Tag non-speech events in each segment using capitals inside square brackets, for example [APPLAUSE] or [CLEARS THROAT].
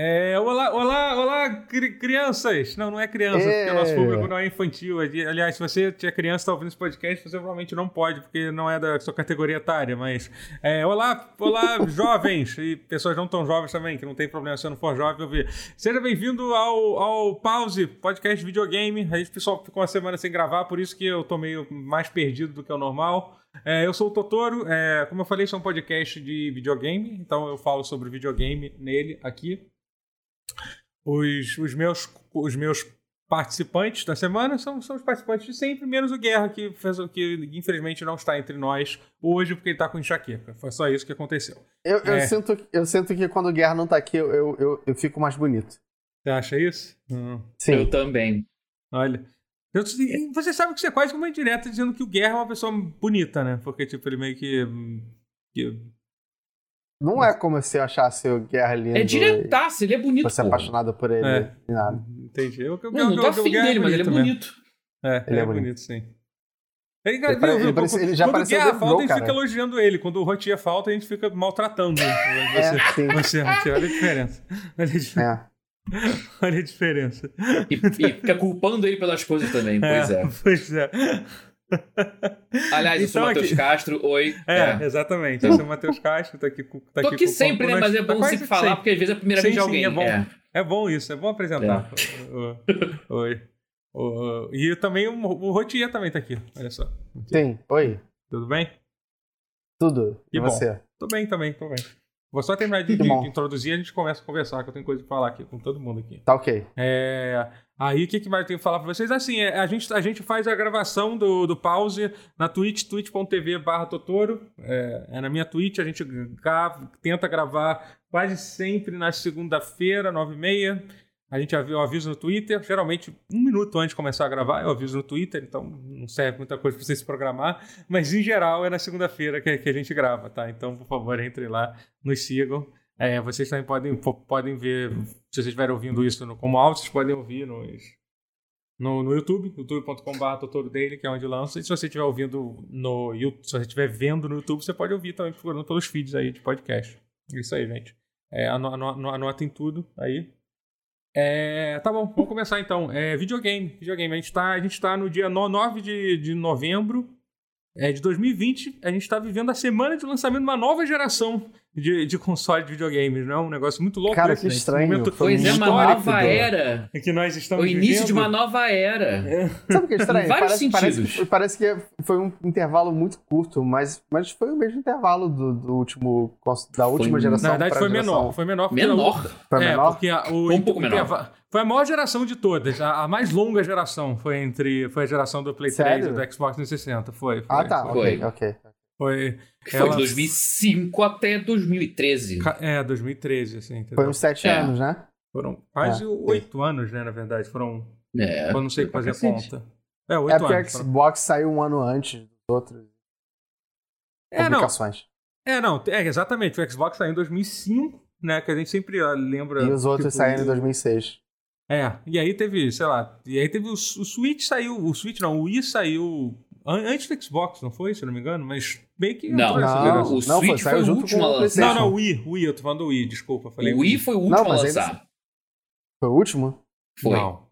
É, olá, olá, olá, cri crianças! Não, não é criança, é. porque o nosso público não é infantil. Aliás, se você é criança e está ouvindo esse podcast, você provavelmente não pode, porque não é da sua categoria etária. Mas, é, olá, olá, [LAUGHS] jovens e pessoas não tão jovens também, que não tem problema se eu não for jovem ouvir. Seja bem-vindo ao, ao Pause, podcast videogame. A gente, pessoal, ficou uma semana sem gravar, por isso que eu tô meio mais perdido do que o normal. É, eu sou o Totoro, é, como eu falei, isso é um podcast de videogame, então eu falo sobre videogame nele aqui. Os, os, meus, os meus participantes da semana são, são os participantes de sempre, menos o Guerra, que, fez, que infelizmente não está entre nós hoje porque ele está com enxaqueca. Foi só isso que aconteceu. Eu, eu, é... sinto, eu sinto que quando o Guerra não está aqui, eu, eu, eu fico mais bonito. Você acha isso? Hum. Sim. Eu também. Olha. Eu, você sabe que você é quase como uma indireta dizendo que o Guerra é uma pessoa bonita, né? Porque, tipo, ele meio que. que... Não é como se eu achasse o Guerra lindo. É diretaço, ele é bonito. Você é apaixonado por ele é. nada. Entendi. Eu, eu, não, não tô afim dele, mas ele é bonito. É, ele é, é bonito. bonito, sim. Ele, ele, viu, ele, parece, ele já quando o Guerra falta, a gente cara. fica elogiando ele. Quando o Rotia falta, a gente fica maltratando você. [LAUGHS] É, você. Olha a diferença. Olha a diferença. É. Olha a diferença. E, e, fica culpando ele pelas coisas também, pois é. é. Pois é. [LAUGHS] Aliás, então, eu sou o Matheus Castro, oi. É, é. exatamente. Eu sou o Matheus Castro, tô aqui Tá tô aqui, aqui sempre, né? Mas é bom tá sempre falar, sempre. porque às vezes é a primeira sim, vez de alguém. Sim, é, bom, é. é bom isso, é bom apresentar. É. [LAUGHS] oi. O, e também o, o Rotier também tá aqui, olha só. Sim, oi. Tudo bem? Tudo. E, e você? Tô bem também, tô bem. Vou só terminar de, de, de, introduzir e a gente começa a conversar, que eu tenho coisa pra falar aqui com todo mundo aqui. Tá ok. É, aí o que, que mais tenho que falar pra vocês? Assim, é, a, gente, a gente faz a gravação do, do pause na Twitch, twitch.tv barra Totoro. É, é, na minha Twitch, a gente grava, tenta gravar quase sempre na segunda-feira, nove e meia. A gente eu aviso no Twitter, geralmente um minuto antes de começar a gravar, eu aviso no Twitter, então não serve muita coisa para você se programar, mas em geral é na segunda-feira que, que, a gente grava, tá? Então, por favor, entre lá, nos sigam. É, vocês também podem, podem ver, se vocês estiverem ouvindo isso no, como áudio, vocês podem ouvir nos, no, no YouTube, youtube.com.br que é onde lança. E se você estiver ouvindo no se você estiver vendo no YouTube, você pode ouvir também procurando pelos feeds aí de podcast. Isso aí, gente. É, anotem tudo aí. É, tá bom, vamos começar então. É, videogame, videogame. A gente tá, a gente tá no dia 9 de, de novembro é, de 2020. A gente está vivendo a semana de lançamento de uma nova geração de, de console de videogames, não é um negócio muito louco. Cara, esse, que estranho. Momento pois é, uma nova era. Que nós estamos O início vivendo. de uma nova era. É. Sabe o que é estranho? vários parece, sentidos. Parece, parece, que foi um intervalo muito curto, mas, mas foi o mesmo intervalo do, do último, da última foi, geração. Na verdade, foi menor. Foi menor. Menor? Foi é, menor? porque a, o, um pouco menor. Foi a maior geração de todas. A, a, mais longa geração foi entre foi a geração do Play Sério? 3 e do Xbox 360. Foi, foi. Ah, tá. Foi. Ok, ok. Foi. Foi ela... de 2005 até 2013. É, 2013, assim. Entendeu? Foi uns sete é. anos, né? Foram quase é. oito é. anos, né, na verdade. Foram. É. Eu não sei fazer a conta. É, oito é porque anos. o Xbox foram... saiu um ano antes dos outros. É, publicações. não. É, não. É, exatamente. O Xbox saiu em 2005, né? Que a gente sempre lembra. E os outros tipo, saíram em 2006. É, e aí teve, sei lá, e aí teve o, o Switch saiu, o Switch não, o Wii saiu antes do Xbox, não foi, se eu não me engano, mas bem que não, não, o Switch não, foi, foi o último a lançar. Não, não, o Wii, o Wii, eu tô falando do Wii, desculpa, falei. O Wii foi o último não, a lançar. Ainda... Foi o último? Foi. Não.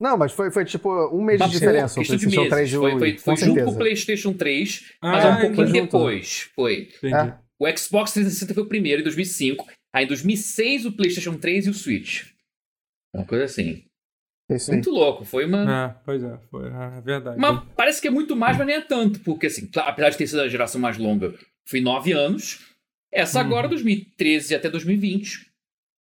Não, mas foi, foi tipo um mês mas de diferença. O PlayStation de 3 foi, foi, foi junto com o PlayStation 3, ah, mas um pouquinho depois. Foi. É. O Xbox 360 foi o primeiro, em 2005. Aí em 2006 o PlayStation 3 e o Switch. Uma coisa assim. Esse muito louco, foi uma. É, pois é, foi é verdade. Mas parece que é muito mais, mas nem é tanto, porque assim, apesar de ter sido a geração mais longa, foi nove anos. Essa uhum. agora, 2013 até 2020.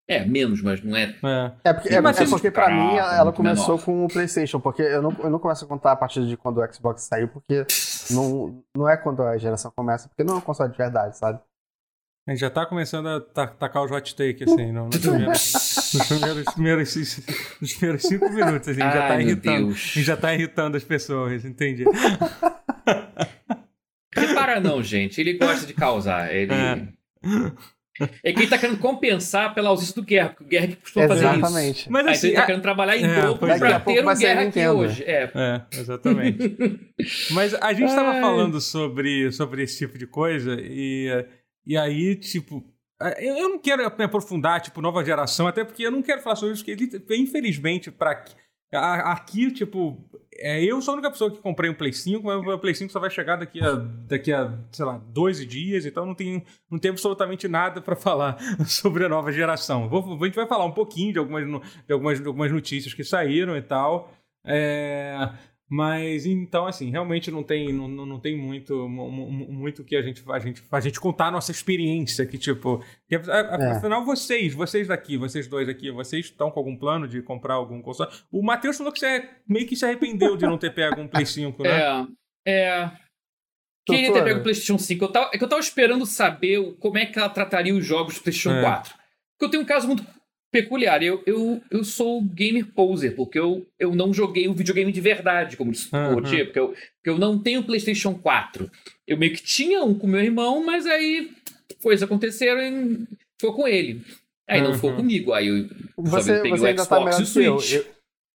É, menos, mas não é. É, é porque, é, é porque pra mim ela começou menor. com o PlayStation, porque eu não, eu não começo a contar a partir de quando o Xbox saiu, porque não, não é quando a geração começa, porque não é um console de verdade, sabe? A gente já tá começando a tacar os hot take, assim, no, nos, [LAUGHS] primeiros, nos, primeiros, primeiros, nos primeiros cinco minutos. Assim, a, gente já tá irritando, a gente já tá irritando as pessoas, entendi. Repara não, gente. Ele gosta de causar. Ele... É. É que ele tá querendo compensar pela ausência do Guerra, porque o Guerra que costuma fazer isso. Exatamente. Mas assim, Aí ele tá querendo trabalhar em é, dobro pra ter um Guerra aqui hoje. É, é exatamente. [LAUGHS] Mas a gente Ai. tava falando sobre, sobre esse tipo de coisa e e aí, tipo, é, eu não quero me aprofundar, tipo, nova geração, até porque eu não quero falar sobre isso, porque infelizmente, para aqui, tipo, é, eu sou a única pessoa que comprei um Play 5, mas o Play 5 só vai chegar daqui a, daqui a sei lá, 12 dias, então não tem, não tem absolutamente nada para falar [LAUGHS] sobre a nova geração. Vou, a gente vai falar um pouquinho de algumas, de algumas, de algumas notícias que saíram e tal. É, mas então, assim, realmente não tem, não, não tem muito muito que a gente, a, gente, a gente contar a nossa experiência. Que, tipo, que, é. afinal, vocês, vocês daqui, vocês dois aqui, vocês estão com algum plano de comprar algum console? O Matheus falou que você meio que se arrependeu de não ter pego um Play [LAUGHS] 5, né? É. É. Queria ter pego o PlayStation 5. Eu tava, é que eu tava esperando saber como é que ela trataria os jogos do PlayStation é. 4. Porque eu tenho um caso muito peculiar. Eu, eu, eu sou gamer poser, porque eu, eu não joguei o videogame de verdade, como disse uhum. o porque eu, porque eu não tenho PlayStation 4. Eu meio que tinha um com meu irmão, mas aí coisas aconteceram e ficou com ele. Aí uhum. não ficou comigo. Aí eu você, peguei você o tá Xbox tá e o Switch. Eu, eu,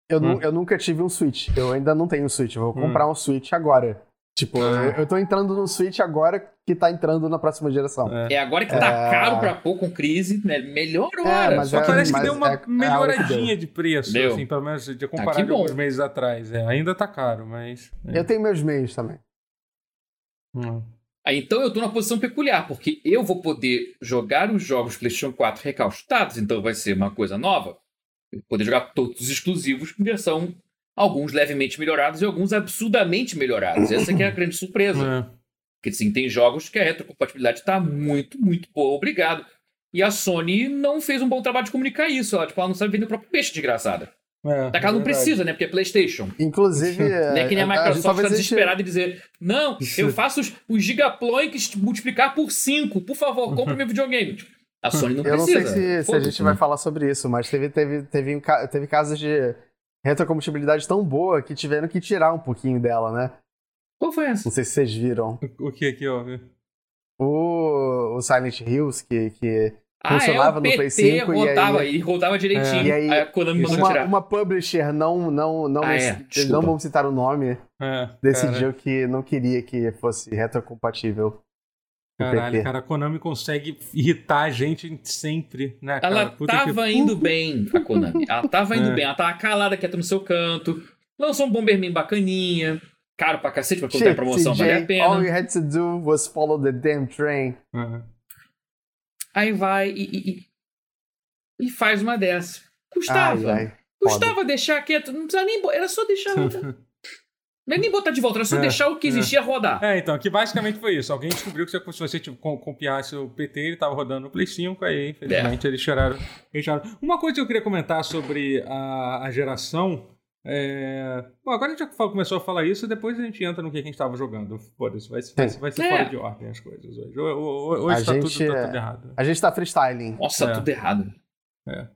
eu, hum. eu, nunca tive um Switch. Eu ainda não tenho um Switch. Eu vou hum. comprar um Switch agora. Tipo, ah. eu tô entrando no Switch agora que tá entrando na próxima geração. É, é agora que tá é... caro pra pôr com crise, né? melhor hora. É, mas Só é, parece que deu uma é, melhoradinha de preço, deu. assim, pelo menos de comparar ah, com alguns meses atrás. É, ainda tá caro, mas. É. Eu tenho meus meios também. Hum. então eu tô numa posição peculiar, porque eu vou poder jogar os jogos PlayStation 4 recaustados, então vai ser uma coisa nova. Eu vou poder jogar todos os exclusivos em versão alguns levemente melhorados e alguns absurdamente melhorados. [COUGHS] Essa que é a grande surpresa. É. Porque sim, tem jogos que a retrocompatibilidade está muito, muito boa, obrigado. E a Sony não fez um bom trabalho de comunicar isso. Ela, tipo, ela não sabe vender o próprio peixe, desgraçada. É, Daqui ela não precisa, né? Porque é PlayStation. Inclusive. [LAUGHS] não é que nem a Microsoft está desesperada e dizer: Não, eu [LAUGHS] faço os, os gigaploinks multiplicar por 5. Por favor, compre meu videogame. A Sony não eu precisa. Eu não sei se, se a gente vai falar sobre isso, mas teve, teve, teve, teve casos de retrocompatibilidade tão boa que tiveram que tirar um pouquinho dela, né? Qual foi essa? Não sei se vocês viram. O que que houve? O, o Silent Hills, que, que ah, funcionava é, no Play 5 rodava, e aí... e rodava direitinho. É. E aí, a Konami mandou uma, tirar. Uma publisher, não, não, não, ah, é. não vamos citar o nome, é, decidiu que não queria que fosse retrocompatível. Caralho, cara, a Konami consegue irritar a gente sempre, né? Cara? Ela Puta tava que... indo bem, a Konami. Ela tava indo [LAUGHS] é. bem, ela tava calada, quieta no seu canto. Lançou um Bomberman bacaninha. Caro pra cacete, mas quando tem promoção, vale a pena. All you had to do was follow the damn train. Uhum. Aí vai e, e, e, faz uma dessa. Custava. Ai, ai, Custava foda. deixar quieto, não precisa nem. Era só deixar. [LAUGHS] Não é nem botar de volta, era só é, deixar o que existia é. rodar. É, então, que basicamente foi isso. Alguém descobriu que se você tipo, copiasse o PT, ele estava rodando no Play 5, aí, infelizmente, é. eles, tiraram, eles tiraram. Uma coisa que eu queria comentar sobre a, a geração. É... Bom, agora a gente já começou a falar isso, depois a gente entra no que a gente estava jogando. Foda-se, vai, vai, vai ser fora de ordem as coisas hoje. Hoje está tudo, tá tudo errado. A gente está freestyling. Nossa, é. tudo errado. É.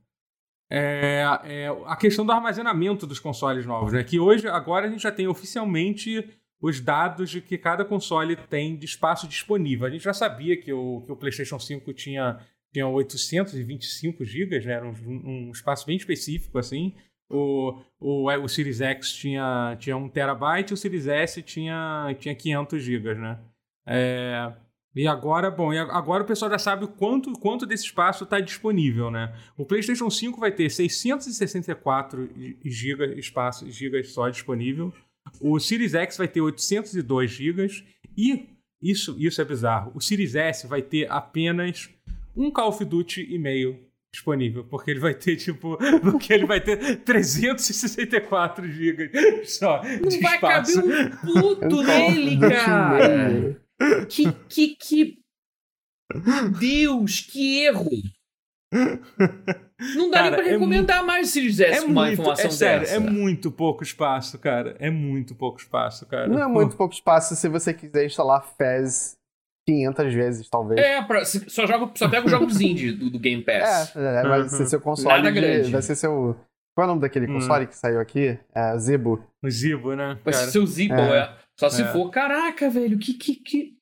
É, é, a questão do armazenamento dos consoles novos, né? Que hoje, agora a gente já tem oficialmente os dados de que cada console tem de espaço disponível. A gente já sabia que o, que o PlayStation 5 tinha, tinha 825 GB, né? Era um, um, espaço bem específico, assim. O, o, o Series X tinha, tinha 1 terabyte, o Series S tinha, tinha 500 GB, né? É, e agora, bom, agora o pessoal já sabe o quanto, quanto desse espaço está disponível, né? O PlayStation 5 vai ter 664 GB espaço, gigas só disponível. O Series X vai ter 802 GB e isso, isso é bizarro. O Series S vai ter apenas um Call of Duty e meio disponível, porque ele vai ter tipo, [LAUGHS] porque ele vai ter 364 GB só Não vai espaço. caber um puto nele, cara. Que, que, que. Deus, que erro! Não dá cara, nem pra é recomendar muito, mais se eles é uma muito, informação é sério, dessa. É muito pouco espaço, cara. É muito pouco espaço, cara. Não é muito pouco espaço se você quiser instalar Fez 500 vezes, talvez. É, pra, só, joga, só pega os jogos indie do, do, Game Pass. É, é vai uhum. ser seu console. Nada de, grande. Vai ser seu. Qual é o nome daquele hum. console que saiu aqui? É, Zibo. O Zibo, né? Vai ser seu Zibo, é. é. Só se é. for, caraca, velho, que. que, que...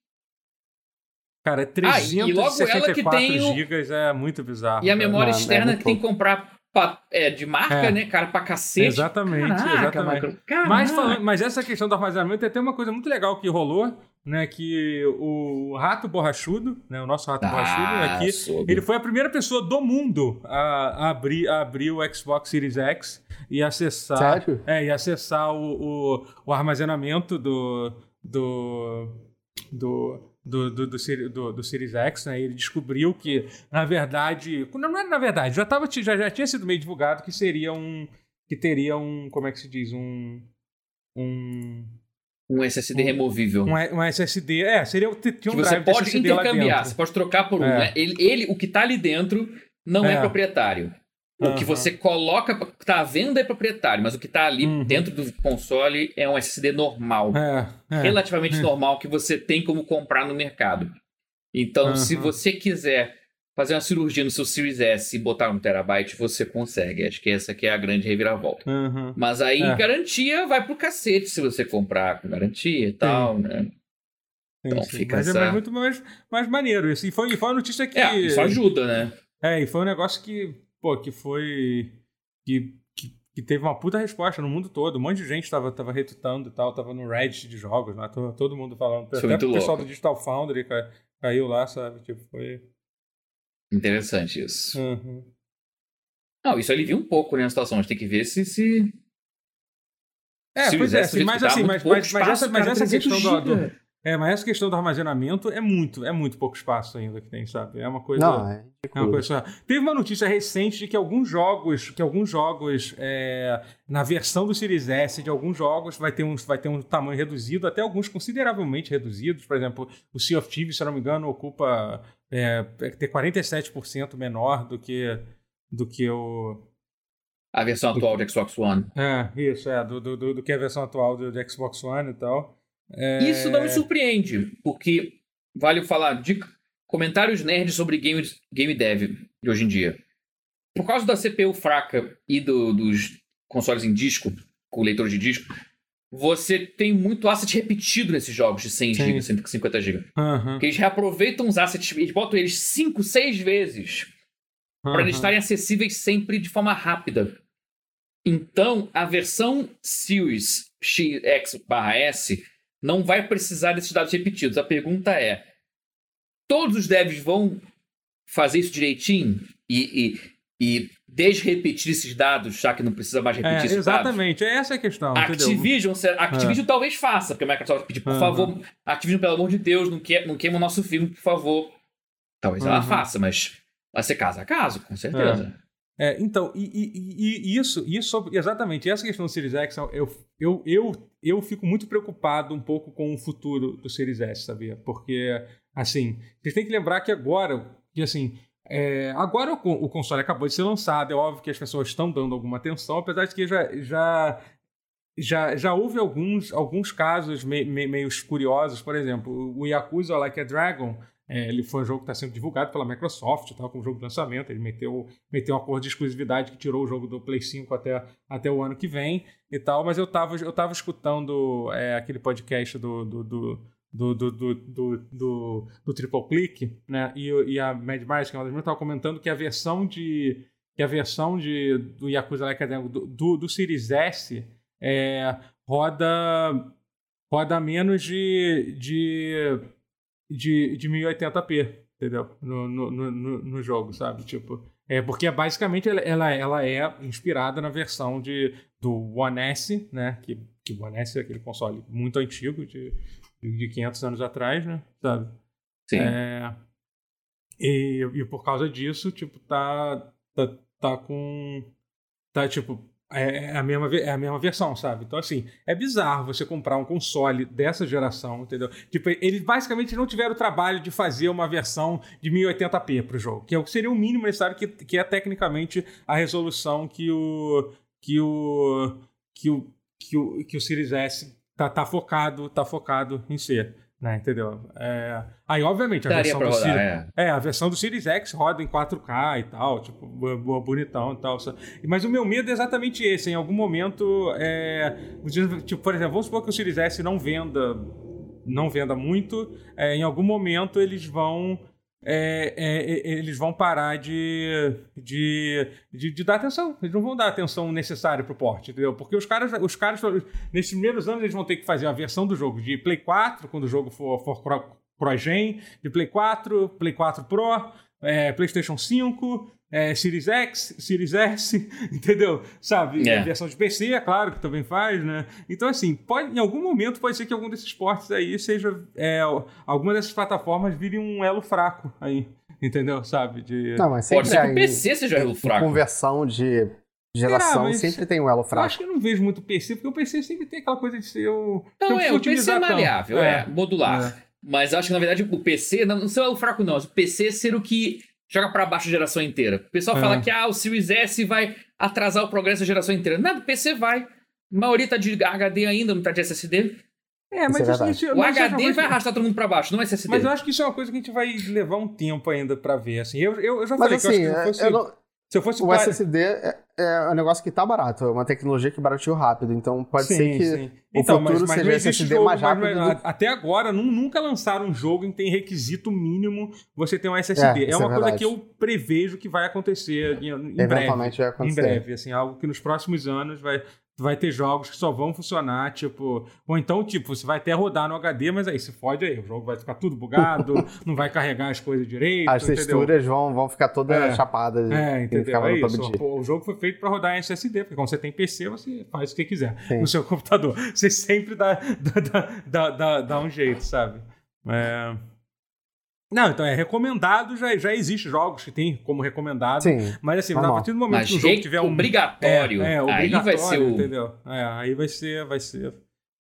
Cara, 364 ah, tem gigas o... é muito bizarro. E a memória cara. externa é que tem que comprar pra, é, de marca, é. né, cara, pra cacete. Exatamente, Caraca, exatamente. Mas, falando, mas essa questão do armazenamento é até uma coisa muito legal que rolou, né, que o Rato Borrachudo, né, o nosso Rato Ah, Borrachudo aqui, soube. ele foi a primeira pessoa do mundo a, a abrir, a abrir o Xbox Series X e acessar, Sério? é, e acessar o, o, o armazenamento do do do do, do, do, do- do Series X, né? Ele descobriu que, na verdade, não é na verdade, já, tava, já, já tinha sido meio divulgado que seria um, que teria um, como é que se diz, um, um, Um SSD removível. um, um SSD, é, seria, tinha que um você drive de pode SSD intercambiar, você pode trocar por um. É. né? Ele, ele, o que tá ali dentro, não é, É. proprietário. O que Aham. você coloca, tá à venda é proprietário, mas o que tá ali Uhum. dentro do console é um SSD normal. É, é. relativamente É. [LAUGHS] normal que você tem como comprar no mercado. Então, Aham. se você quiser fazer uma cirurgia no seu Series S e botar um terabyte, você consegue. Acho que essa aqui é a grande reviravolta. Uhum. Mas aí, É. garantia vai pro cacete se você comprar com garantia e tal, né? Sim, Então sim. fica mas é essa- mais- muito mais, mais maneiro isso. E foi, e foi uma notícia que. É, isso ajuda, né? É, e foi um negócio que, pô, que foi. Que, que, que teve uma puta resposta no mundo todo. Um monte de gente tava, tava retutando e tal, tava no Reddit de jogos, lá, todo, todo mundo falando. Isso Até é muito o pessoal do Digital Foundry ca- caiu lá, sabe? Tipo, foi. Interessante isso. Uhum. Não, isso alivia um pouco né, a situação. A gente tem que ver se. se... É, se pois é, assim, mas assim, mas, mas, mas essa, mas essa 300 questão do, do-. É, mas essa questão do armazenamento é muito, é muito pouco espaço ainda que tem, sabe? É uma coisa. Não, é É uma coisa. Teve uma notícia recente de que alguns jogos, que alguns jogos é, na versão do Series S de alguns jogos vai ter, um, vai ter um tamanho reduzido, até alguns consideravelmente reduzidos. Por exemplo, o Sea of Thieves, se eu não me engano, ocupa é, é ter 47% menor do que do que o A versão atual do Xbox One. é isso é do, do, do, do que a versão atual do, do Xbox One e tal. É, Isso não me surpreende, porque vale falar de comentários nerds sobre game, game dev de hoje em dia. Por causa da CPU fraca e do- dos consoles em disco, com leitor de disco, você tem muito asset repetido nesses jogos de 100 Sim. GB, 150 GB. Aham, Porque eles reaproveitam os assets, eles botam eles 5, 6 vezes para eles estarem acessíveis sempre de forma rápida. Então, a versão Series X/S não vai precisar desses dados repetidos. A pergunta é: todos os devs vão fazer isso direitinho e, e, e desrepetir esses dados, já que não precisa mais repetir É, esses dados? exatamente, é essa a questão. A entendeu? Activision, a Activision talvez faça, porque a Microsoft pedir, por Aham. favor, Activision, pelo amor de Deus, não, que, não queima o nosso filme, por favor. Talvez ela Aham. faça, mas vai ser caso a caso, com certeza. É, então, e, e- e- isso, isso exatamente, essa questão do Series X, eu, eu, eu, eu fico muito preocupado um pouco com o futuro do Series S, sabia? Porque, assim, vocês têm que lembrar que agora, que assim, é, agora o, o console acabou de ser lançado, é óbvio que as pessoas estão dando alguma atenção, apesar de que já, já, já, já houve alguns, alguns casos me, me- meio curiosos, por exemplo, o Yakuza Like a Dragon, é, ele foi um jogo que está sendo divulgado pela Microsoft, tal, como jogo de lançamento. Ele meteu, meteu um acordo de exclusividade que tirou o jogo do Play 5 até, até o ano que vem e tal. Mas eu estava eu tava escutando é, aquele podcast do, do, do do, do, do, do, do, do, Triple Click, né? E, e a Mad Mars, que é uma das estava comentando que a versão de. que a versão de, do Yakuza Like do, do, do Series S é, roda. roda menos de. de de, de 1080p, entendeu? No, no, no, no- jogo, sabe? Tipo, é porque basicamente ela, ela, ela é inspirada na versão de, do One S, né? Que, que o One S é aquele console muito antigo, de, de 500 anos atrás, né? Sabe? Sim. É, e, e por causa disso, tipo, tá, tá, tá com. Tá, tipo, é é a, mesma, é a mesma versão, sabe? Então, assim, é bizarro você comprar um console dessa geração, entendeu? Tipo, eles basicamente não tiveram o trabalho de fazer uma versão de 1080p pro jogo, que é o que seria o mínimo necessário, que, que é tecnicamente a resolução que o. que o. que o. que o, que o Series S tá, tá focado, tá focado em ser. Né, entendeu? É, aí, obviamente, a Daria versão do rodar, Series, é. é, a versão do Series X roda em 4K e tal, tipo, bo- bo- bonitão e tal. Mas o meu medo é exatamente esse. Em algum momento, é, tipo, por exemplo, vamos supor que o Series S não venda, não venda muito. é, em algum momento eles vão é, é, eles vão parar de, de, de, de, dar atenção. Eles não vão dar atenção necessária pro porte, entendeu? Porque os caras, os caras, nesses primeiros anos, eles vão ter que fazer a versão do jogo de Play 4, quando o jogo for, for Pro-Gen, de Play 4, Play 4 Pro, é, PlayStation 5, é, Series X, Series S, [LAUGHS] entendeu? Sabe? É. Versão de PC, é claro que também faz, né? Então, assim, pode, em algum momento pode ser que algum desses portes aí seja. É, alguma dessas plataformas vire um elo fraco aí. Entendeu? Sabe? De... Não, mas pode ser que o PC seja elo fraco. Conversão de geração Será, sempre tem um elo fraco. Eu acho que eu não vejo muito PC, porque o PC sempre tem aquela coisa de ser o. Não, é, o PC é maleável, é, é modular. É. Mas acho que, na verdade, o PC, não, não ser o elo fraco, não. O PC ser o que joga para baixo a geração inteira. O pessoal fala que ah, o Series S vai atrasar o progresso da geração inteira. Nada, o PC vai. A maioria tá de HD ainda, não tá de SSD. É, mas isso, é isso, o HD vai arrastar todo mundo para baixo, não é SSD. Mas eu acho que isso é uma coisa que a gente vai levar um tempo ainda para ver. Assim, eu, eu, eu já mas falei assim, que eu acho que fosse... eu não, se eu fosse o SSD é, é um negócio que tá barato, é uma tecnologia que barateou rápido, então pode sim, ser que sim. o então, futuro mas, mas seja SSD jogo, mais rápido. Mas, do... Até agora, nunca lançaram um jogo em que tem requisito mínimo você ter um SSD. É, é uma é coisa que eu prevejo que vai acontecer em, em Eventualmente breve. vai acontecer. Em breve, assim, algo que nos próximos anos vai, vai ter jogos que só vão funcionar, tipo. Ou então, tipo, você vai até rodar no HD, mas aí se fode aí, o jogo vai ficar tudo bugado, [LAUGHS] não vai carregar as coisas direito. As texturas vão, vão ficar todas é, chapadas. É, entendeu? É isso. Pô, o jogo foi feito para rodar em SSD, porque quando você tem PC, você faz o que quiser Sim. no seu [LAUGHS] computador. Você sempre dá, dá, dá, dá, dá um jeito, sabe? É. Não, então é recomendado, já, já existe jogos que tem como recomendado. Sim, mas assim, a partir do momento mas que o jogo tiver um. Obrigatório. É, é obrigatório, aí vai ser o... entendeu? É, aí vai ser, vai ser.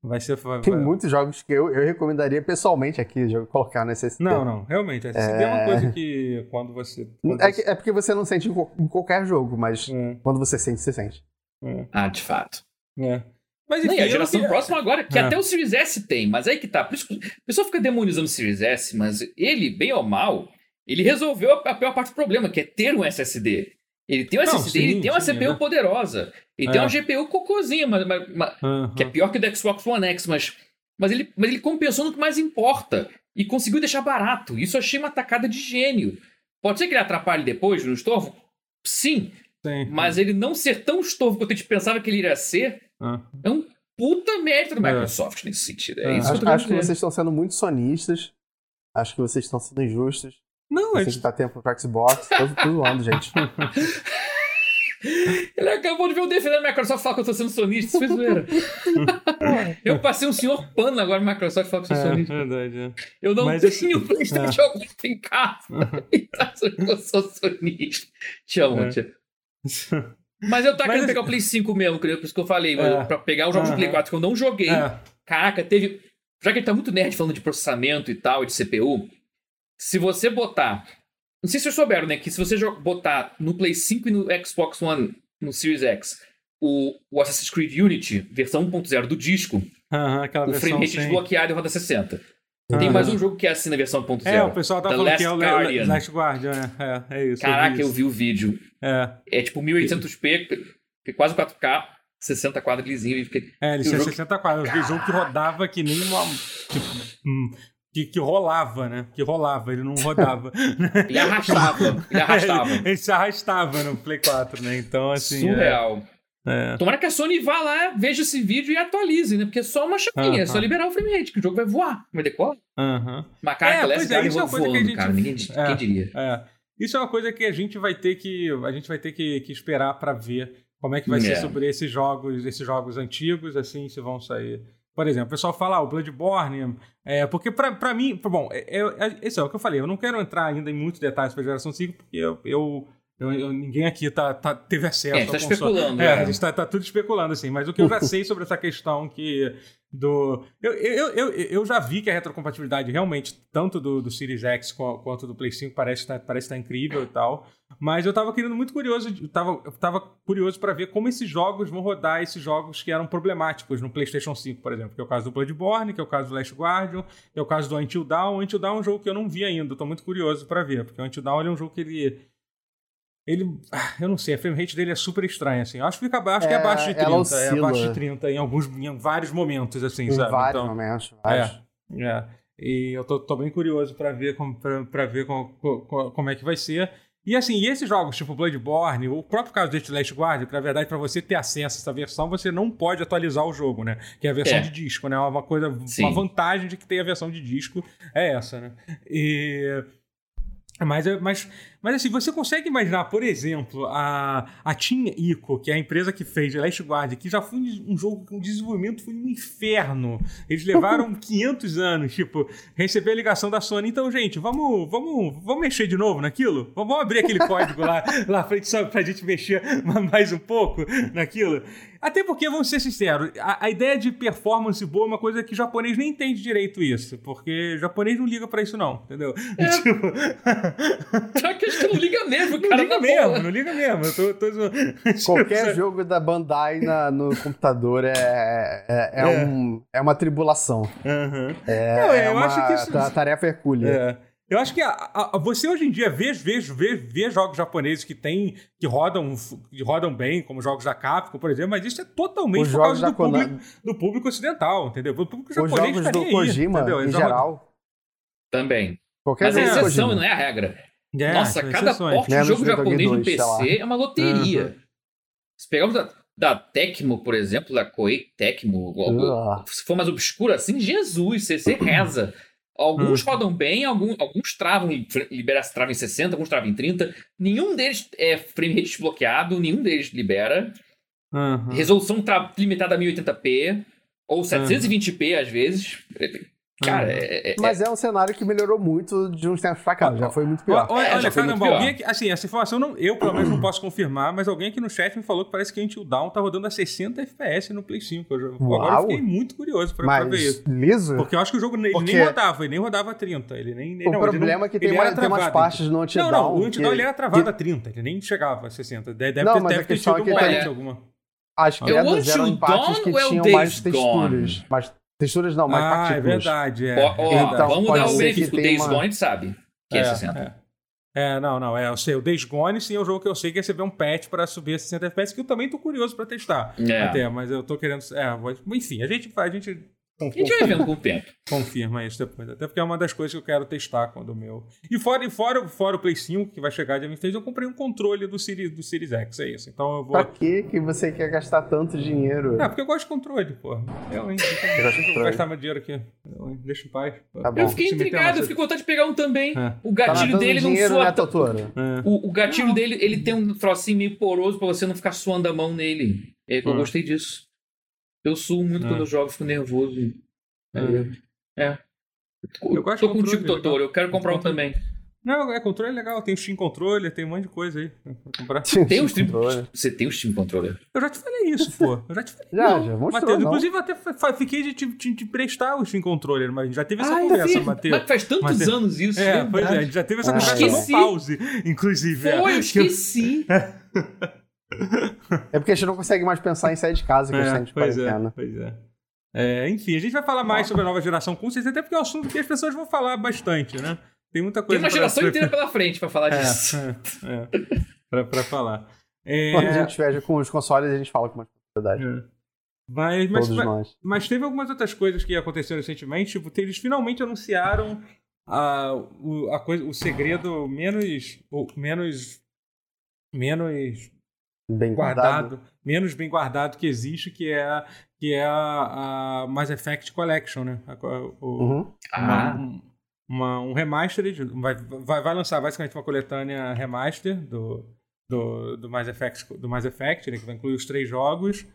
Vai ser. Vai, tem muitos jogos que eu, eu recomendaria pessoalmente aqui, colocar nesse SSD. Não, não, realmente. SSD é, é uma coisa que quando você. Quando é, você... é, porque você não sente em qualquer jogo, mas é. quando você sente, você sente. É. Ah, de fato. É. Mas enfim, a geração próxima agora, que é. até o Series S tem, mas aí que tá. Por isso que o pessoal fica demonizando o Series S, mas ele, bem ou mal, ele resolveu a pior parte do problema, que é ter um SSD. Ele tem um Não, SSD, sim, ele tem uma sim, CPU é. poderosa. Ele é. tem uma GPU cocôzinha, mas, mas, mas uhum. que é pior que o do Xbox One X, mas, mas, ele, mas ele compensou no que mais importa. E conseguiu deixar barato. Isso eu achei uma tacada de gênio. Pode ser que ele atrapalhe depois no estorvo? Sim. sim. Mas ele não ser tão estorvo quanto a gente pensava que ele iria ser, uhum. é um puta mérito da é. Microsoft é. nesse sentido. É, isso acho, que, acho que vocês estão sendo muito sonistas. Acho que vocês estão sendo injustos. Não, é. Tem que dar tempo pro Xbox. Tô, tô zoando, gente. [LAUGHS] Ele acabou de ver o defendendo a Microsoft falar que eu tô sendo sonista. Isso foi zoeira. [LAUGHS] eu passei um senhor pano agora na Microsoft falar que eu sou é, sonista. Verdade, é. Eu não Mas tenho esse... PlayStation é. em casa. [LAUGHS] e tá que eu sou sonista. Te amo, é. tia. Mas eu tava querendo pegar o Play 5 mesmo, por isso que eu falei, é. pra pegar os jogos uhum. do Play 4 que eu não joguei. É. Caraca, teve. Já que ele tá muito nerd falando de processamento e tal, de CPU, se você botar. Não sei se vocês souberam, né? Que se você botar no Play 5 e no Xbox One, no Series X, o, o Assassin's Creed Unity, versão 1.0 do disco, uhum, o frame rate desbloqueado e roda 60. Tem mais um jogo que é assim na versão 1.0. É, o pessoal tá The falando Last que é o Guardian. Last Guardian, é, é, é isso. Caraca, eu vi, eu vi o vídeo. É. É tipo 1800p, quase 4K, 60 quadros lisinho. É, ele tinha jogo... 60 quadros. Eu vi jogo que rodava que nem uma. Tipo, hum, que, que rolava, né? Que rolava, ele não rodava. ele [LAUGHS] arrastava. [LAUGHS] Ele arrastava. ele, ele se arrastava no Play 4, né? Então, assim. Surreal. É... É. Tomara que a Sony vá lá, veja esse vídeo e atualize, né? Porque é só uma chavinha, uh -huh. é só liberar o frame rate, que o jogo vai voar, vai decolar. Aham. Uh -huh. Mas, cara, é, pois é, isso é uma coisa voando, que a gente... cara, ninguém, é, quem diria. É. Isso é uma coisa que a gente vai ter que, a gente vai ter que, que esperar para ver como é que vai ser é. sobre esses jogos, esses jogos antigos, assim, se vão sair. Por exemplo, o pessoal fala, ah, o Bloodborne, é, porque para mim, bom, é, é, esse é o que eu falei, eu não quero entrar ainda em muitos detalhes para a geração 5, porque eu, eu eu, eu, ninguém aqui tá, tá, teve acesso é, tá especulando. É, é, a gente tá, tá, tudo especulando, assim. Mas o que eu já [LAUGHS] sei sobre essa questão que do... Eu, eu, eu, eu já vi que a retrocompatibilidade realmente, tanto do, do Series X quanto do Play 5, parece estar tá, parece tá incrível e tal. Mas eu tava querendo muito curioso, eu tava, eu tava curioso para ver como esses jogos vão rodar esses jogos que eram problemáticos no PlayStation 5, por exemplo. Que é o caso do Bloodborne, que é o caso do Last Guardian, que é o caso do Until Dawn. O Until Dawn é um jogo que eu não vi ainda, tô muito curioso para ver, porque o Until Dawn é um jogo que ele ele. Ah, eu não sei, a frame rate dele é super estranha, assim. Eu acho que fica abaixo, é, que é abaixo de 30. É abaixo de 30 em alguns em vários momentos, assim, em sabe? Vários então, momentos, vários. É, é. E eu tô, tô bem curioso para ver, como, pra, pra ver como, como é que vai ser. E assim, e esses jogos tipo Bloodborne, o próprio caso de Last Guard, que na verdade para você ter acesso a essa versão, você não pode atualizar o jogo, né? Que é a versão é. de disco, né? Uma coisa, Sim. uma vantagem de que tem a versão de disco é essa, né? E mas, mas, mas assim, você consegue imaginar, por exemplo, a, a Team Ico, que é a empresa que fez Last Guard, que já foi um jogo que o desenvolvimento foi um inferno. Eles levaram [LAUGHS] 500 anos, tipo, receber a ligação da Sony. Então, gente, vamos, vamos, vamos mexer de novo naquilo? Vamos abrir aquele código lá, [LAUGHS] lá frente só pra gente mexer [LAUGHS] mais um pouco naquilo? Até porque, vamos ser sinceros, a, a, ideia de performance boa é uma coisa que o japonês nem entende direito isso. Porque o japonês não liga pra isso, não, entendeu? É. Tipo... Só que acho que não liga mesmo, cara. Não liga mesmo, não liga mesmo. Eu tô, tô... [LAUGHS] Qualquer jogo da Bandai na, no computador é, é, é, é. Um, é uma tribulação. Uhum. É, não, é eu uma acho que isso... tarefa hercúlea. É. Eu acho que a, a, você hoje em dia vê, vê, vê, vê jogos japoneses que tem, que rodam, que rodam bem, como jogos da Capcom, por exemplo, mas isso é totalmente Os por causa do público, do público, ocidental, entendeu? O público japonês Os jogos do Kojima, entendeu? em geral. Também. Qualquer mas é exceção, não é a regra. É, Nossa, cada porte de jogo japonês no PC é uma loteria. Uhum. Se pegarmos da, da Tecmo, por exemplo, da Koei Tecmo, uh. se for mais obscuro assim, Jesus, você, você reza. Alguns hum. rodam bem, alguns, alguns travam, libera, travam em 60, alguns travam em 30. Nenhum deles é frame rate desbloqueado, nenhum deles libera. Uhum. Resolução limitada a 1080p, ou 720p às vezes. Cara, uhum. é, é, Mas é um cenário que melhorou muito de uns tempos pra cá, já foi muito pior. Olha, é, olha caramba, alguém aqui, assim, essa informação não, eu pelo menos não posso confirmar, mas alguém aqui no chat me falou que parece que a Until Down tá rodando a 60 FPS no Play 5. Eu, agora eu fiquei muito curioso pra, pra ver isso. liso? Porque eu acho que o jogo ele Porque... nem rodava, ele nem rodava a 30. Ele nem, nem o não, problema não, é que tem, mais, tem umas partes no Until Down. Não, não, o Until Down ele era travado que... a 30, ele nem chegava a 60. Deve, não, ter, mas deve a ter tido uma é alguma. Acho que é, eram em partes que tinham mais texturas. Texturas não, mais ah, partículas. é verdade. É. Ó, ó, então, vamos dar o benefício. O Days uma... Gone sabe que é, é 60. É. é. não, não. É, eu sei, o Days Gone sim é um jogo que eu sei que receber um patch para subir a 60 FPS, que eu também tô curioso para testar. É. Até, mas eu tô querendo. É, enfim, a gente, a gente a gente vai vendo com o tempo. [LAUGHS] Confirma isso depois. Até porque é uma das coisas que eu quero testar quando o meu. E fora, e fora, fora o Play 5, que vai chegar de 23, eu comprei um controle do Series, do Series X, é isso. Então eu vou. Pra que, que você quer gastar tanto dinheiro? É, porque eu gosto de controle, pô. Eu, hein? Eu vou gastar meu dinheiro aqui. Eu, hein? Deixa em paz. Tá eu fiquei intrigado, eu fiquei com vontade de pegar um também. É. O gatilho tá dele não soa. Né, é. o, o, gatilho não. dele, ele tem um trocinho meio poroso pra você não ficar suando a mão nele. Eu hum. gostei disso. Eu suo muito é. quando eu jogo, fico nervoso. É. é. Eu gosto Tô contigo, Totoro. Eu quero comprar um também. Não, é controle legal. Tem o Steam Controller, tem um monte de coisa aí pra comprar. [LAUGHS] Tem o Steam Controller. Você tem o Steam Controller? Eu já te falei isso, pô. Eu já te falei. já, não, já mostrou, Mateus, Inclusive, até fiquei de te, de prestar o Steam Controller, mas já teve essa ah, conversa, Matheus. Mas faz tantos Mateus. anos isso. É, pois é, já teve essa ah, conversa esqueci. no pause, inclusive. É. Foi, eu esqueci. [LAUGHS] é porque a gente não consegue mais pensar em sair de casa com é, a gente pois é, pois é. É, enfim, a gente vai falar mais sobre a nova geração com certeza, até porque é um assunto que as pessoas vão falar bastante, né? Tem muita coisa. Tem uma geração pra... [LAUGHS] inteira pela frente para falar é, disso. É, é, pra, pra falar. É... Quando a gente viaja com os consoles, a gente fala com mais propriedade. É. Mas, mas, mas, mas, teve algumas outras coisas que aconteceram recentemente. Tipo, eles finalmente anunciaram a, o, a coisa, o segredo menos. O, menos. Menos. Bem guardado. guardado. Menos bem guardado que existe, que é que é a, a Mass Effect Collection, né? O, uhum. uma, ah. uma, um remastered, vai, vai, vai lançar basicamente uma coletânea remaster do, do, do, Mass, Effect, do Mass Effect, né? que vai incluir os três jogos.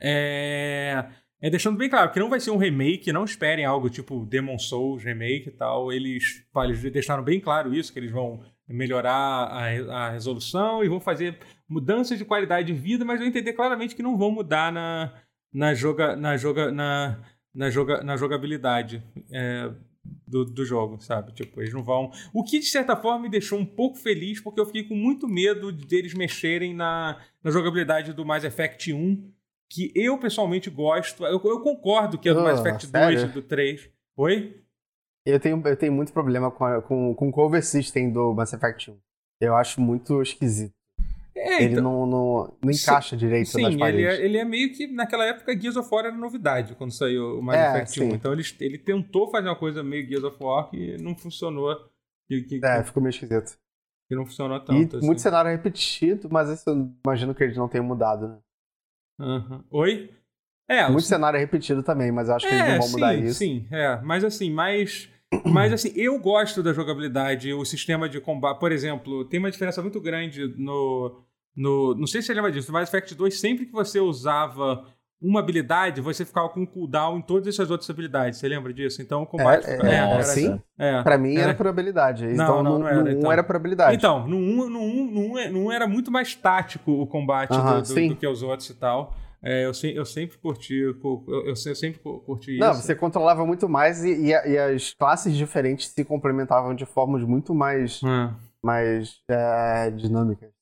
É, é deixando bem claro que não vai ser um remake, não esperem algo tipo Demon Souls remake e tal. Eles, eles deixaram bem claro isso, que eles vão melhorar a, a resolução e vão fazer mudanças de qualidade de vida, mas eu entender claramente que não vão mudar na, na, joga, na, joga, na, na, joga, na jogabilidade é, do, do jogo, sabe? Tipo, eles não vão. O que de certa forma me deixou um pouco feliz, porque eu fiquei com muito medo deles mexerem na, na jogabilidade do Mass Effect 1, que eu pessoalmente gosto. Eu, eu concordo que é do oh, Mass Effect sério? 2 e do 3. Oi? Eu tenho, eu tenho muito problema com, a, com, com o cover system do Mass Effect 1. Eu acho muito esquisito. É, ele então, não, não, não, encaixa sim, direito sim, nas paredes. Ele é, ele é meio que, naquela época, Gears of War era novidade quando saiu o Mass é, Effect 1. Então ele, ele tentou fazer uma coisa meio Gears of War que não funcionou. Que, que, é, ficou meio esquisito. Que não funcionou tanto. E assim. muito cenário repetido, mas isso eu imagino que eles não tenham mudado, né? Uhum. Oi? É, muito cenário repetido também, mas eu acho que é, eles não vão mudar sim, isso. Sim, é. Mas assim, mais. Mas assim, eu gosto da jogabilidade, o sistema de combate. Por exemplo, tem uma diferença muito grande no. No não sei se você lembra disso, no Mass Effect 2, sempre que você usava uma habilidade, você ficava com cooldown em todas essas outras habilidades. Você lembra disso? Então o combate. É, é, é, era, sim? É, pra mim era, era por habilidade. Não, então, não, não era. No 1 então. era por habilidade. Então, no 1, no 1, no 1, no 1 era muito mais tático o combate uh -huh, do, do, do, que os outros e tal. É, eu, se, eu sempre curti, eu, eu, eu sempre curti isso. Não, você controlava muito mais e, e, e, as classes diferentes se complementavam de formas muito mais, é. mais é, dinâmicas.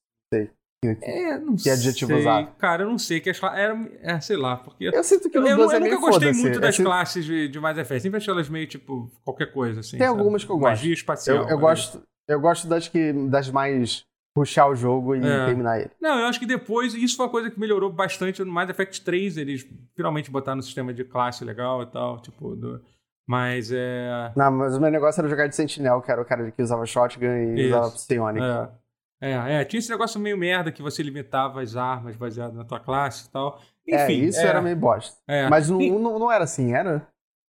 Sei. É, não que adjetivo sei. usar? Cara, eu não sei. Que as era, é, sei lá, porque. Eu sinto que no eu, 12 eu, é nunca gostei muito das classes de, de Mass Effect. Sempre achei elas meio tipo qualquer coisa, assim. Tem sabe? algumas que eu gosto. Magia espacial. Eu, eu gosto, eu gosto das, que, das mais puxar o jogo e é. terminar ele. Não, eu acho que depois, isso foi uma coisa que melhorou bastante no Mass Effect 3, eles finalmente botaram no sistema de classe legal e tal, tipo, do... mas é... Não, mas o meu negócio era jogar de Sentinel, que era o cara que usava shotgun e isso. usava psionic. É. É, é, tinha esse negócio meio merda que você limitava as armas baseado na tua classe e tal. É, Enfim, é, isso é, era meio bosta. É. Mas não, não, não era assim, era?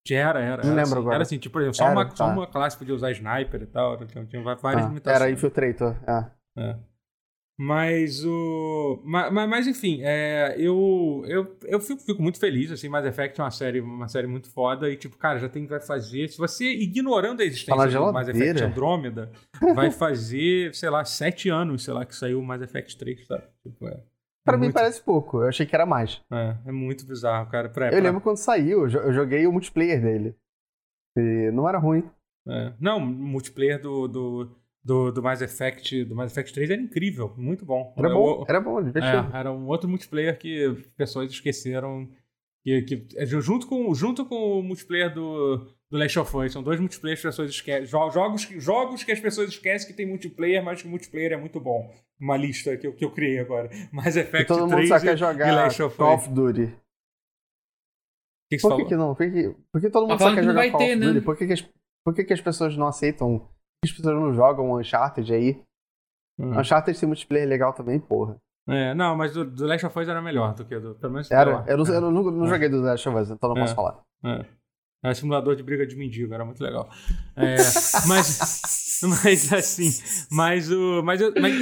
Era, era. Não era lembro assim, agora. Era assim, tipo, por exemplo, só, era, uma, tá. só uma classe podia usar sniper e tal. Tinha, tinha várias ah, limitações. Era infiltrator, é. é. Mas o. Mas, mas enfim, é, eu, eu, eu fico, fico, muito feliz, assim, Mass Effect é uma série, uma série muito foda e, tipo, cara, já tem vai fazer. Se você, ignorando a existência do Mass Effect Andrômeda, vai [LAUGHS] fazer, sei lá, sete anos, sei lá, que saiu o Mass Effect 3, sabe? Tipo, é, pra é mim muito... parece pouco, eu achei que era mais. É, é muito bizarro, cara. Pra, eu pra... lembro quando saiu, eu joguei o multiplayer dele. E não era ruim. É. Não, multiplayer do... do do, do Mass Effect, do Mass Effect 3 era incrível, muito bom. Era bom, era bom, divertido. É, era um outro multiplayer que pessoas esqueceram. Que, que, é, junto, com, junto com o multiplayer do, do Last of Us, são dois multiplayers que as pessoas esquecem. Jogos, jogos que as pessoas esquecem que tem multiplayer, mas que o multiplayer é muito bom. Uma lista que eu, que eu criei agora. [LAUGHS] Mass Effect e todo 3 mundo só quer jogar e Last of Call of Duty. Que que por que, que, não? Por que, por que todo mundo só quer jogar Call of Duty? Né? Por, que, que, as, por que, que as pessoas não aceitam as pessoas não jogam Uncharted aí. Hum. Uncharted tem multiplayer legal também, porra. É, não, mas do, do Last of Us era melhor do que do. Pelo menos era. Eu, não, eu não, não é. joguei do Last of Us, então não é. posso falar. É. Era simulador de briga de mendigo, era muito legal. É, mas, [LAUGHS] mas assim, mas o. Mas, mas,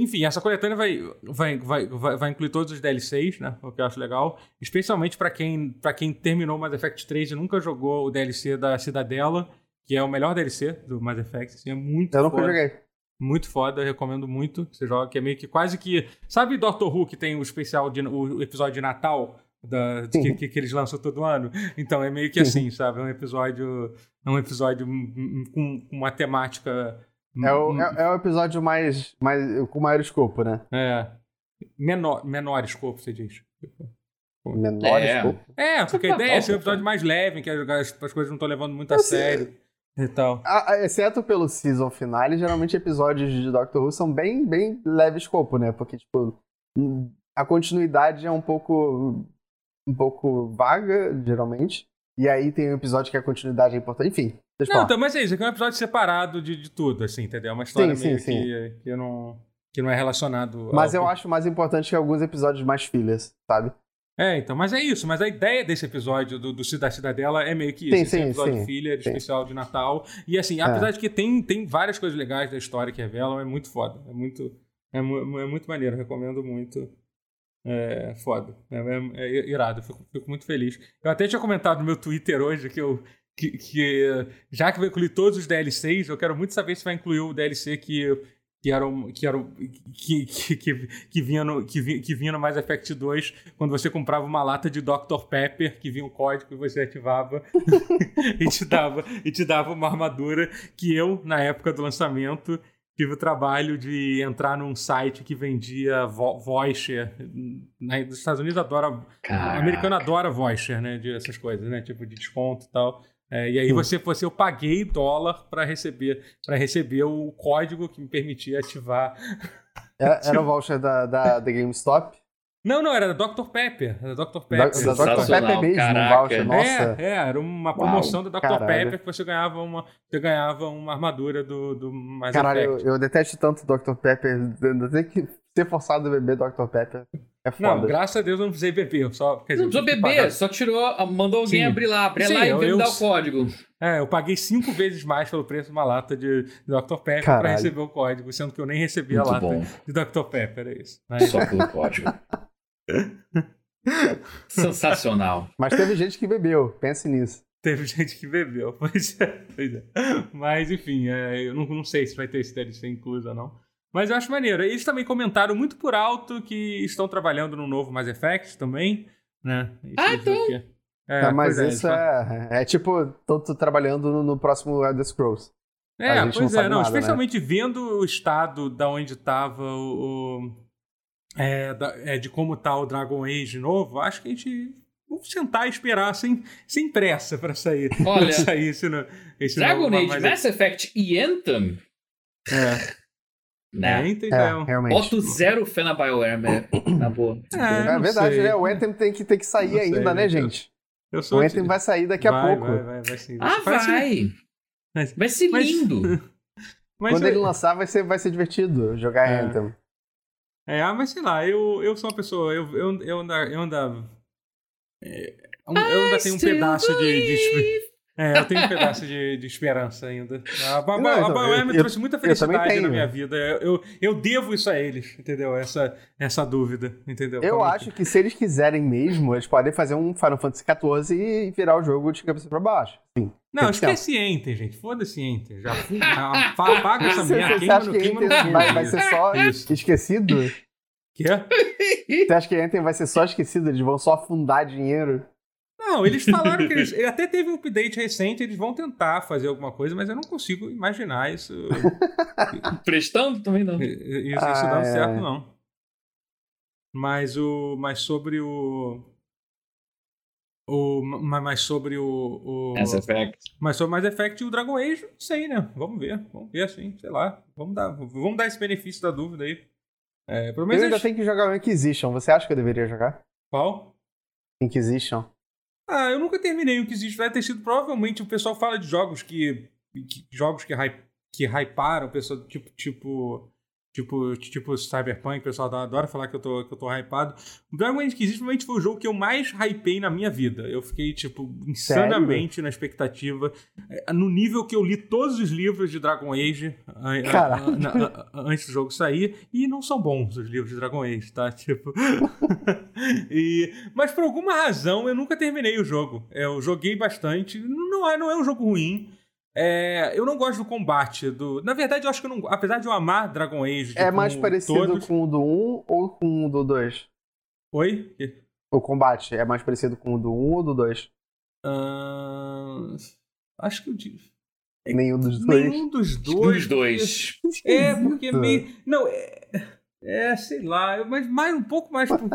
enfim, essa coletânea vai, vai, vai, vai, incluir todos os DLCs, né? O que eu acho legal. Especialmente para quem, pra quem terminou o Mass Effect 3 e nunca jogou o DLC da Cidadela que é o melhor DLC do Mass Effect. Assim, é muito Eu nunca joguei. Muito foda, recomendo muito que você jogue, que é meio que quase que. Sabe Doctor Who que tem o especial de, o episódio de Natal? Da, que, que, que, eles lançam todo ano. Então é meio que assim, sabe? É um episódio. É um episódio com, com uma temática. É o, é, é, o episódio mais, mais. com maior escopo, né? É. Menor, menor escopo, você diz. Menor é. escopo? É, porque a [LAUGHS] ideia é ser um episódio mais leve, em que as, as coisas não estão levando muito a sério e tal. Exceto pelo season finale, geralmente episódios de Doctor Who são bem, bem leve escopo, né? Porque, tipo, a continuidade é um pouco um pouco vaga, geralmente. E aí tem um episódio que a continuidade é importante. Enfim, deixa Não, então, mas é isso. Aqui é um episódio separado de, de tudo, assim, entendeu? É uma história sim, meio sim, que, sim. que, não, que não é relacionado Mas eu que... acho mais importante que alguns episódios mais filhas, sabe? É, então, mas é isso. Mas a ideia desse episódio do, do da Cidadela é meio que isso. Sim, sim, um episódio sim, filha, especial de Natal. E assim, apesar é. de que tem, tem várias coisas legais da história que revelam, é muito foda. É muito, é, é muito maneiro. Recomendo muito. É foda. É, é, é irado. Fico, fico, muito feliz. Eu até tinha comentado no meu Twitter hoje que eu. Que, que já que vai incluir todos os DLCs, eu quero muito saber se vai incluir o DLC que que eram que eram que, que, que, que, vinha no, que, vinha, que vinha no Mass Effect 2 quando você comprava uma lata de Dr Pepper que vinha um código e você ativava [LAUGHS] e te dava e te dava uma armadura que eu na época do lançamento tive o trabalho de entrar num site que vendia vo voucher na, nos Estados Unidos adora o americano adora voucher né de essas coisas né tipo de desconto e tal é, e aí você, você eu paguei dólar para receber para receber o código que me permitia ativar Era, [LAUGHS] era o voucher da, da, da GameStop? Não, não, era da Dr. Pepper. Era da Dr. Pepper. Da, da Dr. Pepper mesmo, caraca. um voucher, nossa. É, é, era uma promoção Uau, da Dr. caralho. Pepper que você ganhava uma, você ganhava uma armadura do, do Mass Caralho, eu, eu detesto tanto Dr. Pepper. Tem que ser forçado a beber Dr. Pepper. É Não, foda. graças a Deus eu não precisei beber. eu Só, quer dizer, Não precisou beber, só tirou, mandou alguém Sim. abrir lá, abre Sim, lá e eu- dar o código. É, eu paguei cinco vezes mais pelo preço de uma lata de, de Dr. Pepper Caralho. pra receber o código, sendo que eu nem recebi a Muito lata bom. de Dr. Pepper, é isso. Mas, Só pelo código. [LAUGHS] Sensacional. Mas teve gente que bebeu, pense nisso. Teve gente que bebeu, [LAUGHS] pois é. Pois é. Mas, enfim, é, eu não, não sei se vai ter esse DLC incluso ou não. Mas eu acho maneiro. Eles também comentaram muito por alto que estão trabalhando no novo Mass Effect também, né? Isso Ah, então. É, É, mas pois é, isso eles é, é tipo, tô, tô trabalhando no, no próximo Elder Scrolls. É, A gente não pois é, não, nada, né? especialmente vendo o estado da onde estava o. o- é, da- é, de como tá o Dragon Age novo, acho que a gente. Vamos sentar e esperar sem, sem pressa pra sair. Olha, [LAUGHS] pra sair esse, esse Dragon novo, Age, mas- Mass Effect e Anthem? É, Né? é, então, É, realmente. Boto zero fé na BioWare, né? na boa. [CLEARS THROAT] É, É verdade, sei. né? O Anthem tem que, tem que sair Não sei, ainda, né, né? gente? Eu sou O Anthem vai sair daqui a vai, pouco. Vai, vai, vai, sim. Ah, Parece- vai! Mas- Vai ser lindo! [LAUGHS] mas Quando ele lançar, vai ser, vai ser divertido jogar É. Anthem. É, ah, mas sei lá, eu, eu sou uma pessoa, eu, eu, eu ainda. Eu ainda, é, eu ainda tenho um pedaço de. de. [LAUGHS] é, eu tenho um pedaço de, de esperança ainda. A, Ba- Não, a então, me eu- trouxe muita felicidade na minha vida. Eu, eu devo isso a eles, entendeu? Essa, essa dúvida, entendeu? Eu Como- acho que se eles quiserem mesmo, eles podem fazer um Final Fantasy XIV e virar o jogo de cabeça pra baixo. Sim. Não, Tem esquece Enter, gente. Foda-se Enter. Já fui, ah, pa- paga essa merda. você Queima acha no que queima no Anthem queima. vai, vai ser só Isso. esquecido? Quê? Você acha que Anthem vai ser só esquecido? Eles vão só afundar dinheiro? Não, eles falaram que eles. [LAUGHS] Até teve um update recente, eles vão tentar fazer alguma coisa, mas eu não consigo imaginar isso. [LAUGHS] Prestando também não. Isso, isso Ah, dando é. certo, não. Mas o. Mas sobre o. O, ma- mas sobre o. o Mass Effect. mas sobre Mass Effect e o Dragon Age, não sei, né? Vamos ver. Vamos ver assim, sei lá. Vamos dar, vamos dar esse benefício da dúvida aí. É, pelo Eu menos ainda eles- tenho que jogar o Inquisition. Você acha que eu deveria jogar? Qual? Inquisition. Ah, eu nunca terminei o que existe. Vai ter sido provavelmente o pessoal fala de jogos que. que- jogos que, hype, que hyparam, pessoal, tipo, tipo. Tipo, tipo Cyberpunk, o pessoal adora falar que eu tô, que eu tô hypado. O Dragon Age Inquisition provavelmente foi o jogo que eu mais hypei na minha vida. Eu fiquei, tipo, insanamente na expectativa. É, No nível que eu li todos os livros de Dragon Age a- a- a- antes do jogo sair. E não são bons os livros de Dragon Age, tá? Tipo. [LAUGHS] e, mas por alguma razão eu nunca terminei o jogo. Eu joguei bastante. Não é, não é um jogo ruim. É, eu não gosto do combate. Do... Na verdade, eu acho que eu não. Apesar de eu amar Dragon Age. É tipo, mais parecido todos- com o do 1 ou com o do 2? Oi? O combate é mais parecido com o do 1 ou do 2? Ahn, Acho que eu digo. Nenhum dos dois. Nenhum dos Um dois. dos dois. É, porque meio. Não, é. É, sei lá, mas mais, um pouco mais com,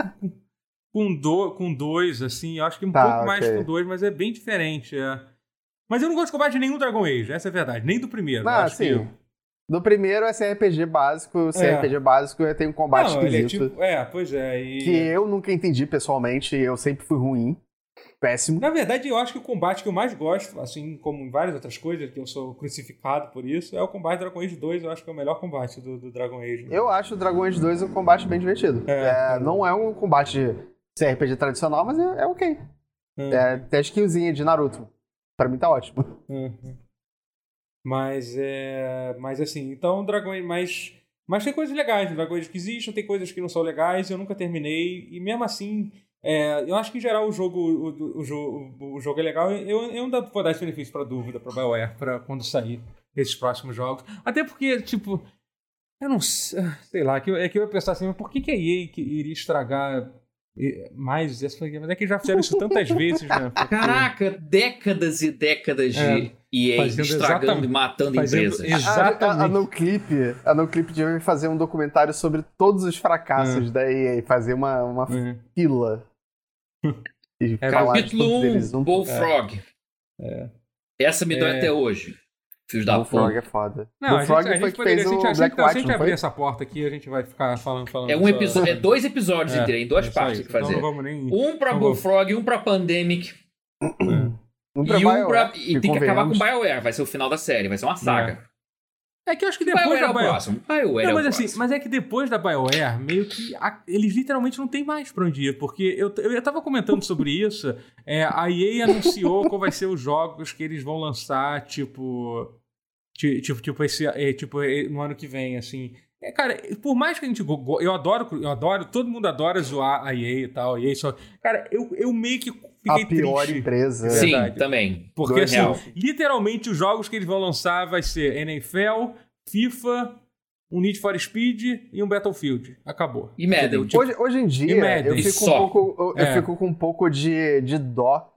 com, do, com dois, assim. Eu acho que um Tá, pouco mais ok. com dois, mas é bem diferente. É. Mas eu não gosto de combate de nenhum Dragon Age, essa é a verdade. Nem do primeiro. Ah, acho sim. que- Do primeiro é CRPG básico. CRPG básico tem um combate Não, é esquisito. tipo. É, pois é. E... Que eu nunca entendi pessoalmente. Eu sempre fui ruim. Péssimo. Na verdade, eu acho que o combate que eu mais gosto, assim como em várias outras coisas, que eu sou crucificado por isso, é o combate Dragon Age 2. Eu acho que é o melhor combate do, do Dragon Age. Eu acho o Dragon Age 2 um combate bem divertido. É. É, não é um combate CRPG tradicional, mas é, é ok. Uhum. É até skillzinha de Naruto. Pra mim tá ótimo. Uhum. Mas é. Mas assim, então Dragon Age. Mas, mas tem coisas legais no Dragon Age Inquisition, tem coisas que não são legais, eu nunca terminei. E mesmo assim, é, eu acho que em geral o jogo, o, o, jogo, o jogo é legal. Eu, eu ainda vou dar esse benefício pra dúvida, pra BioWare, pra quando sair esses próximos jogos. Até porque, tipo. Eu não sei. Sei lá, que é que eu ia pensar assim, mas por que, que a EA que iria estragar mais franquia? Mas é que já fizeram isso tantas vezes, né? [LAUGHS] Porque- Caraca, décadas e décadas É, de EA fazendo estragando e matando empresas. ex- Exatamente. A, a, a NoClip, a NoClip devia fazer um documentário sobre todos os fracassos da EA. Fazer uma, uma É. fila. [LAUGHS] E É, Capítulo todos 1, eles. Um Bullfrog. Essa me dói É. até hoje. Filhos da Bullfrog é foda. Não, a gente, Bullfrog a foi gente poderia, a gente, a White, gente não abrir foi? essa porta aqui, a gente vai ficar falando, falando. É um só- episódio, é dois episódios É, inteiro, em duas é partes isso. que fazer. Então nem... Um pra não vou- Bullfrog, um pra Pandemic [CLEARS THROAT] Um e pra um BioWare, pra. E tem que acabar com. BioWare, vai ser o final da série, vai ser uma saga. É que eu acho que depois BioWare é da o BioWare... próximo. BioWare Não, é mas assim, próximo. mas é que depois da BioWare, meio que a- eles literalmente não tem mais pra onde ir, porque eu, eu tava comentando sobre isso, é, a EA anunciou qual vai ser os jogos que eles vão lançar, tipo, ti- tipo, tipo, esse, é, tipo é, no ano que vem, assim. É, cara, por mais que a gente. Eu adoro, eu adoro, todo mundo adora zoar a EA e tal, a EA só. Cara, eu, eu meio que A pior triste. empresa. Sim. Sim, verdade. também. Porque, assim, real. literalmente os jogos que eles vão lançar vai ser NFL, FIFA, um Need for Speed e um Battlefield. Acabou. E Madden. Tipo, Hoje, hoje em dia, eu fico, um pouco, eu, eu É. fico com um pouco de, de dó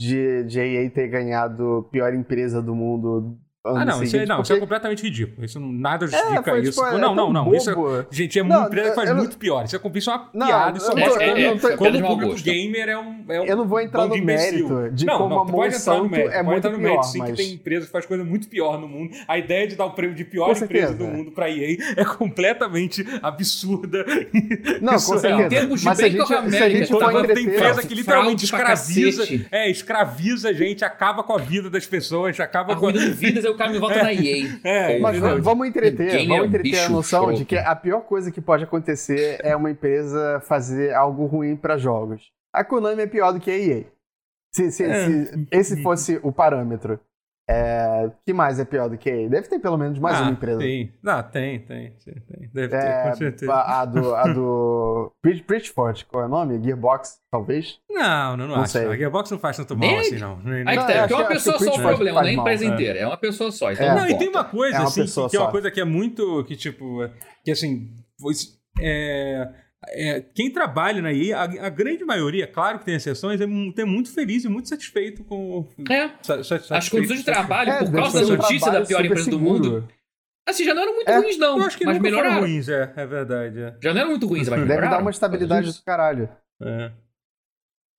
de, de EA ter ganhado pior empresa do mundo ah, não, isso, é, seguinte, não isso é porque- completamente ridículo. Isso não, nada É, justifica foi, isso. tipo, é não, não, não. Isso é, bobo. gente, é Não, uma empresa que faz eu muito pior. Isso é, isso é uma Não, piada. Isso é não não tô- é, Como mau público gamer é um, é um. Eu não vou entrar no imbecil. mérito de não, como não, a tu pode entrar no Monsanto mérito, é pode muito entrar no pior, mérito, sim, mas... que tem empresa que faz coisa muito pior no mundo. A ideia de dar o prêmio de pior Com empresa certeza. do mundo pra EA é completamente absurda. Não, Isso com é- certeza. Em termos de Mas a a tá for falando- tem empresa que literalmente escraviza, é, escraviza a gente, acaba com a vida das pessoas, acaba A com vidas, aí o cara me volta na EA. É, Mas entendeu? vamos- vamos entreter, vamos é um entreter a bicho noção de que a pior coisa que pode acontecer é uma empresa fazer algo ruim pra jogos. A Konami é pior do que a EA. Se, se- É. se esse fosse o parâmetro. É, que mais é pior do que EA? Deve ter pelo menos mais Ah, uma empresa. Tem. Ah, tem, tem, tem, tem. Deve É, ter, com certeza. a, a do, a do [LAUGHS] Bridge- Bridgeport, qual é o nome? Gearbox, talvez? Não, não, não, Não acho. sei. A Gearbox não faz tanto mal Nem- assim, não. Nem- Aí Não, tá, eu porque é uma pessoa só o problema, não é a empresa é. inteira. É uma pessoa só. Então É. não, Não, e tem uma coisa, É uma assim, que, que é uma coisa que é muito. Que, tipo. Que assim. É, é, quem trabalha na EA, a, a grande maioria, claro que tem exceções, é, é muito feliz e muito satisfeito com. É. sa- sa- As condições de trabalho, É, por causa da notícia da pior empresa do seguro. mundo, assim, já não eram muito É. ruins, não. Eu acho que mas melhoraram. ruins, é, é verdade. É. Já não eram muito ruins, mas Deve melhoraram. dar uma estabilidade do caralho. É.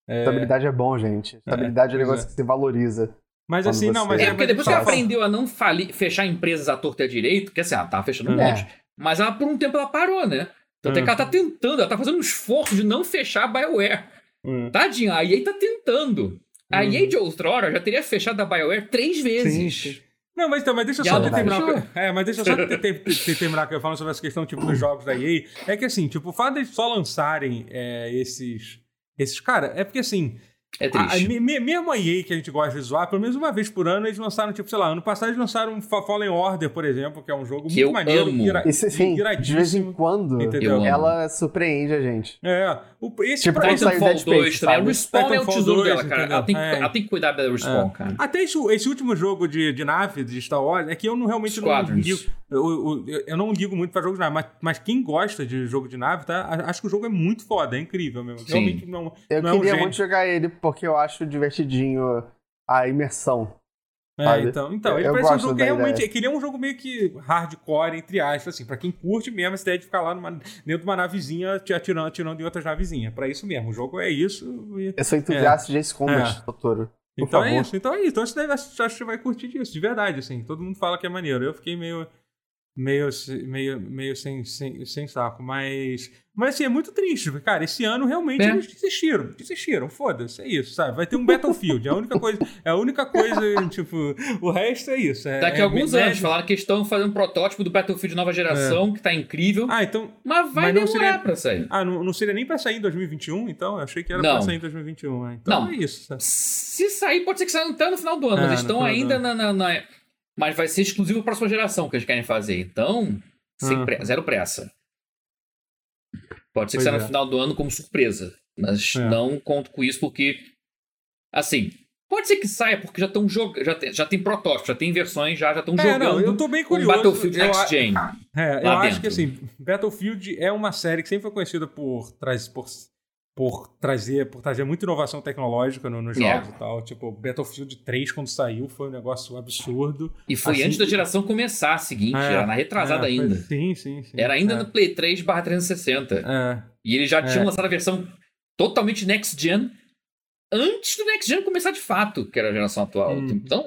É. Estabilidade é bom, gente. Estabilidade é, um negócio é. que você valoriza. Mas assim, não, mas É, é, porque depois que ela aprendeu a não fechar empresas à torta e à direito, porque assim, ela tava fechando um É. monte. Mas ela, por um tempo, ela parou, né? Então É. que ela tá tentando, ela tá fazendo um esforço de não fechar a BioWare. Hum. Tadinha, a EA tá tentando. A Hum. EA de outrora já teria fechado a BioWare três vezes. Sim. Não, mas então, mas deixa eu só terminar. É, mas deixa eu só ter- ter- ter- terminar que eu falo sobre essa questão tipo dos jogos da EA. É que assim, tipo, o fato de só lançarem é, esses esses cara, é porque assim, É a- triste. a- me- mesmo a EA que a gente gosta de zoar, pelo menos uma vez por ano eles lançaram tipo, sei lá, ano passado eles lançaram Fa- Fallen Order, por exemplo, que é um jogo Que muito eu maneiro, amo. ira- E se- sim, de vez em quando, Entendeu? Ela surpreende a gente. É, o, esse Tipo, pra- Titanfall Dead Space, 2 também. A sabe? Respawn é o tesouro 2, dela, cara. entendeu? Ela tem, que, É. ela tem que cuidar da Respawn, cara. Até esse, esse último jogo de, de nave de Star Wars é que eu não realmente não Squadrons. ligo. Eu, eu, eu não ligo muito pra jogo de nave, mas, mas quem gosta de jogo de nave, tá? a- Acho que o jogo é muito foda, é incrível mesmo. Sim. Realmente não, Eu não é um queria muito jogar ele porque eu acho divertidinho a imersão. É, sabe? então, então ele eu parece um jogo que realmente. ideia. É que ele é um jogo meio que hardcore, entre aspas, assim, pra quem curte mesmo essa ideia de ficar lá numa- dentro de uma navezinha te atirando, atirando em outras navezinhas. Pra isso mesmo. O jogo é isso. e- Eu sou entusiasta de Ace Combat, É. Totoro. Por Então favor. é isso, então é isso. Então você deve, acho que você vai curtir disso, de verdade, assim. Todo mundo fala que é maneiro. Eu fiquei meio. Meio, meio, meio sem, sem, sem saco, mas. Mas assim, é muito triste. Cara, esse ano realmente É. eles desistiram. Desistiram, foda-se, é isso, sabe? Vai ter um Battlefield. É a única coisa. É a única coisa, [LAUGHS] tipo. O resto é isso. É, Daqui é a alguns médio. anos, falaram que estão fazendo um protótipo do Battlefield nova geração, que tá incrível. Ah, então. mas vai mas não demorar seria- pra sair. Ah, não, não seria nem pra sair em 2021, então? Eu achei que era Não. pra sair em 2021. né? Então Não. é isso. sabe? Se sair, pode ser que saia até no final do ano, É, mas estão ainda na, na- na- Mas vai ser exclusivo pra próxima geração que eles querem fazer. Então, sem Ah. pre- zero pressa. Pode ser que Pois saia no é. final do ano como surpresa. Mas É. não conto com isso porque. Assim. Pode ser que saia porque já estão jogando. Já tem, já tem protótipo, já tem versões, já já estão É, jogando. não, eu tô bem curioso. Battlefield Eu Next a- Gen. É, eu acho que assim, Battlefield é uma série que sempre foi conhecida por, traz, por, por trazer por trazer muita inovação tecnológica no- nos É. jogos e tal. Tipo, Battlefield 3, quando saiu, foi um negócio absurdo. E foi Assim- antes da geração começar a seguinte, É, era na retrasada é, foi- ainda. Sim, sim, sim. Era ainda é, no Play 3 barra 360. É, E eles já É. tinham lançado a versão totalmente next gen antes do next gen começar de fato, que era a geração atual. Hum. Então,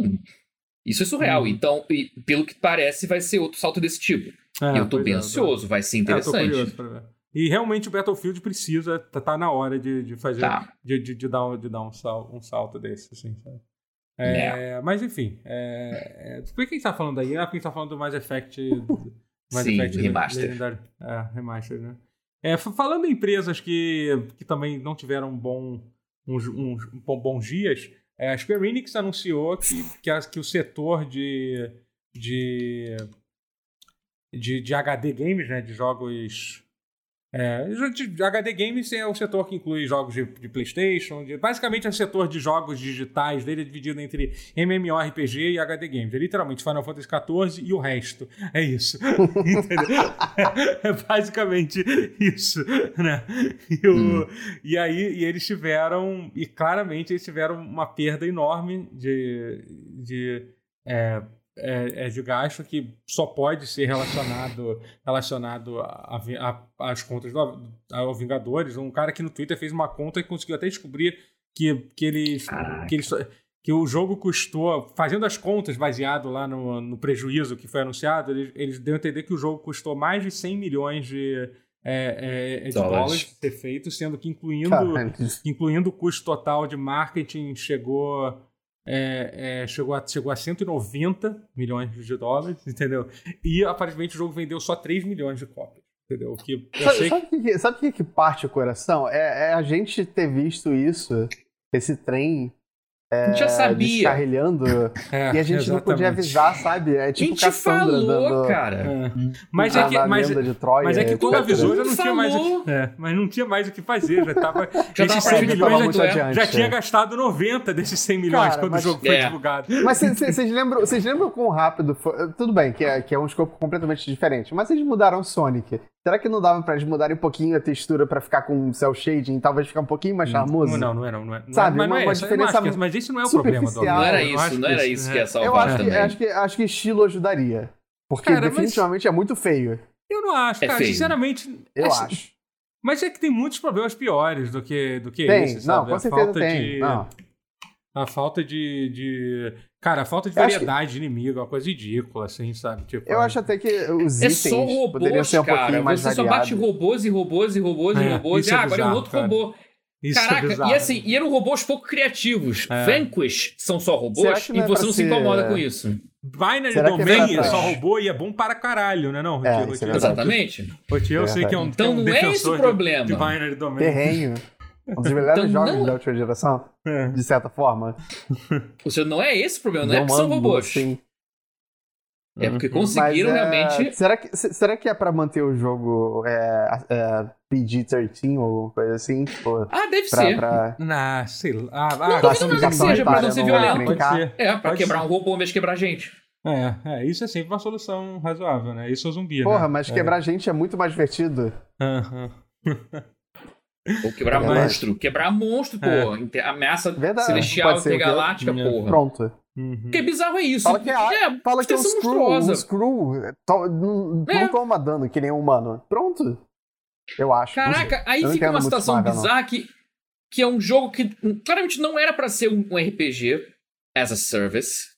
Isso é surreal. Hum. Então, e, pelo que parece, vai ser outro salto desse tipo. É, eu tô bem é, ansioso, vai ser interessante. É, e realmente o Battlefield precisa, tá, tá na hora de, de fazer, tá. de, de, de, dar, de dar um, sal, um salto desse, assim, sabe? É, é. Mas enfim, é, é, por que a gente tá falando aí? Ah, porque a gente tá falando do Mass Effect. Mass Sim, Effect Remaster. É, Remaster, né? É, falando em empresas que, que também não tiveram bom, uns, uns, bons dias, é, a Square Enix anunciou que, que, a, que o setor de, de, de, de HD games, né, de jogos é, HD Games é o setor que inclui jogos de, de PlayStation, de, basicamente é o setor de jogos digitais dele é dividido entre MMORPG e HD Games. É literalmente Final Fantasy XIV e o resto. É isso. [LAUGHS] Entendeu? é, basicamente isso. Né? E, o, hum. e aí e eles tiveram, e claramente eles tiveram uma perda enorme de. de é, é, é de gasto que só pode ser relacionado relacionado às contas do, ao Vingadores. Um cara aqui no Twitter fez uma conta e conseguiu até descobrir que, que eles. Que eles que o jogo custou, fazendo as contas baseado lá no, no prejuízo que foi anunciado, eles, eles deu a entender que o jogo custou mais de 100 milhões de, é, é, de dólares. dólares ser feito, sendo que incluindo, incluindo o custo total de marketing chegou é, é, chegou, a, chegou a 190 milhões de dólares, entendeu? E aparentemente o jogo vendeu só 3 milhões de cópias. Entendeu? Que sabe, sabe, que, sabe que, que parte o coração? É, é a gente ter visto isso, esse trem é, já sabia. descarrilhando [LAUGHS] é, e a gente exatamente. não podia avisar, sabe? É tipo a gente Cassandra falou, dando, cara. É. Mas, é que, mas, Troia, mas é que quando avisou já não tinha mais o que, é, mas não tinha mais o que fazer, já tava já esses 100 milhões já, adiante, já tinha gastado 90 desses 100 milhões Cara, quando mas, o jogo foi é. divulgado. Mas vocês lembram, vocês lembram quão rápido foi? Tudo bem, que é, que é um escopo completamente diferente, mas eles mudaram Sonic. Será que não dava pra eles mudarem um pouquinho a textura pra ficar com cel shading, talvez ficar um pouquinho mais charmoso? Não, não, não, não é. Sabe, mas uma, não é, uma diferença. Mas, mas isso não é o problema do Não era isso, não era isso que ia salvar eu acho também. Que, acho, que, acho que estilo ajudaria. Porque cara, definitivamente mas... é muito feio. Eu não acho, é cara. Feio. Sinceramente. Eu é, acho. Mas é que tem muitos problemas piores do que, do que tem, esse, sabe? Não, com certeza tem. De... Não. A falta de, de Cara, a falta de variedade que... de inimigo é uma coisa ridícula, assim, sabe? Tipo, eu acho até que os é itens só robôs, poderiam ser um cara. pouquinho mais Você variado. só bate robôs e robôs e robôs é, e robôs e ah, agora é um outro cara. robô. Isso é Caraca, é e assim, e eram robôs pouco criativos. É. Vanquish são só robôs e você não se incomoda com isso. Binary Será Domain é, só robô e é bom para caralho, né não, é, Exatamente. Porque eu sei que é um Então um não é esse o problema. De, de Binary Domain. Terrenho. Um dos melhores então, jogos não... da última geração, é. de certa forma. [LAUGHS] Ou seja, não é esse o problema, não, não é que são robôs. Sim. É porque conseguiram Mas, é... realmente. Será que, será que é pra manter o jogo é, é, PG-13 ou coisa assim? Tipo, ah, deve pra, ser. Pra... Nah, sei lá. Ah, não, ah, não, não, que seja pra não ser violento. É, pra Pode quebrar ser. um robô ao invés de quebrar gente. É, é, isso é sempre uma solução razoável, né? Isso é zumbi, Porra, né? mas quebrar gente é muito mais divertido. Aham. [LAUGHS] Ou quebrar é monstro. Quebrar monstro, pô. É. Ameaça Verdade. celestial intergaláctica, porra. Pronto. Uhum. Que bizarro é isso? Fala que é, é fala que é um screw, um screw to, não, é. não toma dano que nem um humano. Pronto. Eu acho. Caraca, aí fica uma situação bizarra que, que é um jogo que claramente não era para ser um RPG as a service.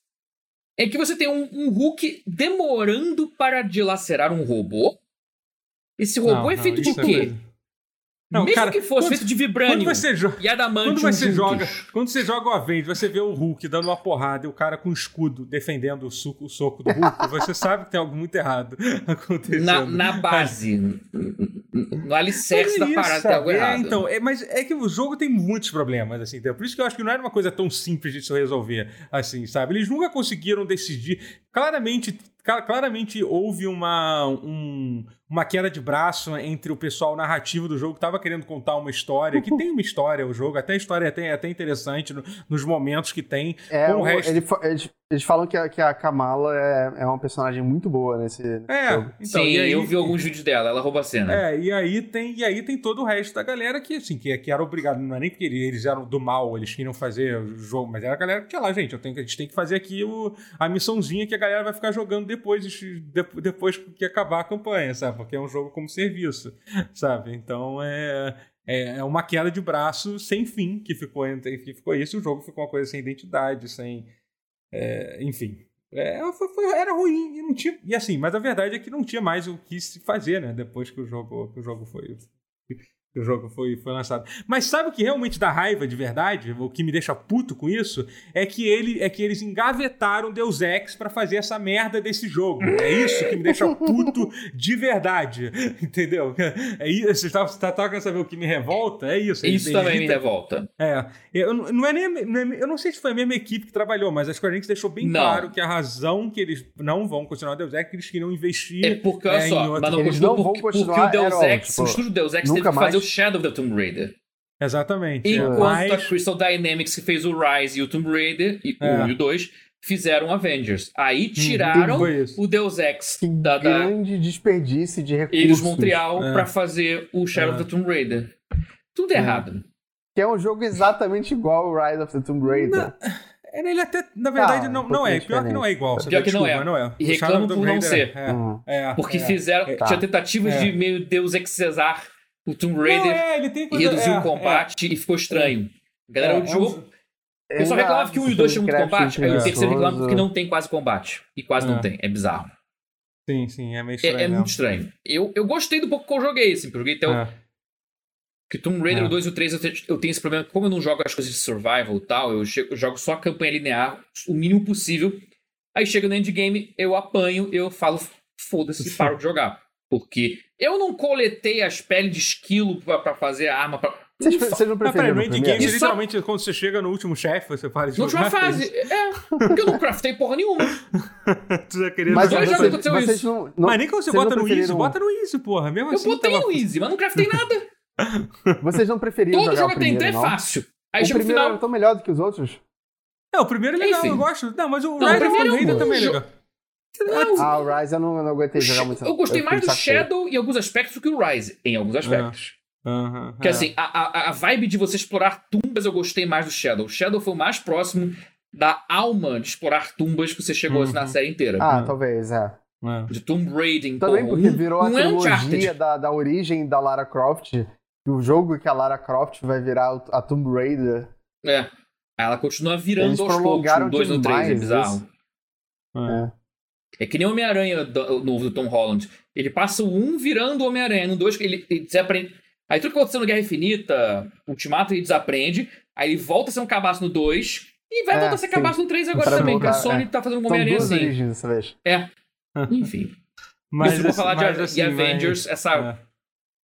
É que você tem um, um Hulk demorando para dilacerar um robô. Esse robô não, é feito não, de quê? É não, Mesmo cara, que fosse quando, feito de vibrânio quando você joga, e adamantium quando você joga Quando você joga o Avenge, você vê o Hulk dando uma porrada e o cara com escudo defendendo o, suco, o soco do Hulk, [LAUGHS] você sabe que tem algo muito errado [LAUGHS] acontecendo. Na, na base, no alicerce da parada tem algo é, errado. Então, é, mas é que o jogo tem muitos problemas, assim, então, por isso que eu acho que não era uma coisa tão simples de se resolver, assim, sabe? Eles nunca conseguiram decidir. Claramente, claramente houve uma, um, uma queda de braço entre o pessoal narrativo do jogo que estava querendo contar uma história, que tem uma história o jogo, até a história é até, é até interessante no, nos momentos que tem. É, o, resto... ele, eles, eles, falam que a, que a Kamala é, é uma personagem muito boa nesse, é, jogo. Então, Sim, aí, eu vi alguns vídeos dela, ela rouba a cena. É, e aí tem, e aí tem todo o resto da galera que, assim, que, que era obrigado, não é nem porque eles eram do mal, eles queriam fazer o jogo, mas era a galera que, lá, gente, eu tenho, a gente tem que fazer aqui o, a missãozinha que a galera vai ficar jogando depois, depois que acabar a campanha, sabe? Porque é um jogo como serviço, sabe? Então é, é, é uma queda de braço sem fim que ficou, que ficou isso. O jogo ficou uma coisa sem identidade, sem. É, enfim. É, foi, foi, era ruim e não tinha. E assim, mas a verdade é que não tinha mais o que se fazer, né? Depois que o jogo, que o jogo foi, que o jogo foi, foi lançado. Mas sabe o que realmente dá raiva de verdade? O que me deixa puto com isso? É que, ele, é que eles engavetaram Deus Ex para fazer essa merda desse jogo. É isso que me deixa puto de verdade. [LAUGHS] Entendeu? É isso. Você tá, tá, tá querendo saber o que me revolta? É isso. Isso também me revolta. É. Eu, não é nem, eu não sei se foi a mesma equipe que trabalhou, mas a Square Enix deixou bem não. claro que a razão que eles não vão continuar o Deus Ex é que eles queriam investir. É porque, olha é, só, mas não, eles não vão continuar. Porque o Deus Ex, tipo, o estúdio Deus Ex teve que fazer o Shadow of the Tomb Raider. Exatamente. Enquanto Mas... a Crystal Dynamics que fez o Rise e o Tomb Raider, e é. o 1 e o 2, fizeram Avengers. Aí hum, tiraram o Deus Ex que da, da... grande desperdício de recursos. Eles Montreal é. para fazer o Shadow of the Tomb Raider. Tudo é. errado. Que é um jogo exatamente igual ao Rise of the Tomb Raider. Não. Ele até, na verdade, ah, não, não é. Pior que não é igual. Pior que não é. não é. E reclamam por não ser. É, é, porque é, fizeram. É. Tinha tentativas de meio Deus Ex Cesar o Tomb Raider não, é, ele tem coisa, reduziu é, o combate é. e ficou estranho. A galera é, odiou. Eu só reclamava que o 1 e o 2 tinham muito combate, aí o terceiro reclama porque não tem quase combate. E quase não tem, é bizarro. Sim, sim, é meio estranho. É, é muito estranho. Eu, eu gostei do pouco que eu joguei, assim, porque eu joguei até o. Que Tomb Raider, o 2 e o 3, eu tenho, eu tenho esse problema. Como eu não jogo as coisas de survival e tal, eu, chego, eu jogo só a campanha linear, o mínimo possível. Aí chega no endgame, eu apanho, eu falo, foda-se, e [LAUGHS] paro de jogar. Porque eu não coletei as peles de esquilo pra, fazer a arma. Pra... Vocês, vocês não preferiram no endgame, só... literalmente, quando você chega no último chefe, você fala de Na última fase, é. Porque eu não craftei porra nenhuma. [LAUGHS] tu já queria... Mas dois jogos aconteceu isso. Não, não, mas nem quando você bota no Easy, bota no Easy, porra. Mesmo eu assim, botei tava... no Easy, mas não craftei nada. [LAUGHS] Vocês não preferiram Todo jogar jogo até então é fácil. Aí o chega o final... é tão melhor do que os outros? É, o primeiro é legal, Enfim. eu gosto. Não, mas o Rise of Tomb Raider também é legal. Ah, o Rise eu não, não aguentei jogar muito. Eu gostei eu mais do Shadow em alguns aspectos do que o Rise, em alguns aspectos. Uhum, que assim, a, a, a vibe de você explorar tumbas eu gostei mais do Shadow. O Shadow foi o mais próximo da alma de explorar tumbas que você chegou uhum. na série inteira. Ah, talvez, é. é. De Tomb Raider, Também porque virou um a trilogia da, da origem da Lara Croft. O jogo que a Lara Croft vai virar a Tomb Raider. É. Ela continua virando Eles aos poucos, no 2 no 3, é bizarro. É. É que nem Homem-Aranha novo do Tom Holland. Ele passa o 1 virando Homem-Aranha. No 2, ele, ele desaprende. Aí tudo que aconteceu no Guerra Infinita, Ultimato, ele desaprende. Aí ele volta a ser um cabaço no 2. E vai é, voltar a ser sim. cabaço no 3 agora pra também, voltar, porque a Sony é. tá fazendo um Homem-Aranha assim. Origens. É. [LAUGHS] Enfim. Mas, se for falar de assim, Avengers, mas... essa é.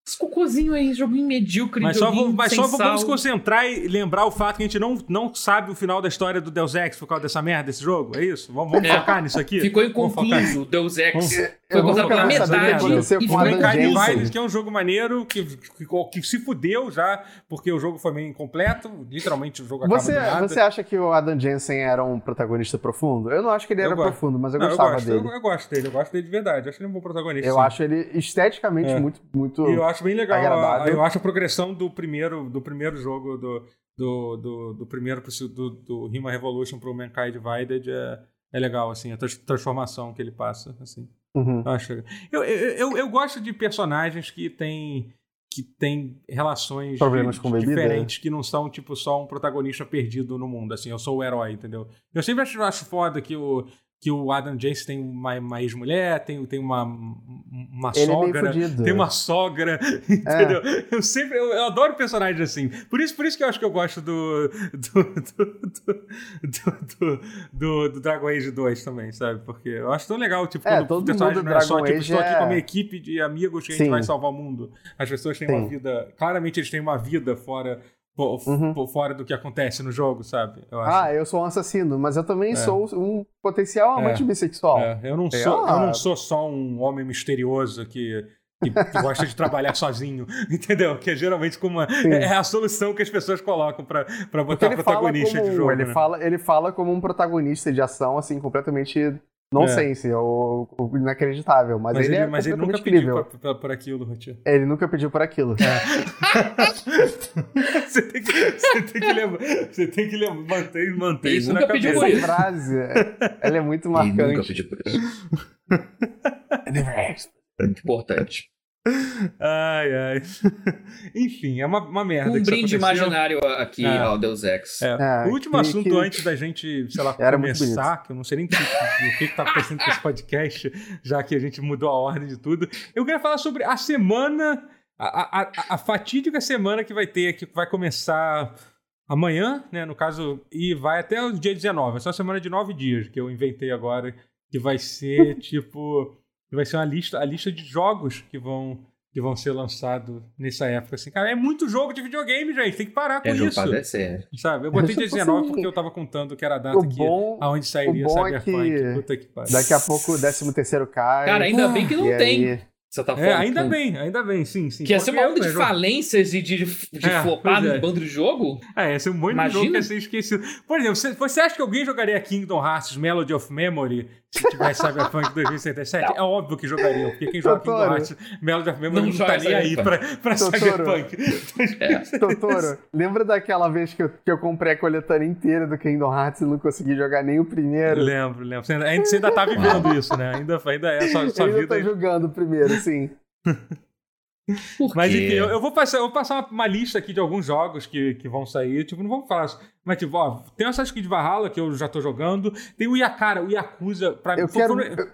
Esse cocôzinho aí, joguinho medíocre. Mas só, vamos, mas só vamos concentrar e lembrar o fato que a gente não, não sabe o final da história do Deus Ex por causa dessa merda desse jogo. É isso? Vamos, vamos é. focar nisso aqui? Ficou inconcluso o Deus Ex. Vamos, foi contado pela metade. E ficou em Carnival, que é um jogo maneiro, que, que, que, se fudeu já, porque o jogo foi meio incompleto. Literalmente o jogo acaba você, Você acha que o Adam Jensen era um protagonista profundo? Eu não acho que ele era eu profundo, mas eu não, gostava eu gosto, dele. Eu, eu, gosto dele, eu gosto dele de verdade. Eu acho ele um bom protagonista. Eu sim. acho ele esteticamente é. muito, muito. Eu acho bem legal. Agradável. Eu acho a progressão do primeiro, do primeiro jogo do, do, do, do primeiro do, do Rima Revolution pro Mankind Divided é, é legal, assim, a transformação que ele passa, assim. Uhum. Eu, acho, eu, eu, eu, gosto de personagens que têm que tem relações Problemas com diferentes, que não são tipo só um protagonista perdido no mundo, assim, eu sou o herói, entendeu? Eu sempre acho, acho foda que o que o Adam Jace tem uma, uma ex-mulher, tem, tem uma, uma Ele é sogra, é tem uma sogra, [LAUGHS] entendeu? É. Eu sempre, eu, eu, adoro personagens assim. Por isso, por isso que eu acho que eu gosto do do, do, do, do, do Dragon Age 2 também, sabe? Porque eu acho tão legal, tipo, é, quando o personagem não é só, tipo, estou aqui com a minha é equipe de amigos que Sim. a gente vai salvar o mundo. As pessoas têm Sim. uma vida, claramente eles têm uma vida fora por, uhum. por, fora do que acontece no jogo, sabe? Eu ah, eu sou um assassino, mas eu também é. sou um potencial amante é. bissexual. É. Eu, não sou, eu não sou só um homem misterioso que, que, que gosta de trabalhar [LAUGHS] sozinho, [LAUGHS] entendeu? Que é geralmente como uma, é a solução que as pessoas colocam para botar protagonista como, de jogo. Ele, né? fala, ele fala como um protagonista de ação, assim, completamente nonsense, é. ou, ou inacreditável. Mas, mas ele, ele, é mas ele nunca incrível. pediu por, por aquilo, Rotier. Ele nunca pediu por aquilo. É. [LAUGHS] você, tem que, você tem que lembrar. Você tem que lembrar, manter, manter ele isso nunca na pediu cabeça. Por isso. frase, ela é muito marcante. Ele nunca pediu por isso. [LAUGHS] é muito importante. Ai, ai. [LAUGHS] Enfim, é uma, uma merda. Um brinde imaginário aqui é. ao Deus Ex. É. É, o último que, assunto que... antes da gente, sei lá, começar, que eu não sei nem o que, que tá acontecendo com esse podcast, já que a gente mudou a ordem de tudo. Eu queria falar sobre a semana, a, a, a fatídica semana que vai ter, que vai começar amanhã, né? No caso, e vai até o dia 19. É só uma semana de nove dias que eu inventei agora, que vai ser [LAUGHS] tipo vai ser uma lista, a lista de jogos que vão que vão ser lançados nessa época. Assim, cara, é muito jogo de videogame, gente. Tem que parar com é isso. Jogo ser. Sabe? Eu botei [LAUGHS] dia 19 porque eu tava contando que era a data o que, bom, aonde sairia o bom Cyberpunk. É que Puta que pariu. Daqui a pouco o 13 terceiro cai. Cara, ainda bem que não tem. Aí... Você tá é, ainda bem, ainda bem, sim, sim. Que ia ser uma onda de falências e de, de é, flopar no é. bando de jogo? É, ia ser um monte Imagina. de jogo que ia ser esquecido. Por exemplo, você, você acha que alguém jogaria Kingdom Hearts Melody of Memory se tivesse Cyberpunk 2077? É óbvio que jogaria, porque quem joga Totoro. Kingdom Hearts Melody of Memory não, não tá nem aí pra, pra Cyberpunk. É. Totoro, lembra daquela vez que eu, que eu comprei a coletânea inteira do Kingdom Hearts e não consegui jogar nem o primeiro? Lembro, lembro. Você ainda, você ainda tá vivendo isso, né? Ainda, ainda é a sua, sua vida. Eu tô jogando o primeiro, sim. [LAUGHS] Mas enfim, eu, eu, vou passar, eu vou passar uma, uma, lista aqui de alguns jogos que, que vão sair. Tipo, não vamos falar. Mas, tipo, ó, tem o Assassin's Creed Valhalla, que eu já tô jogando. Tem o Yakara, o Yakuza. Pra eu, quero, eu,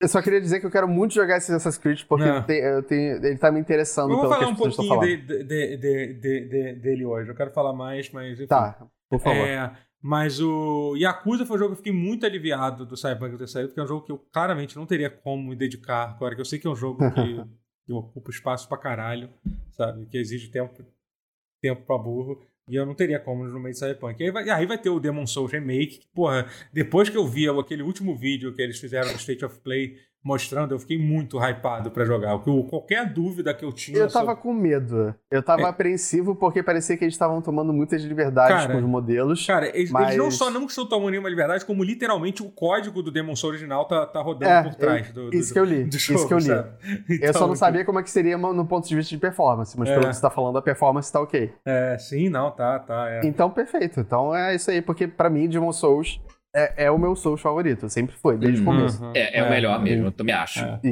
eu só queria dizer que eu quero muito jogar esse Assassin's Creed, porque eu tenho, eu tenho, ele tá me interessando eu vou falar um pouquinho de, de, de, dele hoje. Eu quero falar mais, mas. Enfim. Tá, por favor. É, mas o Yakuza foi um jogo que eu fiquei muito aliviado do Cyberpunk ter saído, porque é um jogo que eu claramente não teria como me dedicar agora, que eu sei que é um jogo [LAUGHS] que que ocupa espaço pra caralho, sabe? Que exige tempo, tempo pra burro. E eu não teria como no meio de Cyberpunk. E aí vai, aí vai ter o Demon Souls Remake. Que, porra, depois que eu vi aquele último vídeo que eles fizeram no State of Play mostrando, eu fiquei muito hypado para jogar. Qualquer dúvida que eu tinha. Eu tava sobre... com medo. Eu tava é. apreensivo porque parecia que eles estavam tomando muitas liberdades cara, com os modelos. Cara, eles, mas... eles, não só não estão tomando nenhuma liberdade, como literalmente o código do Demon Souls original tá, tá rodando é, por trás. Do, do, isso que eu li. Jogo, isso que eu li. [LAUGHS] Então, eu só não sabia como é que seria no ponto de vista de performance, mas é. pelo que você tá falando, a performance tá ok. É, sim, não, tá, tá. É. Então, perfeito. Então é isso aí, porque para mim, Demon Souls é, é, o meu Souls favorito, sempre foi, desde uhum, o começo. É, é, é, o melhor mesmo, eu também acho. É. E,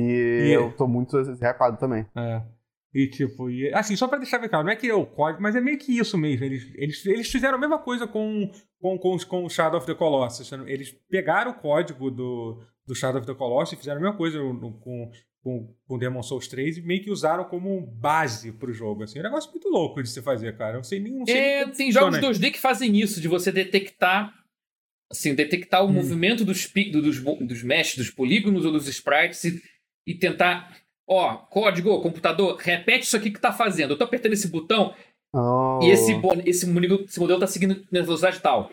e, eu tô muito hypado também. É. E tipo, e, assim, só pra deixar bem claro, não é que é o código, mas é meio que isso mesmo. Eles, eles, eles fizeram a mesma coisa com, com, com, com o Shadow of the Colossus. Eles pegaram o código do, do Shadow of the Colossus e fizeram a mesma coisa com, com, com Demon Souls 3 e meio que usaram como base pro jogo. Assim. É um negócio muito louco de se fazer, cara. Eu não sei nem. Não sei é, tem jogos 2D que fazem isso, de você detectar assim, detectar o hum. movimento dos, dos, dos meshes, dos polígonos ou dos sprites e, e tentar, ó, código, computador, repete isso aqui que tá fazendo. Eu tô apertando esse botão oh. e esse, esse, modelo, esse modelo tá seguindo na velocidade tal.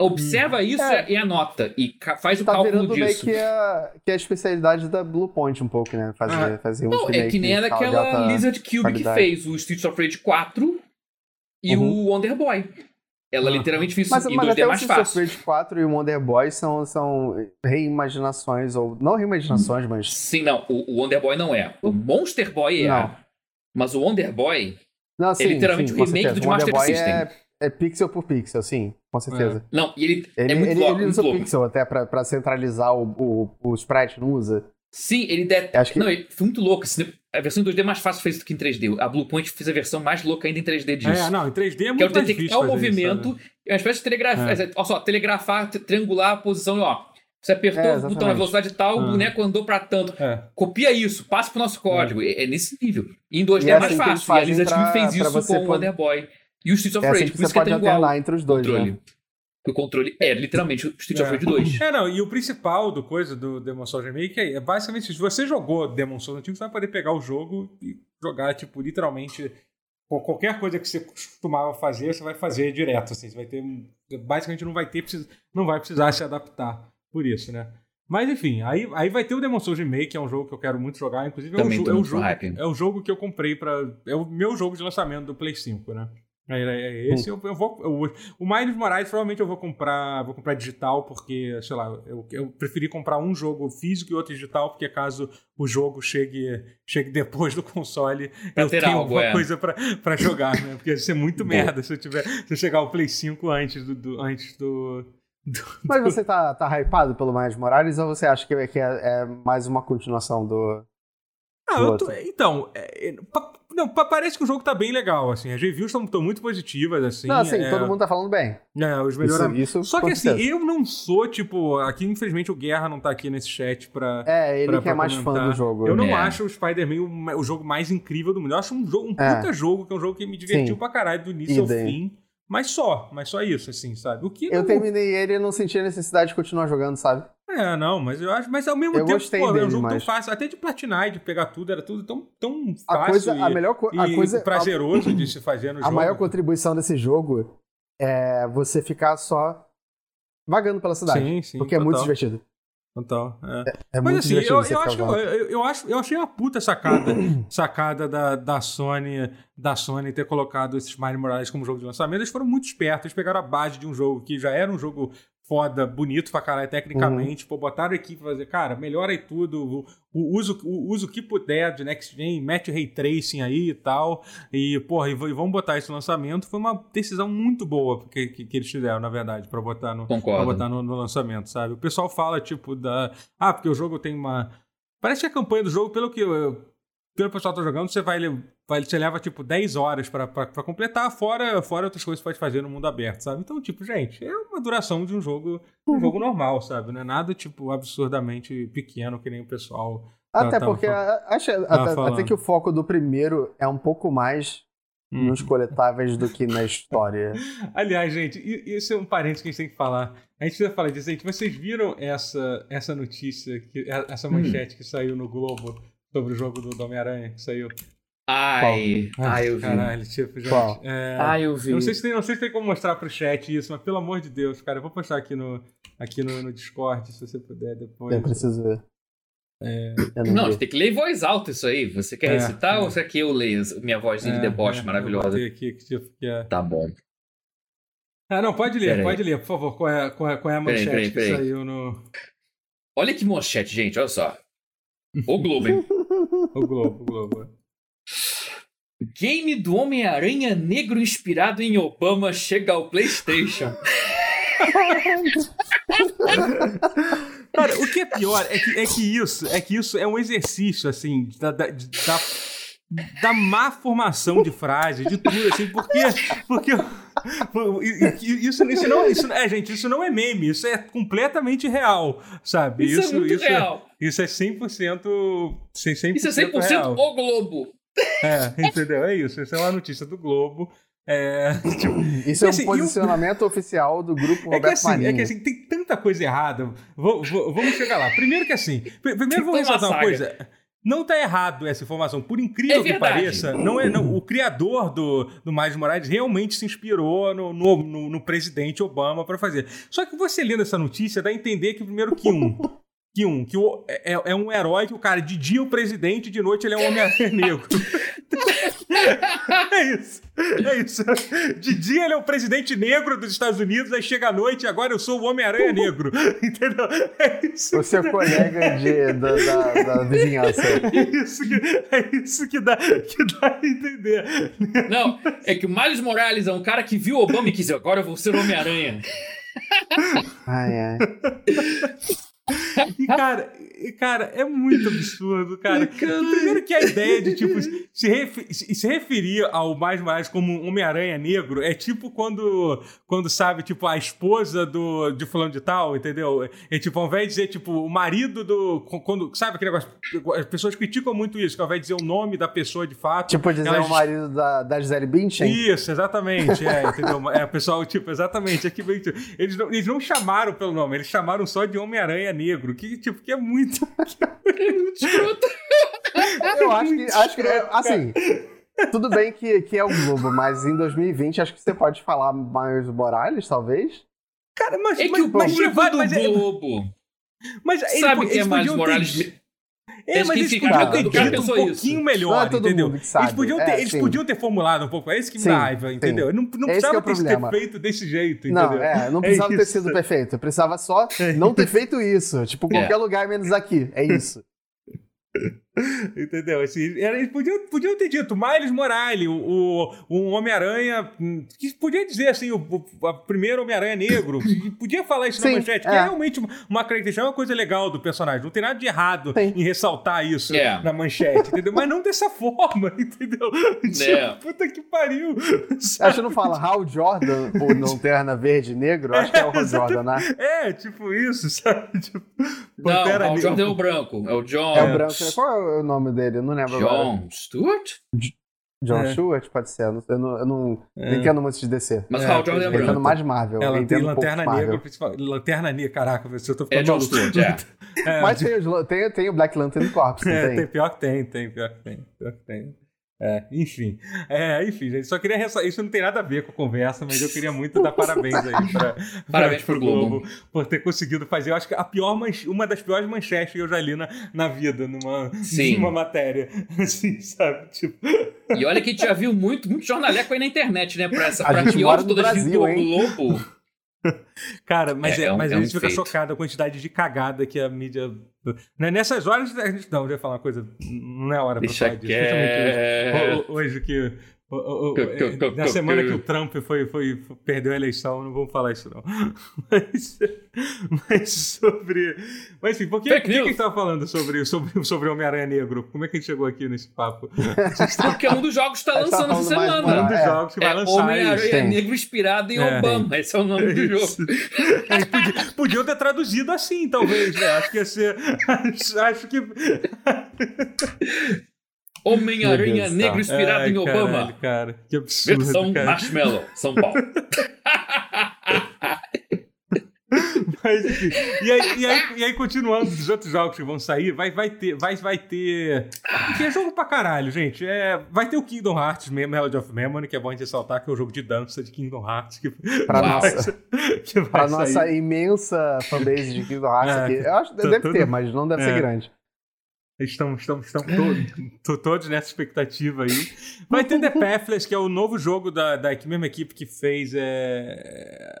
Observa hum. isso é. e anota. E faz o tá cálculo disso. Meio que, a, que a especialidade da Bluepoint um pouco, né? Fazer, ah. fazer um Não, é que nem aquela Lizard Cube qualidade. que fez o Streets of Rage 4 e uhum. o Wonder Boy. Ela literalmente fez mas, em mas 2D mais fácil. Mas 4 e o Wonder Boy são, são reimaginações, ou não reimaginações, mas... Sim, não, o, o Wonder Boy não é. O Monster Boy é. Não. Mas o Wonder Boy não, sim, é literalmente sim, o remake do Master System. É, é pixel por pixel, sim, com certeza. É. Não, e ele, ele é muito ele, louco. Ele usa o pixel até pra, pra centralizar o, o, o sprite, não usa? Sim, ele deve. Acho que... Não, ele foi muito louco. A versão em 2D é mais fácil fez do que em 3D. A Bluepoint fez a versão mais louca ainda em 3D disso. É, não, em 3D é muito que é o detectar o movimento. Isso, é uma espécie de telegrafar. É. Olha só, telegrafar, triangular a posição, ó. Você apertou é, o botão na velocidade tal, o boneco andou pra tanto. É. Copia isso, passa pro nosso código. É, é nesse nível. E em 2D e é, é mais assim fácil. E a Lisa pra, fez isso com o Wonder Boy. E o Streets of Rage, assim por isso que é igual. entre os dois, controle. Né? O controle é literalmente o Street of Rage 2. É, não, e o principal do coisa do Demon Souls Remake é, é basicamente se você jogou Demon Souls antigo, você vai poder pegar o jogo e jogar, tipo, literalmente qualquer coisa que você costumava fazer, você vai fazer direto, assim, você vai ter basicamente não vai ter não vai precisar se adaptar por isso, né? Mas enfim, aí, aí vai ter o Demon Souls Remake, que é um jogo que eu quero muito jogar, inclusive é, o, é o jogo, é o jogo que eu comprei para é o meu jogo de lançamento do Play 5, né? É, é, é esse eu, eu, vou. Eu, o Miles Morales provavelmente eu vou comprar. Vou comprar digital, porque, sei lá, eu, eu preferi comprar um jogo físico e outro digital, porque caso o jogo chegue, chegue depois do console, pra eu tenho alguma é. coisa pra, pra jogar, né? Porque ia ser muito merda se eu tiver. Se eu chegar o Play 5 antes do. do antes do, do Mas você tá, tá hypado pelo Miles Morales ou você acha que, é, que é, é mais uma continuação do, Ah, eu tô, então, é, é, não, parece que o jogo tá bem legal, assim. As reviews estão muito positivas, assim. Não, assim, é... todo mundo tá falando bem. É, os melhores. Isso, isso, Só que assim, eu não sou, tipo, aqui infelizmente o Guerra não tá aqui nesse chat pra. É, ele pra, que é mais comentar. fã do jogo. Eu não é. acho o Spider-Man o, o, jogo mais incrível do mundo. Eu acho um, jogo, um é. puta jogo, que é um jogo que me divertiu Sim. pra caralho do início ao fim. Mas só, mas só isso, assim, sabe? O que eu não... terminei ele e não senti a necessidade de continuar jogando, sabe? É, não, mas eu acho, mas ao mesmo eu tempo, pô, dele, é um jogo mas... tão fácil, até de platinar, de pegar tudo, era tudo tão, tão fácil a coisa, e, a melhor co a coisa, prazeroso a... de se fazer no a jogo. A maior contribuição desse jogo é você ficar só vagando pela cidade, sim, sim, porque total. é muito divertido. Total, é. É, é Mas muito assim, eu, eu, acho, eu, eu, acho, eu achei uma puta sacada, [CLEARS THROAT] sacada da, da Sony, da Sony ter colocado esses Mario Morales como jogo de lançamento. Eles foram muito espertos, eles pegaram a base de um jogo que já era um jogo foda, bonito pra caralho tecnicamente, uhum. pô, botaram a equipe pra fazer, cara, melhora aí tudo, o, uso, o, uso que puder de Next Gen, mete o Ray Tracing aí e tal, e, porra, e, e vamos botar esse lançamento, foi uma decisão muito boa que, que, que eles fizeram, na verdade, pra botar, no, pra botar no, no, lançamento, sabe? O pessoal fala, tipo, da... Ah, porque o jogo tem uma... Parece que a campanha do jogo, pelo que eu, pelo pessoal tá jogando, você vai, vai você leva tipo 10 horas para completar, fora, fora outras coisas que você pode fazer no mundo aberto, sabe? Então, tipo, gente, é uma duração de um jogo, um uhum. jogo normal, sabe? Não é nada tipo absurdamente pequeno que nem o pessoal até porque acho, até, até, que o foco do primeiro é um pouco mais hum. nos coletáveis do que na história. [LAUGHS] Aliás, gente, isso é um parênteses que a gente tem que falar. A gente precisa falar disso. Gente, vocês viram essa, essa notícia, que, essa manchete hum. que saiu no Globo sobre o jogo do Homem-Aranha que saiu. Ai, ai, eu vi. Caralho, tipo, gente. É, ai, eu vi. Não sei, se tem, não sei se tem como mostrar pro chat isso, mas pelo amor de Deus, cara, eu vou postar aqui no, aqui no, no Discord, se você puder depois. Eu preciso ver. É... não, você tem que ler em voz alta isso aí. Você quer é, recitar é. ou você quer que eu leia minha voz de é, deboche é, maravilhosa? Aqui, que, tipo, que é... Tá bom. Ah, não, pode ler, pode ler, por favor. Qual é, qual é, qual é a manchete peraí, peraí, peraí. que saiu no. Olha que manchete, gente, olha só. O Globo, hein? [LAUGHS] o Globo, o Globo. Game do Homem-Aranha Negro inspirado em Obama chega ao PlayStation. [LAUGHS] Cara, o que é pior é que, é que isso é que isso é um exercício assim da, da, da, da má formação de frase, de tudo assim, porque porque isso, isso não isso é gente, isso não é meme, isso é completamente real, sabe? Isso, isso é muito isso real. É, isso é 100%, 100% Isso é 100% real. o Globo. É, entendeu? É isso. Isso é uma notícia do Globo. É, [LAUGHS] tipo, Isso é um assim, posicionamento eu... oficial do grupo Roberto é que, assim, Marinho. É que assim, tem tanta coisa errada. Vou, vou, vamos chegar lá. Primeiro que assim, primeiro vamos ressaltar uma coisa. Não está errado essa informação. Por incrível é que pareça, não é, não, o criador do, do Miles Morales realmente se inspirou no, no, no, no presidente Obama para fazer. Só que você lendo essa notícia dá a entender que, primeiro, que um, que um, que o, é, é, um herói que o cara, de dia é o presidente, de noite ele é um homem [LAUGHS] negro. é isso. É isso. De dia ele é o presidente negro dos Estados Unidos, aí chega à noite e agora eu sou o Homem-Aranha negro. [LAUGHS] Entendeu? É isso. O seu colega de, da, da, da vizinhança. [LAUGHS] É isso, que, é isso que, dá, que dá a entender. Não, é que o Miles Morales é um cara que viu Obama e quis agora eu vou ser o Homem-Aranha. Ai, ai. E, cara, cara, é muito absurdo, cara. Primeiro que a ideia de, tipo, [LAUGHS] se, refer, se referir ao mais mais como Homem-Aranha negro é tipo quando, quando, sabe, tipo, a esposa do, de fulano de tal, entendeu? É tipo, ao invés de dizer, tipo, o marido do... Quando, sabe aquele negócio? As pessoas criticam muito isso, que ao invés de dizer o nome da pessoa de fato... Tipo, dizer elas... o marido da, da Gisele Bündchen? Isso, exatamente, é, entendeu? É, o pessoal, tipo, exatamente, aqui, eles não, eles não chamaram pelo nome, eles chamaram só de Homem-Aranha negro, que, tipo, que é muito. [LAUGHS] muito escroto. Eu acho que, acho que assim. Tudo bem que, que é o Globo, mas em 2020 acho que você pode falar mais Morales, talvez. Cara, mas. É mas, que o mas, mas, mas, é- Globo. Mas Sabe ele, que é mais Morales. Ter... É, mas eles podiam ter dito um pouquinho isso. melhor, é entendeu? Eles podiam, ter, é, eles podiam ter formulado um pouco. É isso que me dá raiva, entendeu? Não, não Esse precisava é ter, ter, feito desse jeito, entendeu? Não, é, não [LAUGHS] precisava ter sido perfeito. Precisava só é não ter feito isso. Tipo, qualquer lugar menos aqui. É isso. [LAUGHS] [LAUGHS] Entendeu? Assim, era, eles podiam, podiam ter dito Miles Morales, o, o, um Homem-Aranha. Que podia dizer assim, o, o primeiro Homem-Aranha negro. podia falar isso Sim, na manchete, é. que é realmente uma característica, é uma coisa legal do personagem. Não tem nada de errado Sim. em ressaltar isso é. na manchete, entendeu? Mas não dessa [LAUGHS] forma, entendeu? É. Tipo, puta que pariu. Sabe? Acho que não fala Hal Jordan, o [LAUGHS] Lanterna Verde Negro? Acho que é o Hal Jordan, né? É, tipo isso, sabe? Tipo, não, Hal Jordan é o branco. É o John. É o branco. Qual é o nome dele? Eu não lembro John agora. Stewart? John é. Stewart, pode ser. Eu não, eu não é. entendo muito de DC. Mas é, Hal Jordan é branco. Eu entendo mais Marvel. Ela tem Lanterna Negra, Lanterna Negra, caraca, eu tô ficando É John Stewart, é. [LAUGHS] é. Mas tem, tem, tem o Black Lantern Corps, é, tem? tem? Pior que tem, tem, pior que tem. Pior que tem. É, enfim. É, enfim, gente, só queria ressaltar. Isso não tem nada a ver com a conversa, mas eu queria muito dar parabéns aí para [LAUGHS] parabéns pro Globo, Globo por ter conseguido fazer. Eu acho que a pior manche, uma das piores manchetes que eu já li na, na vida, numa, numa matéria. [LAUGHS] Assim, sabe? Tipo. E olha que a gente já viu muito, muito jornaleco aí na internet, né? Pra, essa, pra pior de todas as do Globo. Cara, mas, é, é, mas é um, a gente fica chocado a quantidade de cagada que a mídia. Né, nessas horas, a gente. Não, eu ia falar uma coisa. Não é hora pra Deixa falar disso. Hoje, hoje que. É, na semana que o Trump foi, foi, perdeu a eleição, não vamos falar isso não. [LAUGHS] Mas, mas sobre. Mas enfim, por que, que, que a gente estava falando sobre, sobre, sobre Homem-Aranha Negro? Como é que a gente chegou aqui nesse papo? [LAUGHS] Porque um dos jogos está lançando essa semana. Um dos é. jogos que vai é lançar. Homem-Aranha Negro inspirado em é. Obama. Esse é o nome do jogo. [LAUGHS] É, podia, podiam ter traduzido assim, talvez, né? Acho que ia ser. Acho, acho que. Homem-Aranha Negro inspirado Ai, em Obama. Caralho, cara, que absurdo. Versão cara. Marshmallow, São Paulo. [LAUGHS] Mas enfim. E aí, e, aí, e aí, continuando dos outros jogos que vão sair, vai, vai ter. Vai, vai ter. Que é jogo pra caralho, gente. É, vai ter o Kingdom Hearts Melody of Memory, que é bom a gente ressaltar que é o jogo de dança de Kingdom Hearts. Que, pra vai, nossa, que vai pra nossa imensa fanbase de Kingdom Hearts é, aqui. Eu acho que deve ter, mas não deve é. ser grande. Estão, estão, estão [LAUGHS] to, todos nessa expectativa aí. Vai ter The Pathless, que é o novo jogo da, da mesma equipe que fez é,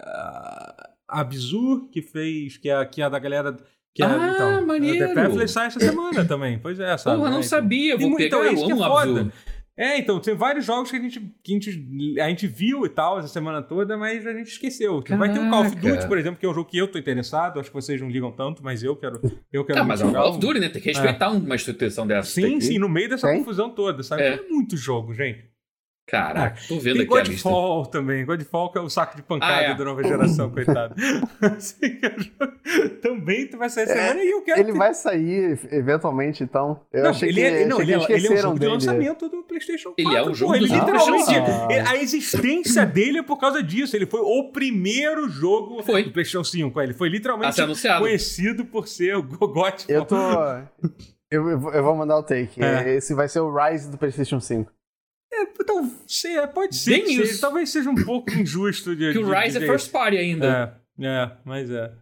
a Bizur, que fez, que é, que é da galera. Que é, ah, então, maneiro! The Pathless sai essa semana também, pois é, sabe? Porra, não né? sabia, vou e, pegar, então, é isso que é foda. É, então, tem vários jogos que a gente, que a gente, a gente viu e tal essa semana toda, mas a gente esqueceu. Tipo, vai ter o Call of Duty, por exemplo, que é um jogo que eu tô interessado. Acho que vocês não ligam tanto, mas eu quero. Eu quero ah, mas é o Call of Duty, né? Tem que respeitar é. uma instituição dessa. Sim, sim, no meio dessa confusão toda, sabe? É. Tem muito jogo, gente. Caraca, tô vendo aqui Godfall também. Godfall que é o saco de pancada ah, é. da nova geração, coitado. [LAUGHS] também tu vai sair essa semana e eu quero... Ele que... vai sair eventualmente, então. Eu não, achei ele que, é, não, ele, é, ele é um jogo dele. de lançamento do PlayStation 4. Ele é um jogo pô, ele literalmente ah. A existência dele é por causa disso. Ele foi o primeiro jogo foi. do PlayStation 5. Ele foi literalmente conhecido por ser o Godfall. Eu tô... [LAUGHS] Eu, eu vou mandar o take. É. Esse vai ser o Rise do PlayStation 5. É, então, é, pode ser. Bem isso. Seja, talvez seja um pouco injusto de. [LAUGHS] Que o Rise de, é first party ainda. É, é, mas é.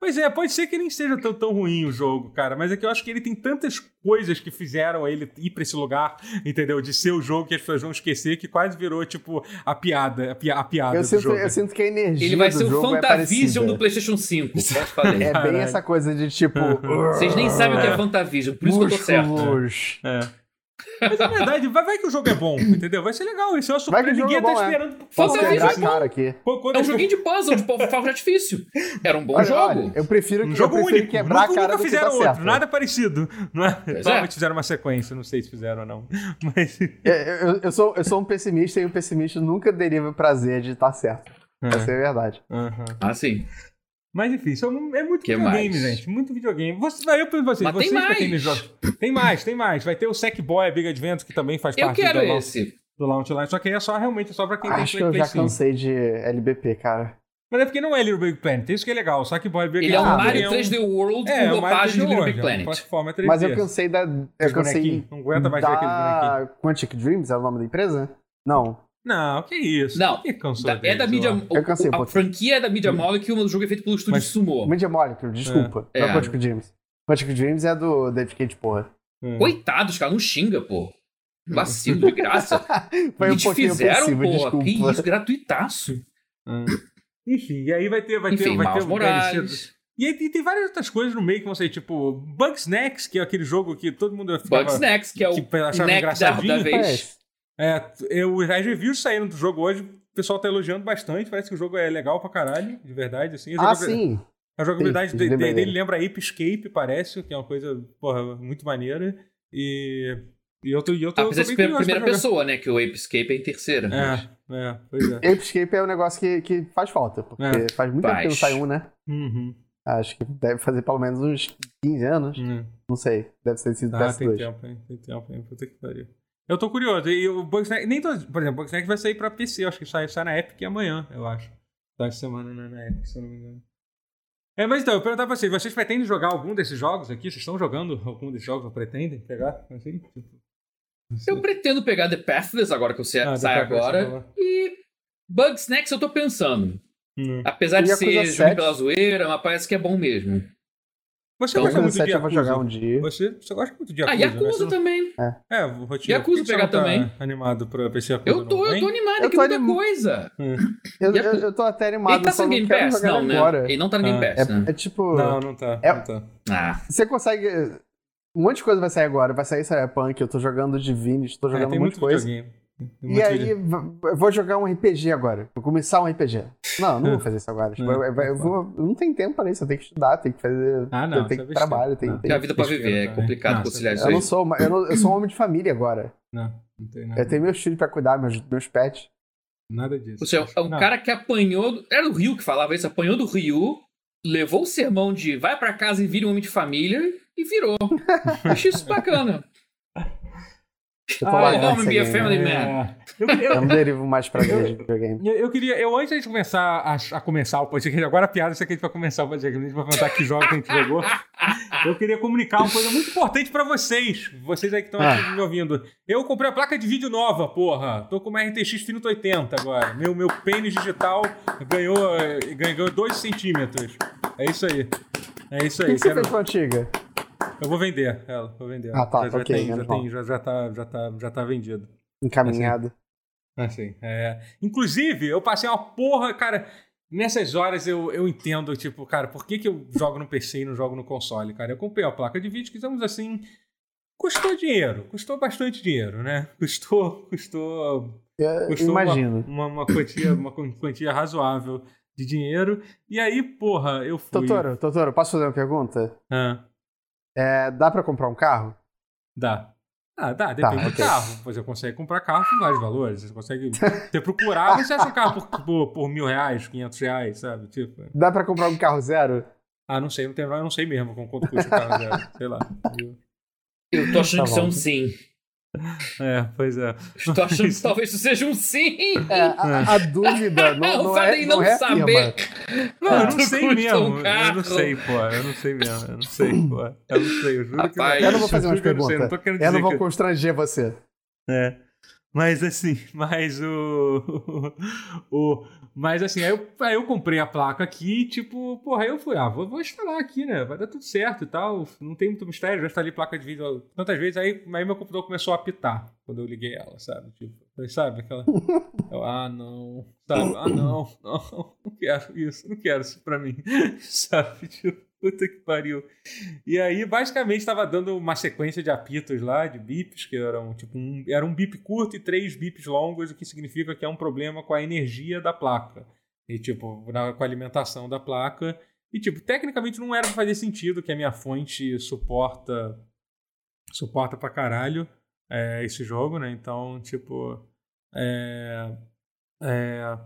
Pois é, pode ser que nem seja tão, tão ruim o jogo, cara, mas é que eu acho que ele tem tantas coisas que fizeram ele ir pra esse lugar, entendeu? De ser o jogo que as pessoas vão esquecer, que quase virou, tipo, a piada, a, pi a piada eu do sinto, jogo. Eu sinto que a energia Ele vai ser o Fantavision é do PlayStation 5, [LAUGHS] pode É bem essa coisa de, tipo... [LAUGHS] Vocês nem sabem o que é Fantavision, por isso que eu tô certo. É. Mas é verdade, vai, vai que o jogo é bom, entendeu? Vai ser legal. Isso é uma surpresa. Ninguém é bom, tá esperando. É. É cara aqui. Quando, é um joguinho de puzzle, de fogo de artifício. Era um bom olha, jogo. Olha, eu prefiro, um jogo eu prefiro único. quebrar nunca, a cara nunca fizeram tá outro, certo. nada parecido. Não é? Provavelmente fizeram uma sequência, não sei se fizeram ou não. [LAUGHS] Mas... É, eu, eu, sou, eu sou um pessimista e um pessimista nunca deriva o prazer de estar certo. É. Essa é a verdade. Uhum. Ah, sim. Mas enfim, isso é muito que videogame, mais? gente. Muito videogame. Você, vai, eu pergunto vocês, Mas vocês tem mais. Quem joga, tem mais, tem mais. Vai ter o Sackboy Big Adventure, que também faz eu parte quero do, esse. do Launch Line. Só que aí é só realmente só pra quem Acho tem Play que eu já cansei de LBP, cara. Mas é porque não é Little Big Planet, isso que é legal. O Sackboy Big Ele é um Mario 3D World é, com roupagem de Little Big Planet. Plataforma 3D. Mas eu cansei da... Eu cansei não aguenta mais da... ver aquele bonequinho. Quantic Dreams é o nome da empresa? Não. Não, que isso. Não, que da, é da Media Eu cansei, A franquia é da Media Molecule, mas o jogo é feito pelo estúdio mas, Sumo. Media Molecule, desculpa. É. Não é Quantic Dreams. Quantic Dreams é do David Cage, porra. Hum. Coitados, cara, não xinga, pô. Vacilo de graça. [LAUGHS] Foi um te fizeram, pô. Que isso, gratuitaço. Hum. Enfim, e aí vai ter, vai Enfim, ter, vai ter um DLC. E, e tem várias outras coisas no meio que vão ser, tipo, Bugsnax, que é aquele jogo que todo mundo ficava... Bugsnax, que é o que achava engraçadinho. da vez. É, eu, as reviews saíram do jogo hoje, o pessoal tá elogiando bastante, parece que o jogo é legal pra caralho, de verdade, assim. A Ah, sim. A jogabilidade Sim, de- dele dele. lembra Ape Escape, parece, que é uma coisa, porra, muito maneira. E, e eu tô, e eu tô, Apesar tô de bem ser primeira pessoa, né? Que o Ape Escape é em terceira. É, é, pois é. Apescape é um negócio que, que faz falta, porque É. faz muito tempo que não Faz. sai um, né? Uhum. Acho que deve fazer pelo menos uns 15 anos. Hum. Não sei. Deve ter sido Ah, tem PS2. tempo, hein? Tem tempo, hein? Puta que pariu. Eu tô curioso. E o Bugsnax, nem todo, por exemplo, o Bugsnax vai sair pra PC, eu acho que sai, sai na Epic amanhã, eu acho. Essa semana na, na Epic, se eu não me engano. É, mas então, eu perguntar pra vocês, vocês pretendem jogar algum desses jogos aqui? Vocês estão jogando algum desses jogos ou pretendem pegar? Assim? Tipo. Eu pretendo pegar The Pathless agora que eu sei, Ah, sai agora. falou. E Bugsnax eu tô pensando. Hum. Apesar de Yakuza ser 7. jogo pela zoeira, mas parece que é bom mesmo. Você Então, gosta Yakuza muito de 7 eu vou Yakuza? jogar um dia. Você, você gosta muito de Ah, Yakuza, né? Yakuza não- também. É, o Rotinho. Yakuza por que você pegar tá também. animado pra PC Yakuza Eu tô, não, eu tô animado, Eu que tô muita anim- coisa. Eu, Yakuza- eu, eu tô até animado, Ele tá sem não Game Pass? Não, né? agora. Ele não tá no Game Ah, Pass, né? É, é tipo... Não, não tá. É- Não tá. Ah, Você consegue... Um monte de coisa vai sair agora. Vai sair Cyberpunk, eu tô jogando Divinity, tô É, jogando tem um monte muito de coisa. videogame. E aí, eu vou jogar um RPG agora. Vou começar um RPG. Não, não vou fazer isso agora. [LAUGHS] Tipo, É, eu, eu- eu vou- eu não tenho tempo pra isso. Eu tenho que estudar, tenho que fazer. Ah, não, Eu tenho que é trabalho, tenho, Não. tem a vida pra viver, é também. complicado Não, conciliar isso Eu não sou, eu, não- eu sou um homem de família agora. Não, não tem nada. Eu tenho meus filhos pra cuidar, meus, meus pets. Nada disso. Você é um Não. cara que apanhou. Era o Ryu que falava isso, apanhou do Ryu, levou o sermão de vai pra casa e vira um homem de família e virou. [LAUGHS] Achei isso bacana. Ah, é, be a family É. man. Eu, eu- Eu não derivo mais pra ver de videogame. Eu, eu queria, eu antes de começar a, a começar o podcast, agora a piada isso aqui a gente vai começar o podcast, a gente vai perguntar que jogos que a gente jogou. Eu queria comunicar uma coisa muito importante pra vocês, vocês aí que estão aqui me ouvindo. Eu comprei a placa de vídeo nova, porra. Tô com uma RTX 3080 agora. Meu, meu pênis digital ganhou, eh, ganhou 2 centímetros. É isso aí. É isso O aí. que, que você quero- fez com a antiga? Eu vou vender ela, vou vender. Ah, tá, já, ok, tem, já, tem, já, já, tá, já, tá, já tá vendido. Encaminhado. Assim, é. Inclusive, eu passei uma porra, cara. Nessas horas eu, eu entendo, tipo, cara, por que, que eu jogo no PC e não jogo no console, cara? Eu comprei a placa de vídeo que, digamos assim, custou dinheiro, custou bastante dinheiro, né? Custou, custou, Eu custou imagino. Uma, uma, uma quantia, uma quantia razoável de dinheiro. E aí, porra, eu fui. Totoro, Totoro, posso fazer uma pergunta? Ah, É, dá pra comprar um carro? dá. Ah, dá, depende do ok. carro. Você consegue comprar carro com vários valores. Você consegue. [LAUGHS] Você procurar, você acha um carro por, por, por mil reais, quinhentos reais, sabe? Tipo. Dá pra comprar um carro zero? Ah, não sei, não tem, eu não sei mesmo com quanto custa o carro zero. Sei lá. Eu- Eu tô achando Tá que é bom. um sim. [LAUGHS] É, pois é. Estou [LAUGHS] achando que talvez isso seja um sim. É, a, a dúvida [LAUGHS] não, o não fato é, não não é saber. Não, eu não Quanto sei mesmo. um Eu não sei, pô. Eu não sei mesmo. Eu não sei, pô. Eu não sei. Eu juro Rapaz, que Eu não vou fazer umas que eu não sei, perguntas. Não tô querendo Eu não vou que... constranger você. É. Mas assim, mas o. o mas assim, aí eu, aí eu comprei a placa aqui, tipo, porra, aí eu fui, ah, vou, vou instalar aqui, né? Vai dar tudo certo e tal. Não tem muito mistério, já instalei placa de vídeo tantas vezes, aí, aí meu computador começou a apitar quando eu liguei ela, sabe? Tipo, sabe aquela. [LAUGHS] Eu, ah, não, sabe? Ah, não, não, [LAUGHS] não quero isso, não quero isso pra mim, [LAUGHS] sabe? Tipo, puta que pariu. E aí, basicamente, estava dando uma sequência de apitos lá, de bips, que eram tipo um, era um bip curto e três bips longos, o que significa que é um problema com a energia da placa. E, tipo, na, com a alimentação da placa. E, tipo, tecnicamente não era pra fazer sentido que a minha fonte suporta. suporta pra caralho é, esse jogo, né? Então, tipo. É. É.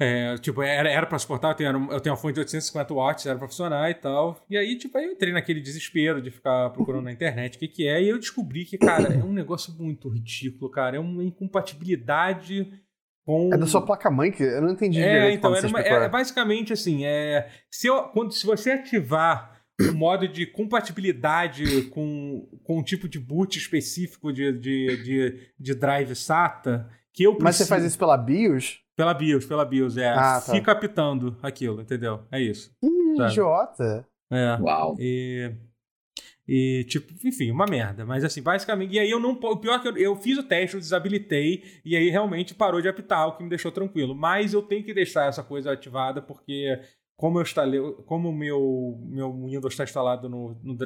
É, tipo, era, era pra suportar, eu tenho, eu tenho uma fonte de 850 watts, era pra funcionar e tal. E aí, tipo, aí eu entrei naquele desespero de ficar procurando na internet o que que é, e eu descobri que, cara, é um negócio muito ridículo, cara. É uma incompatibilidade com... É da sua placa-mãe que eu não entendi É, direito então, era uma- explicou. é, basicamente assim, é, se, eu- quando, se você ativar o modo de compatibilidade com, com um tipo de boot específico de, de, de, de drive SATA, que eu Mas você preciso- faz isso pela BIOS? Pela BIOS, pela BIOS, é. Ah, tá. Fica apitando aquilo, entendeu? É isso. Ih, Sabe. idiota. É. Uau. E, e, tipo, enfim, uma merda. Mas, assim, basicamente. E aí eu não. O pior é que eu, eu fiz o teste, eu desabilitei, e aí realmente parou de apitar, o que me deixou tranquilo. Mas eu tenho que deixar essa coisa ativada, porque como eu instalei, como o meu, meu Windows está instalado no, no,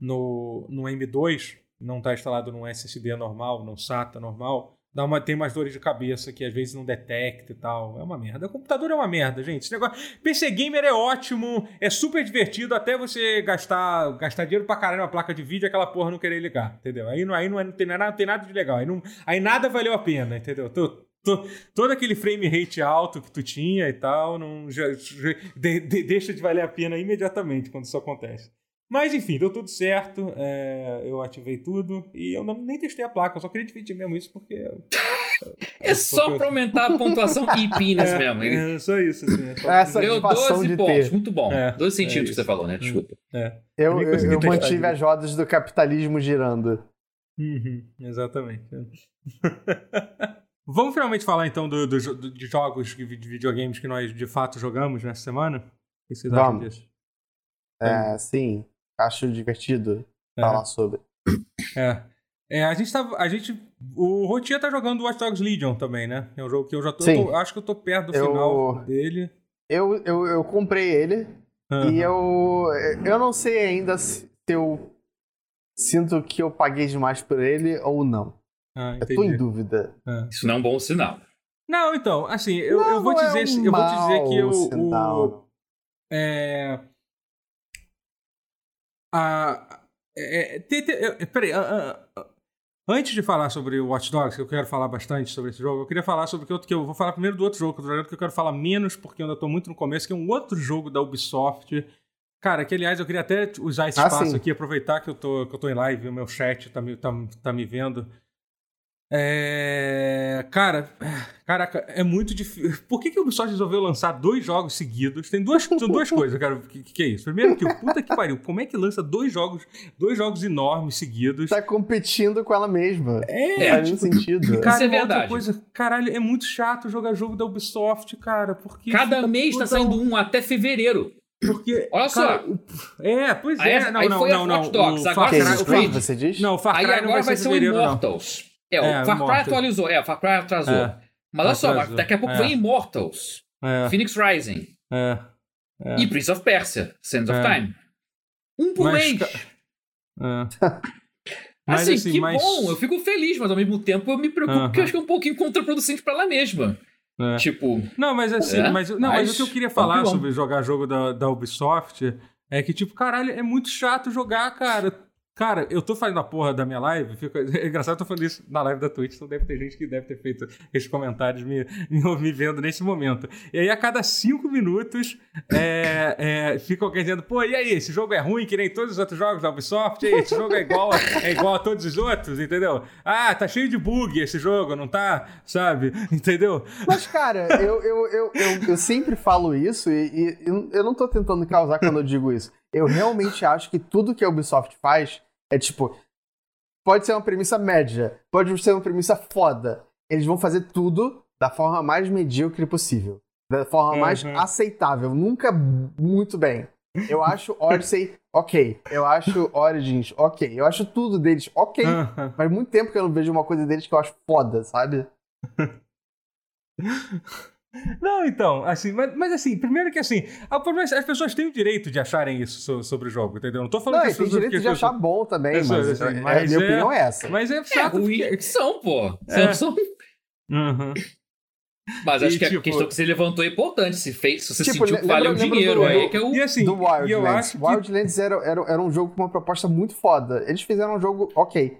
no, no M2, não está instalado num SSD normal, num SATA normal, dá uma, tem mais dores de cabeça que às vezes não detecta e tal. É uma merda. O computador é uma merda, gente. Esse negócio... PC Gamer é ótimo, é super divertido até você gastar, gastar dinheiro pra caralho na placa de vídeo e aquela porra não querer ligar, entendeu? Aí, não, aí não, é, não, tem, nada, não tem nada de legal. Aí, não, aí nada valeu a pena, entendeu? Tô, tô, todo aquele frame rate alto que tu tinha e tal, não, já, já de, de, deixa de valer a pena imediatamente quando isso acontece. Mas enfim, deu tudo certo. É, eu ativei tudo e eu não, nem testei a placa, eu só queria dividir mesmo isso porque. é só pra aumentar a pontuação e pinas é, mesmo. É, só isso. Assim, é só Essa Deu 12 pontos, ter. muito bom. É, 12 centímetros que você falou, né? Desculpa. É. Eu, eu, eu mantive as rodas do capitalismo girando. Uhum, exatamente. [LAUGHS] Vamos finalmente falar então do, do, do, de jogos de videogames que nós de fato jogamos nessa semana? O que vocês Vamos. acham disso? É, sim acho divertido é. falar sobre. É. É, a gente tá. A gente. O Rotia tá jogando Watch Dogs Legion também, né? É um jogo que eu já tô. Eu tô acho que eu tô perto do eu, final dele. Eu, eu, eu comprei ele uhum. e eu. Eu não sei ainda se eu sinto que eu paguei demais por ele ou não. Ah, eu tô em dúvida. É. Isso não é um bom sinal. Não, então, assim, eu, não, eu vou dizer. É um eu vou dizer que eu. O, é, ah, é, te, te, peraí, uh, uh, antes de falar sobre o Watch Dogs, que eu quero falar bastante sobre esse jogo, eu queria falar sobre o que eu, que eu vou falar primeiro do outro jogo que eu tô jogando, que eu quero falar menos, porque eu ainda tô muito no começo, que é um outro jogo da Ubisoft. Cara, que aliás eu queria até usar esse ah, espaço sim. aqui, aproveitar que eu, tô, que eu tô em live, o meu chat tá me, tá, tá me vendo. É... Cara, caraca, é muito difícil. Por que, que o Ubisoft resolveu lançar dois jogos seguidos? Tem duas, são duas [LAUGHS] coisas, cara. O que, que é isso? Primeiro que o puta que pariu, como é que lança dois jogos, dois jogos enormes seguidos? Tá competindo com ela mesma. É, faz tipo, sentido. Cara, isso é verdade. Coisa, caralho, é muito chato jogar jogo da Ubisoft, cara. Porque Cada mês tá saindo um até fevereiro. Porque, Olha cara, só. é, pois é. Aí, não, aí não, foi não, a Watch Dogs. Agora Far Cry, você diz? Não, Far Cry aí agora vai ser o Immortals. É, o é, Far Cry atualizou. É, o Far Cry atrasou. É. Mas olha só, daqui a pouco é. vem Immortals, é. Phoenix Rising é. é. e Prince of Persia, Sands of Time. Um por mas, mês. [LAUGHS] Mas, assim, assim, que mas... bom, eu fico feliz, mas ao mesmo tempo eu me preocupo uh -huh. porque eu acho que é um pouquinho contraproducente para ela mesma. Tipo. Não, mas assim, é, mas, não, mas o que eu queria falar sobre jogar jogo da, da Ubisoft é que, tipo, caralho, é muito chato jogar, cara. Cara, eu tô fazendo a porra da minha live, fica... [LAUGHS] é engraçado, eu tô falando isso na live da Twitch, então deve ter gente que deve ter feito esses comentários me, [LAUGHS] me, me vendo nesse momento. E aí, a cada cinco minutos, é, é, fica alguém dizendo, pô, e aí, esse jogo é ruim, que nem todos os outros jogos da Ubisoft, aí, esse jogo é igual, a, é igual a todos os outros, entendeu? Ah, tá cheio de bug esse jogo, não tá? Sabe? [LAUGHS] Entendeu? Mas, cara, eu, eu, eu, eu, eu sempre falo isso e, e eu não tô tentando causar quando eu digo isso. Eu realmente acho que tudo que a Ubisoft faz é tipo. Pode ser uma premissa média, pode ser uma premissa foda. Eles vão fazer tudo da forma mais medíocre possível. Da forma uhum. mais aceitável. Nunca muito bem. Eu acho Odyssey [LAUGHS] ok. Eu acho Origins ok. Eu acho tudo deles ok. Uhum. Faz muito tempo que eu não vejo uma coisa deles que eu acho foda, sabe? [LAUGHS] Não, então, assim, mas, mas assim, primeiro que assim, as pessoas têm o direito de acharem isso sobre o jogo, entendeu? Não tô falando não, que as pessoas... tem direito de achar bom também, mas, assim, mas, a minha é, opinião é essa. Mas é chato. É, porque... são, pô. É. São, Uhum. Mas acho e, que tipo, a questão que você levantou é importante. Se, fez, se você tipo, sentiu que valeu o dinheiro, do, aí que é o. E assim, do Wildlands. Que... Wildlands era, era, era um jogo com uma proposta muito foda. Eles fizeram um jogo ok.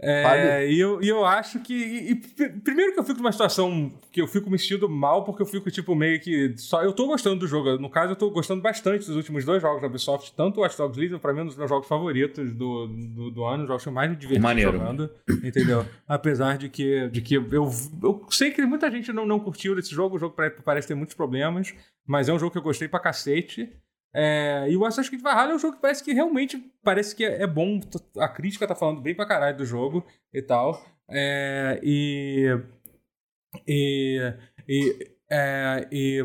É, e eu, e eu acho que. E, e, primeiro que eu fico numa situação que eu fico me sentindo mal, porque eu fico, tipo, meio que. Só, eu tô gostando do jogo. No caso, eu tô gostando bastante dos últimos dois jogos da Ubisoft, tanto o Watch Dogs Legion, pra mim, um dos meus jogos favoritos do, do, do ano, os jogos que eu mais me diverti Maneiro. jogando. Entendeu? Apesar de que, de que eu, eu sei que muita gente não, não curtiu esse jogo, o jogo parece ter muitos problemas, mas é um jogo que eu gostei pra cacete. É, e o Assassin's Creed Valhalla é um jogo que parece que realmente parece que é, é bom. A crítica tá falando bem pra caralho do jogo e tal. É, e, e, e, é, e,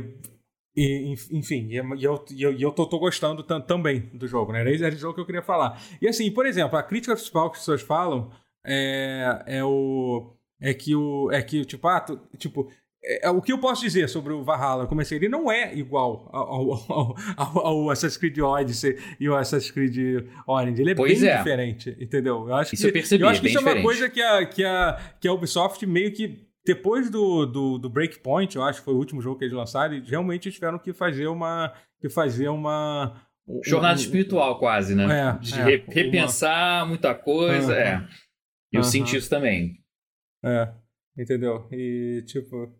e, enfim, e eu, e eu, eu tô, tô gostando também do jogo, né? Era esse jogo que eu queria falar. E assim, por exemplo, a crítica principal que as pessoas falam é, é o. É que o. É que, tipo, ah, tu, tipo, é, é, o que eu posso dizer sobre o Valhalla? Comecei, ele não é igual ao, ao, ao, ao, Assassin's Creed Odyssey e o Assassin's Creed Orange. Ele é pois bem é. diferente, entendeu? Eu acho isso que, eu percebi. Eu acho é que isso é diferente. uma coisa que a, que, a, que a Ubisoft meio que. Depois do, do, do Breakpoint, eu acho que foi o último jogo que eles lançaram, e realmente tiveram que fazer uma. Que fazer uma. Jornada um, espiritual, quase, né? É, De é, re- repensar muita coisa. Uhum. É. Eu Uhum. senti isso também. É, entendeu? E tipo.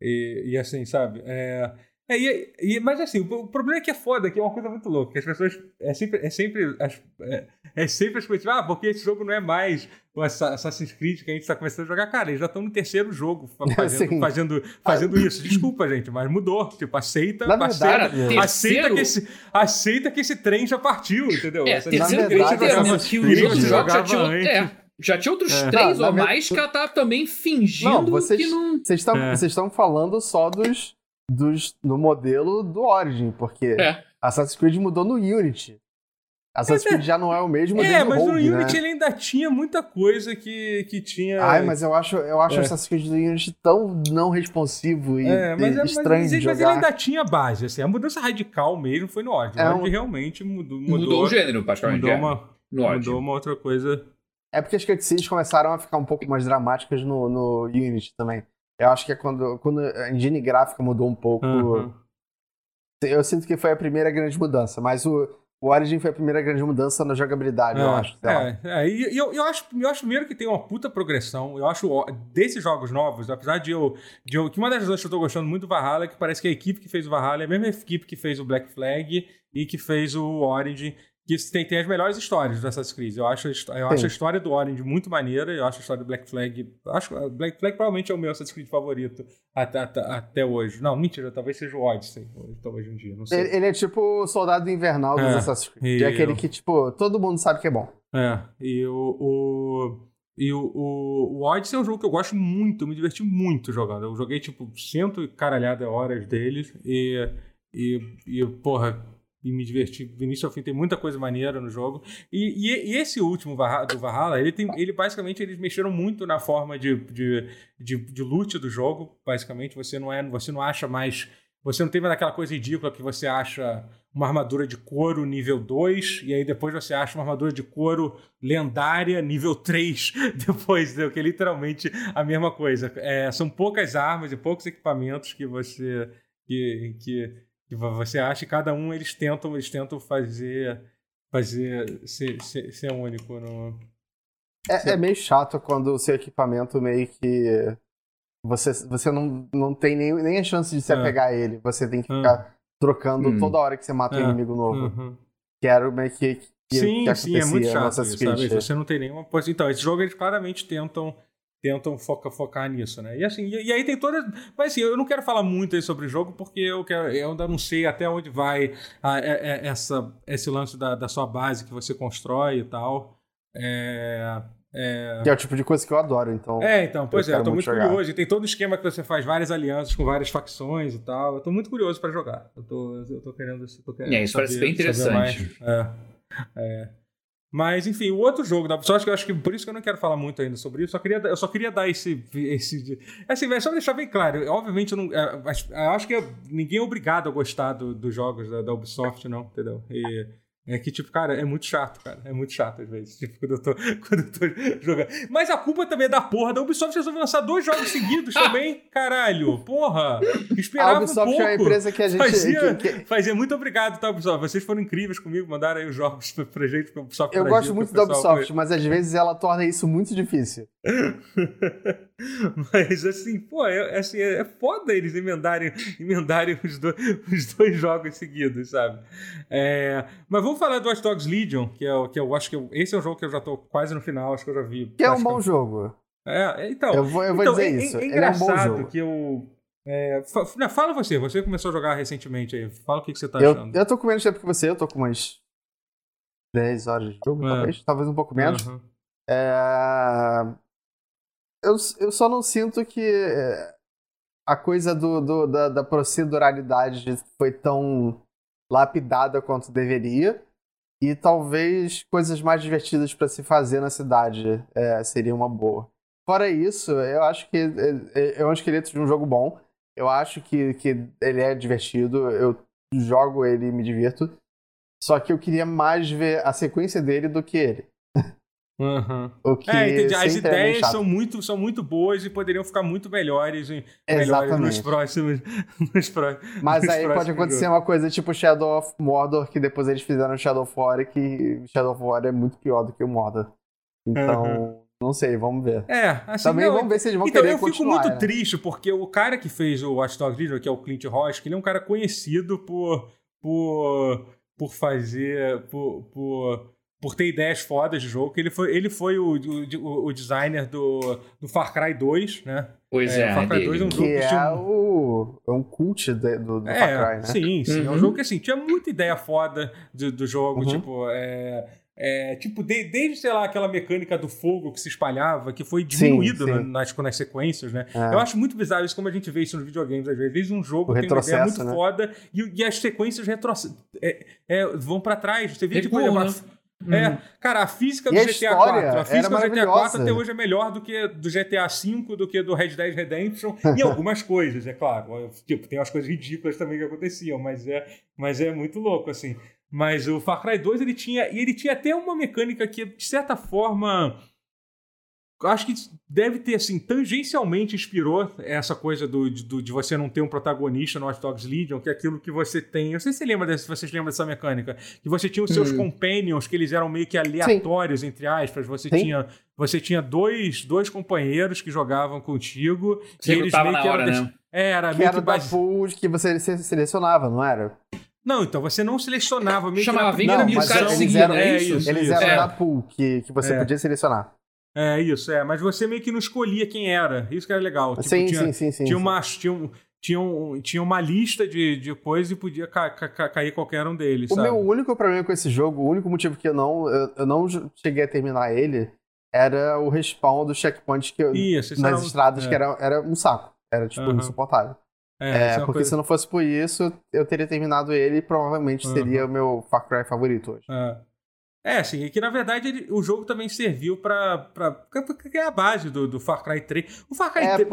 E, e assim, sabe? É, é, e, e- mas assim, o, o problema é que é foda, que é uma coisa muito louca, que as pessoas. É sempre. É sempre as, é, é sempre as coisas, ah, porque esse jogo não é mais o Assa- Assassin's Creed que a gente tá começando a jogar. Cara, eles já estão no terceiro jogo fa- [LAUGHS] fazendo, Sim. fazendo, fazendo isso. Desculpa, gente, mas mudou. Tipo, aceita, Na aceita, verdade, aceita, terceiro- que esse, aceita que esse trem já partiu, entendeu? É, Assassin's terceiro verdade, grande Assassin's termo, que outros jogos já. É, já tinha outros É. três Ah, ou mais que ela tava também fingindo Não, vocês- que não. Vocês estão É. vocês estão falando só dos, dos no modelo do Origin, porque É. Assassin's Creed mudou no Unity. Assassin's Creed já não é o mesmo É, o mas no Rogue, Unity né? ele ainda tinha muita coisa que, que tinha. Ai, mas eu acho, eu acho É. o Assassin's Creed do Unity tão não responsivo e É, mas, é- mas, estranho mas, de mas ele ainda tinha base, assim. A mudança radical mesmo foi no Odd. O É Odd um- realmente mudou, mudou, Mudou, o gênero, praticamente. mudou é. uma, mudou uma outra coisa. É porque as cutscenes começaram a ficar um pouco mais dramáticas no, no Unity também. Eu acho que é quando, quando a engine gráfica mudou um pouco. Aham. Eu sinto que foi a primeira grande mudança, mas o, o Origin foi a primeira grande mudança na jogabilidade, eu acho. É, é, e eu, eu, acho, eu acho primeiro que tem uma puta progressão. Eu acho, desses jogos novos, apesar de eu, de eu. Que uma das razões que eu tô gostando muito do Valhalla é que parece que a equipe que fez o Valhalla é a mesma equipe que fez o Black Flag e que fez o Origin. Que tem, tem as melhores histórias do Assassin's Creed. Eu acho, eu acho Sim. a história do Orange muito maneira. Eu acho a história do Black Flag. Acho a Black Flag provavelmente é o meu Assassin's Creed favorito até, até, até hoje. Não, mentira, talvez seja o Odyssey até hoje em dia. Não sei. Ele, ele é tipo o soldado invernal dos É, Assassin's Creed. É aquele eu- que, tipo, todo mundo sabe que é bom. É, e o. o e o, o, o Odyssey é um jogo que eu gosto muito, eu me diverti muito jogando. Eu joguei, tipo, cento e caralhada horas deles e, e, e porra, e me diverti do início ao fim. Tem muita coisa maneira no jogo. E, e, e esse último do Valhalla, ele tem. Ele basicamente eles mexeram muito na forma de, de, de, de loot do jogo. Basicamente, você não é. Você não acha mais. Você não tem mais aquela coisa ridícula que você acha uma armadura de couro nível 2, e aí depois você acha uma armadura de couro lendária nível 3, [LAUGHS] depois, entendeu? que é literalmente a mesma coisa. É, são poucas armas e poucos equipamentos que você que, que você acha, e cada um eles tentam, eles tentam fazer fazer ser, ser, ser único no. É, é meio chato quando o seu equipamento meio que. Você, você não, não tem nem, nem a chance de se É. apegar a ele. Você tem que É. ficar trocando Hum. toda hora que você mata um É. inimigo novo. Uhum. Que era meio que. que sim, que sim, é muito chato isso, sabe? Você não tem nenhuma. Então, esse jogo eles claramente tentam tentam foca, focar nisso, né? E assim, e, e aí tem todas. Mas assim, eu não quero falar muito aí sobre o jogo, porque eu, quero, eu ainda não sei até onde vai a- é- é- essa, esse lance da, da sua base que você constrói e tal. É. É, Que é o tipo de coisa que eu adoro, então. é, então, pois é, quero eu tô muito curioso. E tem todo o esquema que você faz várias alianças com várias facções e tal. Eu tô muito curioso pra jogar. Eu tô, eu tô querendo. Eu tô querendo É, isso parece bem saber interessante. É, é. Mas, enfim, o outro jogo da Ubisoft, eu acho que por isso que eu não quero falar muito ainda sobre isso, eu só queria, eu só queria dar esse. esse assim, só deixar bem claro. Obviamente, eu, não, é, eu acho que ninguém é obrigado a gostar do- dos jogos da, da Ubisoft, não, entendeu? E, é que, tipo, cara, é muito chato, cara. É muito chato às vezes. Tipo, quando eu tô, [LAUGHS] quando eu tô jogando. Mas a culpa também é da porra da Ubisoft resolveu lançar dois jogos seguidos também. [LAUGHS] Caralho, porra. Esperava A Ubisoft um pouco. é uma empresa que a gente. Fazia, que- fazia muito obrigado, tá, Ubisoft? Vocês foram incríveis comigo, mandaram aí os jogos pra, pra gente, pra Ubisoft Eu gosto muito da Ubisoft, mas às vezes ela torna isso muito difícil. [LAUGHS] [LAUGHS] Mas assim, pô, é, assim, é foda eles emendarem, [LAUGHS] emendarem os, dois, [LAUGHS] os dois jogos seguidos, sabe? É, mas vamos falar do Watch Dogs Legion, que é o que eu acho que eu- esse é um jogo que eu já tô quase no final, acho que eu já vi. Que é um bom jogo. É, é, então. Eu vou, eu vou então, dizer é, isso. É, é Ele é um bom engraçado jogo. que eu. é, fa- não, fala você, você começou a jogar recentemente aí. Fala o que, que você tá Eu, achando. eu tô com menos tempo que você, eu tô com umas 10 horas de jogo, É. talvez. Talvez um pouco menos. Aham. É, Eu, eu só não sinto que é, a coisa do, do- da, da proceduralidade foi tão lapidada quanto deveria. E talvez coisas mais divertidas pra se fazer na cidade é, seria uma boa. fora isso, eu acho que é, é, é um esqueleto de um jogo bom. Eu acho que, que ele é divertido. Eu jogo ele e me divirto. Só que eu queria mais ver a sequência dele do que ele. Uhum. O que é, entendi. As ideias são muito, são muito boas e poderiam ficar muito melhores, melhores nos próximos. [LAUGHS] Nos próximos Mas aí pode acontecer jogos. uma coisa tipo Shadow of Mordor, que depois eles fizeram Shadow of War, que Shadow of War é muito pior do que o Mordor. Então, uhum. não sei, vamos ver. É, assim, Também não, vamos ver se eles vão então, querer eu fico muito né? triste, porque o cara que fez o Watch Dogs que é o Clint Ross, ele é um cara conhecido por. por. por fazer. por, por por ter ideias fodas de jogo. Ele foi, ele foi o, o, o designer do, do Far Cry 2, né? Pois é. é Far Cry 2 é um jogo que, que tinha... é, o, é um cult de, do, do é, Far Cry, né? Sim, sim. Uhum. É um uhum. jogo que assim, tinha muita ideia foda do, do jogo. Uhum. Tipo, é, é, tipo, de, desde, sei lá, aquela mecânica do fogo que se espalhava, que foi diminuído sim, sim. Nas, nas sequências, né? É. Eu acho muito bizarro isso, como a gente vê isso nos videogames, às vezes. um jogo tem uma ideia muito né? foda e, e, as sequências retrocedem, é, é, vão para trás. Você vê, tipo, né? É, uhum. cara, a física do e GTA 4, a física do GTA 4 até hoje é melhor do que do GTA 5, do que do Red Dead Redemption, [LAUGHS] e algumas coisas, é claro. Tipo, tem umas coisas ridículas também que aconteciam, mas é, mas é muito louco, assim. Mas o Far Cry 2, ele tinha, e ele tinha até uma mecânica que, de certa forma, acho que deve ter, assim, tangencialmente inspirou essa coisa do, do, de você não ter um protagonista no Watch Dogs Legion, que é aquilo que você tem. Eu não sei se você lembra desse, vocês lembram dessa mecânica. Que você tinha os seus hum. companions, que eles eram meio que aleatórios, Sim. entre aspas. Você Sim. tinha. Você tinha dois, dois companheiros que jogavam contigo. Você e eles meio que hora, eram. Né? É, era que meio era que base... pool que você selecionava, não era? Não, então você não selecionava meio Chamava que não, mas eles eram, é isso, eles eram é. da pool que, que você é. podia selecionar. É, isso, é. Mas você meio que não escolhia quem era. Isso que era legal. Tipo, sim, tinha, sim, sim, sim. Tinha uma, tinha, tinha, um, tinha uma lista de, de coisas e podia ca, ca, cair qualquer um deles. O sabe? meu único problema com esse jogo, o único motivo que eu não, eu, eu não cheguei a terminar ele, era o respawn do checkpoint que eu, isso, nas estradas, é. que era, era um saco. Era, tipo, uhum. insuportável. É, é, é porque coisa... se não fosse por isso, eu teria terminado ele e provavelmente uhum. seria o meu Far Cry favorito hoje. É. É, assim, que na verdade ele, o jogo também serviu pra, pra, pra, pra é a base do, do Far Cry 3. O Far Cry, é, 3,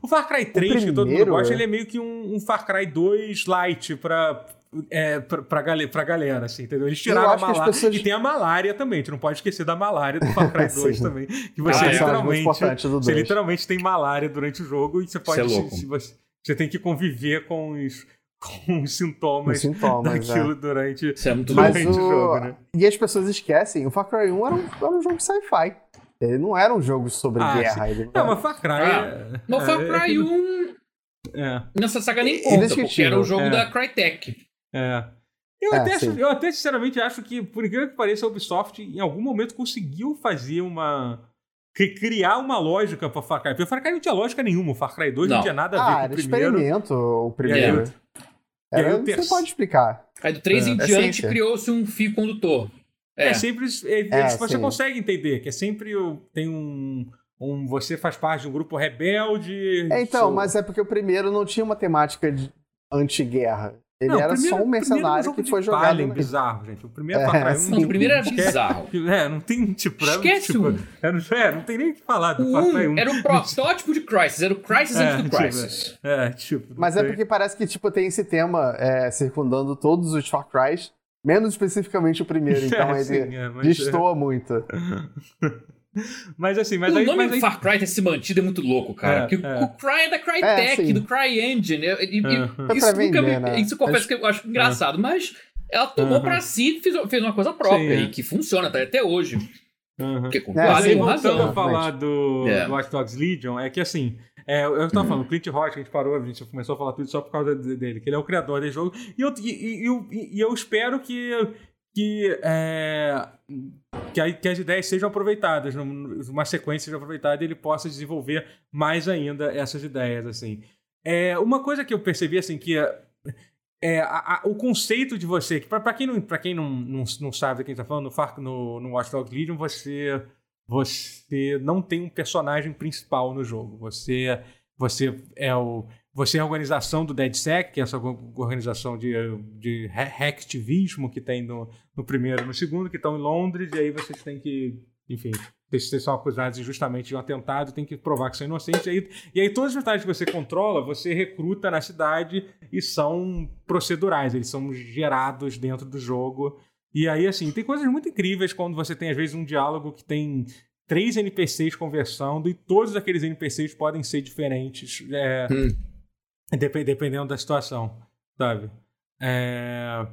o Far Cry 3, primeiro, que todo mundo gosta, ele é meio que um, um Far Cry 2 light pra, é, pra, pra, galera, pra galera, assim, entendeu? Eles tiraram a malária. Pessoas... E tem a malária também, a gente não pode esquecer da malária do Far Cry [LAUGHS] 2 também. Que você ah, literalmente. Você literalmente tem malária durante o jogo e você pode. É se, se você, você tem que conviver com os com os sintomas, os sintomas daquilo é. durante, Isso é muito durante o... o jogo, né? E as pessoas esquecem, o Far Cry 1 era um, era um jogo sci-fi. Ele não era um jogo sobre ah, guerra. Ele não, mas Far Cry... Ah, é... No Far é, Cry 1... É. Nessa saga nem conta, porque era o jogo é. da Crytek. É. Eu, é, até acho, eu até sinceramente acho que, por incrível que pareça, a Ubisoft em algum momento conseguiu fazer uma criar uma lógica para Far Cry. Porque o Far Cry não tinha lógica nenhuma. O Far Cry 2 não, não tinha nada a ver ah, com o primeiro. experimento o primeiro. Era, você pode explicar. Aí do 3 é. em é diante criou-se um fio condutor. É, é sempre. É, é você sim. consegue entender que é sempre. Tem um. Um, você faz parte de um grupo rebelde. É, então, sou... mas é porque o primeiro não tinha uma temática de anti-guerra. Ele não, era primeiro, só um mercenário que foi jogado. Alien bizarro, gente. O primeiro é, Far Cry 1. Não, o primeiro era [LAUGHS] bizarro. É, não tem, tipo. Esquece tipo, um. Era, é, não tem nem o que falar do Far Cry 1. Era um protótipo de Crisis, era o Crisis é, antes do tipo, Crisis. É, tipo. Mas é porque parece que, tipo, tem esse tema é, circundando todos os Far Crys, menos especificamente o primeiro. [LAUGHS] Então é, ele sim, é, destoa muito. [LAUGHS] Mas assim, mas o aí, nome mas aí... Far Cry ter se mantido é muito louco, cara. É, porque é. o Cry é da Crytek, é, do Cryengine. E, e, isso, vender, me, né? isso eu confesso que eu acho engraçado, mas ela tomou uhum. pra si e fez, fez uma coisa própria Sim, e que funciona até hoje. Uhum. Porque com é, quase razão. a falar do, é. do Watch Dogs Legion, é que assim, é, eu estava uhum. falando, o Clint Rock, a gente parou, a gente começou a falar tudo só por causa dele, que ele é o criador desse jogo. E eu, e, e, e eu espero que, que é, que, a, que as ideias sejam aproveitadas, uma sequência seja aproveitada e ele possa desenvolver mais ainda essas ideias, assim. É, uma coisa que eu percebi, assim, que é, a, a, o conceito de você, que para quem, não, pra quem não, não, não sabe de quem está falando, no, no, no Watch Dogs Legion você, você não tem um personagem principal no jogo. Você, você é o você é a organização do DeadSec, que é essa organização de, de hacktivismo que tem no, no primeiro e no segundo, que estão em Londres, e aí vocês têm que, enfim, vocês são acusados injustamente de um atentado, tem que provar que são inocentes. E aí, e aí todos os personagens que você controla, você recruta na cidade e são procedurais, eles são gerados dentro do jogo. E aí, assim, tem coisas muito incríveis quando você tem, às vezes, um diálogo que tem três NPCs conversando e todos aqueles NPCs podem ser diferentes, é, hum. Dependendo da situação, sabe? É,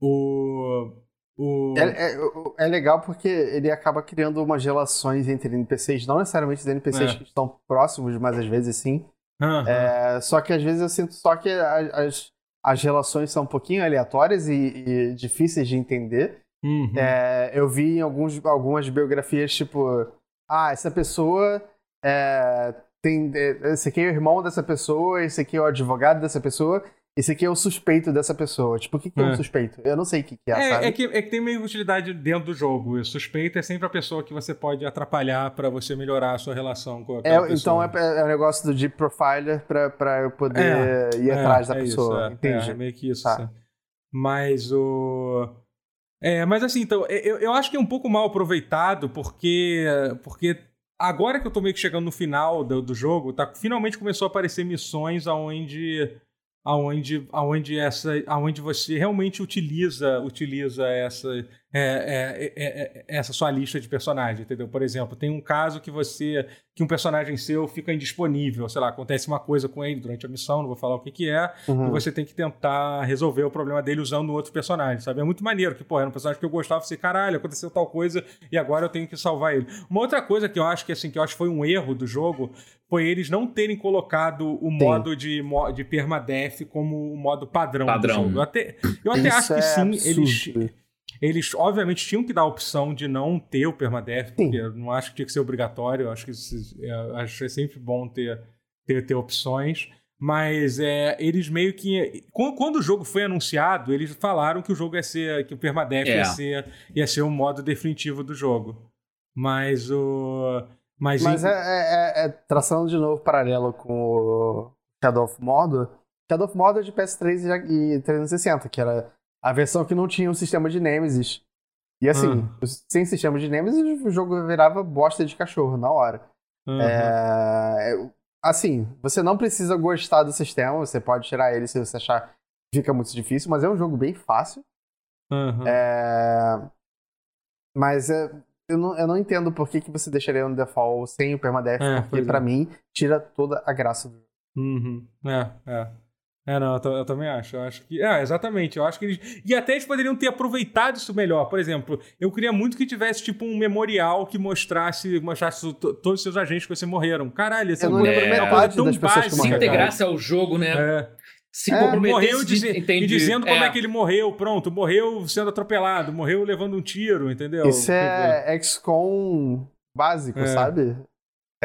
o o... É, é, é, legal porque ele acaba criando umas relações entre NPCs, não necessariamente os NPCs é. que estão próximos, mas às vezes sim. Uhum. É, só que às vezes eu sinto só que as, as relações são um pouquinho aleatórias e, e difíceis de entender. Uhum. É, eu vi em alguns, algumas biografias, tipo, ah, essa pessoa é, tem. Esse aqui é o irmão dessa pessoa, esse aqui é o advogado dessa pessoa, esse aqui é o suspeito dessa pessoa. Tipo, o que, que é, é um suspeito? Eu não sei o que, que é, é, sabe? É que, é que tem meio utilidade dentro do jogo. O suspeito é sempre a pessoa que você pode atrapalhar para você melhorar a sua relação com a é, pessoa. Então é, é o negócio do Deep Profiler pra, pra eu poder é, ir atrás da é pessoa. Isso, Entendi. É, meio que isso. Tá. Mas o... É, mas assim, então, eu, eu acho que é um pouco mal aproveitado porque... porque agora que eu tô meio que chegando no final do, do jogo, tá, finalmente começou a aparecer missões onde aonde, aonde, essa, aonde você realmente utiliza, utiliza essa, é, é, é, é, essa sua lista de personagens, entendeu? Por exemplo, tem um caso que você que um personagem seu fica indisponível, sei lá, acontece uma coisa com ele durante a missão, não vou falar o que que é, uhum. e você tem que tentar resolver o problema dele usando outro personagem, sabe? É muito maneiro, que, pô, era um personagem que eu gostava, você, caralho, aconteceu tal coisa e agora eu tenho que salvar ele. Uma outra coisa que eu acho que, assim, que eu acho que foi um erro do jogo foi eles não terem colocado o sim. modo de, de permadeath como o modo padrão, padrão. Eu até, eu até acho que é sim, eles eles, obviamente, tinham que dar a opção de não ter o permadeath, porque eu não acho que tinha que ser obrigatório. Eu acho que é, acho que é sempre bom ter, ter, ter opções. Mas é, eles meio que. Quando o jogo foi anunciado, eles falaram que o jogo ia ser. que o permadeath é. ia, ser, ia ser o modo definitivo do jogo. Mas o. Mas, mas em... é, é, é, traçando de novo paralelo com o Shadow of Mordor. Shadow of Mordor de PS3 e 360, que era a versão que não tinha um sistema de Nemesis. E assim, uhum. sem sistema de Nemesis, o jogo virava bosta de cachorro na hora. Uhum. É... Assim, você não precisa gostar do sistema, você pode tirar ele se você achar que fica muito difícil, mas é um jogo bem fácil. Uhum. É... Mas é... eu, não, eu não entendo por que, que você deixaria no default sem o permadeath, é, porque pra é. mim tira toda a graça do jogo. Uhum. É, é. É, não, eu, eu, também acho. Eu acho que. É, exatamente. Eu acho que eles. E até eles poderiam ter aproveitado isso melhor. Por exemplo, eu queria muito que tivesse, tipo, um memorial que mostrasse, mostrasse todos os seus agentes que você morreram. Caralho, esse eu não lembro é, metade das pessoas que Se integrasse ao jogo, né? É. Se é, morreu diz, e dizendo é. como é que ele morreu, pronto, morreu sendo atropelado, morreu levando um tiro, entendeu? Isso é XCOM básico, é. sabe?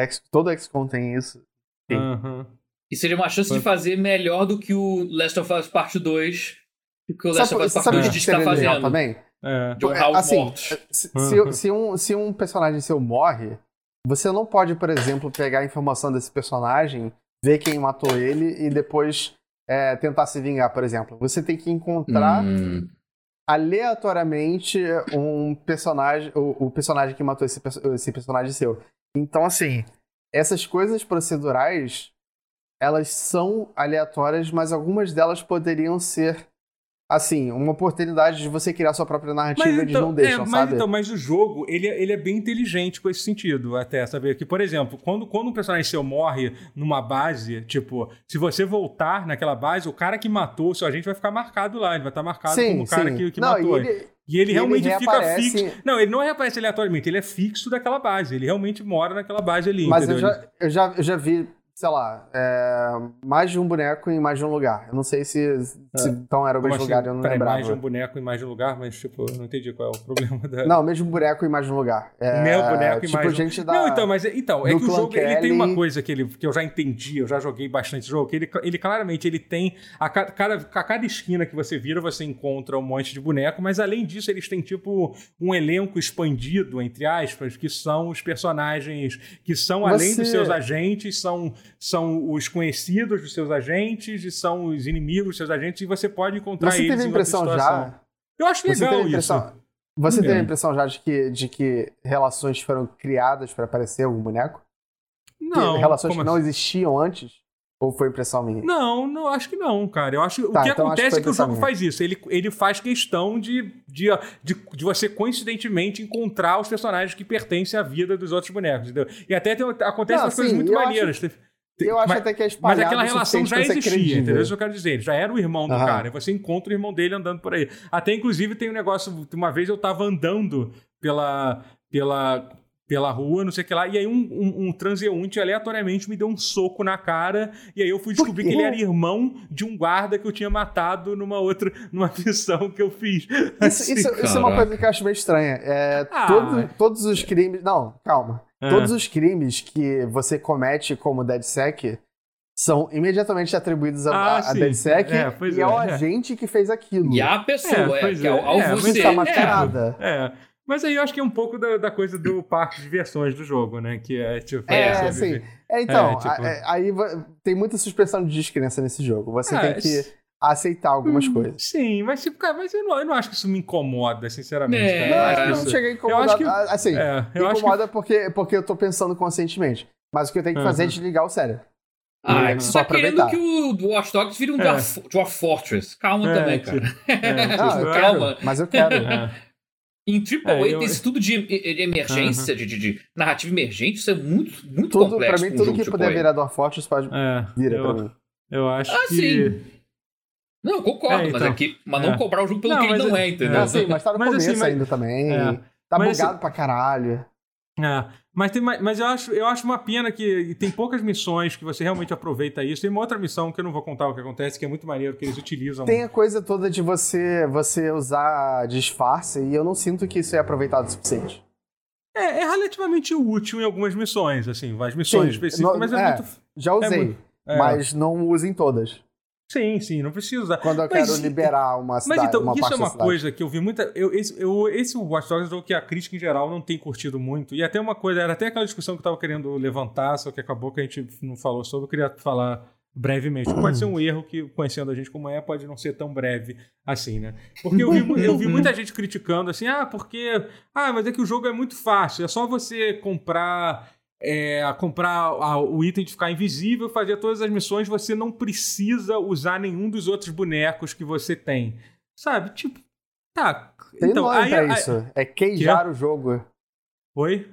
X, todo XCOM tem isso. Uhum. E seria uma chance Foi. de fazer melhor do que o Last of Us Part 2. O que o Last sabe, of Us Part 2 está fazendo. Também? É. John House assim, mortos. Se, uhum. se, um, se um personagem seu morre, você não pode, por exemplo, pegar a informação desse personagem, ver quem matou ele e depois é, tentar se vingar, por exemplo. Você tem que encontrar hum. aleatoriamente um personagem, o, o, personagem que matou esse, esse personagem seu. Então, assim, essas coisas procedurais elas são aleatórias, mas algumas delas poderiam ser assim, uma oportunidade de você criar sua própria narrativa mas, então, eles não deixam, é, mas, sabe? Então, mas o jogo, ele, é, ele é bem inteligente com esse sentido, até, saber que, por exemplo, quando, quando um personagem seu morre numa base, tipo, se você voltar naquela base, o cara que matou o seu agente vai ficar marcado lá, ele vai estar marcado sim, como o cara que, que não, matou. E ele, e ele realmente ele fica fixo. Não, ele não reaparece aleatoriamente, ele é fixo daquela base. Ele realmente mora naquela base ali. Mas eu já, eu já, eu já vi sei lá, é, mais de um boneco em mais de um lugar. Eu não sei se, se é. então era o mesmo assim? lugar, eu não Peraí, lembrava. mais de um boneco em mais de um lugar, mas tipo, eu não entendi qual é o problema da... Não, mesmo boneco em mais de um lugar. É, Meu boneco tipo, em mais de um... lugar. Não, então, mas então, é que o jogo Kelly... ele tem uma coisa que, ele, que eu já entendi, eu já joguei bastante jogo, que ele, ele claramente ele tem, a cada, a cada esquina que você vira, você encontra um monte de boneco, mas além disso eles têm tipo um elenco expandido, entre aspas, que são os personagens que são, além você... dos seus agentes, são são os conhecidos dos seus agentes e são os inimigos dos seus agentes e você pode encontrar você eles. Você teve a impressão já? Eu acho legal isso. Você É. tem a impressão já de que, de que relações foram criadas pra aparecer algum boneco? Que Não. relações como que não assim? existiam antes? Ou foi impressão minha? Não, não, acho que não, cara. Eu acho que Tá, o que então acho que acontece foi é que o jogo faz isso. Ele, ele faz questão de, de, de, de você coincidentemente encontrar os personagens que pertencem à vida dos outros bonecos, entendeu? E até tem, acontece Não, umas coisas sim, muito eu maneiras. Tem- Eu acho mas, até que é mas espalhado aquela o relação já existia, entendeu? Isso que eu quero dizer. Ele já era o irmão do Aham. cara. Você encontra o irmão dele andando por aí. Até, inclusive, tem um negócio... Uma vez eu tava andando pela... pela pela rua, não sei o que lá, e aí um, um, um transeunte aleatoriamente me deu um soco na cara, e aí eu fui descobrir que ele era irmão de um guarda que eu tinha matado numa outra, numa [LAUGHS] missão que eu fiz. Isso, Assim, isso- isso é uma coisa que eu acho meio estranha. É, Ah, todo- mas- Todos os crimes. Não, calma. Ah. Todos os crimes que você comete como DeadSec são imediatamente atribuídos a, Ah, a sim. DeadSec É, e ao é, é. agente que fez aquilo. E a pessoa, é, é, ao é, você. Isso tá é, mascarada. É. Mas aí eu acho que é um pouco da, da coisa do parque de diversões do jogo, né? Que é tipo. É, assim. É, então, É, tipo- a- é, aí tem muita suspensão de descrença nesse jogo. Você Ah, tem que s- aceitar algumas coisas. Sim, mas tipo, cara, mas eu não, eu não acho que isso me incomoda, sinceramente. É, cara. Eu Não, acho eu que não cheguei a eu incomodar. acho que- Assim, É, eu acho que. incomoda porque, porque eu tô pensando conscientemente. Mas o que eu tenho que fazer é Uhum. desligar o cérebro. Ah, É, é que você só tá querendo aproveitar. que o Watch Dogs vire um É. Dwarf, Fortress. Calma É, também, tipo, cara. é, [LAUGHS] Não, tipo, eu calma. quero, mas eu quero. [LAUGHS] é. Em Triple É, A eu- tem esse tudo de, de emergência, de, de- de narrativa emergente, isso é muito, muito Tudo, pra complexo. mim, pra um tudo jogo que puder A. virar Dwarf Fortress pode É, vira eu, pra mim. eu acho Ah, que. sim. Não, eu concordo, É, mas, então. é que, mas não É. cobrar o jogo pelo Não, que ele mas não é- é, entendeu? Não, sim, mas tá no Mas, começo assim, mas- ainda também. É. Tá Mas, bugado pra caralho. É, mas, tem, mas eu, acho, eu acho uma pena que tem poucas missões que você realmente aproveita isso. Tem uma outra missão que eu não vou contar o que acontece, que é muito maneiro, que eles utilizam. Tem a coisa toda de você, você usar disfarce e eu não sinto que isso é aproveitado o suficiente. É, é relativamente útil em algumas missões, assim, as missões Sim, específicas, no- mas é, é. muito. Já usei, muito- é. mas não uso em todas. Sim, sim, não precisa. Quando eu Mas- quero liberar uma cidade, Mas então, uma isso parte é uma coisa que eu vi muita. Eu, esse, eu, esse Watch Dogs é um jogo que a crítica em geral não tem curtido muito. E até uma coisa, era até aquela discussão que eu tava querendo levantar, só que acabou que a gente não falou sobre. Eu queria falar brevemente. Pode ser um erro que, conhecendo a gente como é, pode não ser tão breve assim, né? Porque eu vi, eu vi muita gente criticando assim, ah, porque. Ah, mas é que o jogo é muito fácil, é só você comprar. É, comprar a- o item de ficar invisível, fazer todas as missões, você não precisa usar nenhum dos outros bonecos que você tem. Sabe? Tipo, tá. Tem então, nome aí, pra aí- isso. É queijar o jogo. Oi?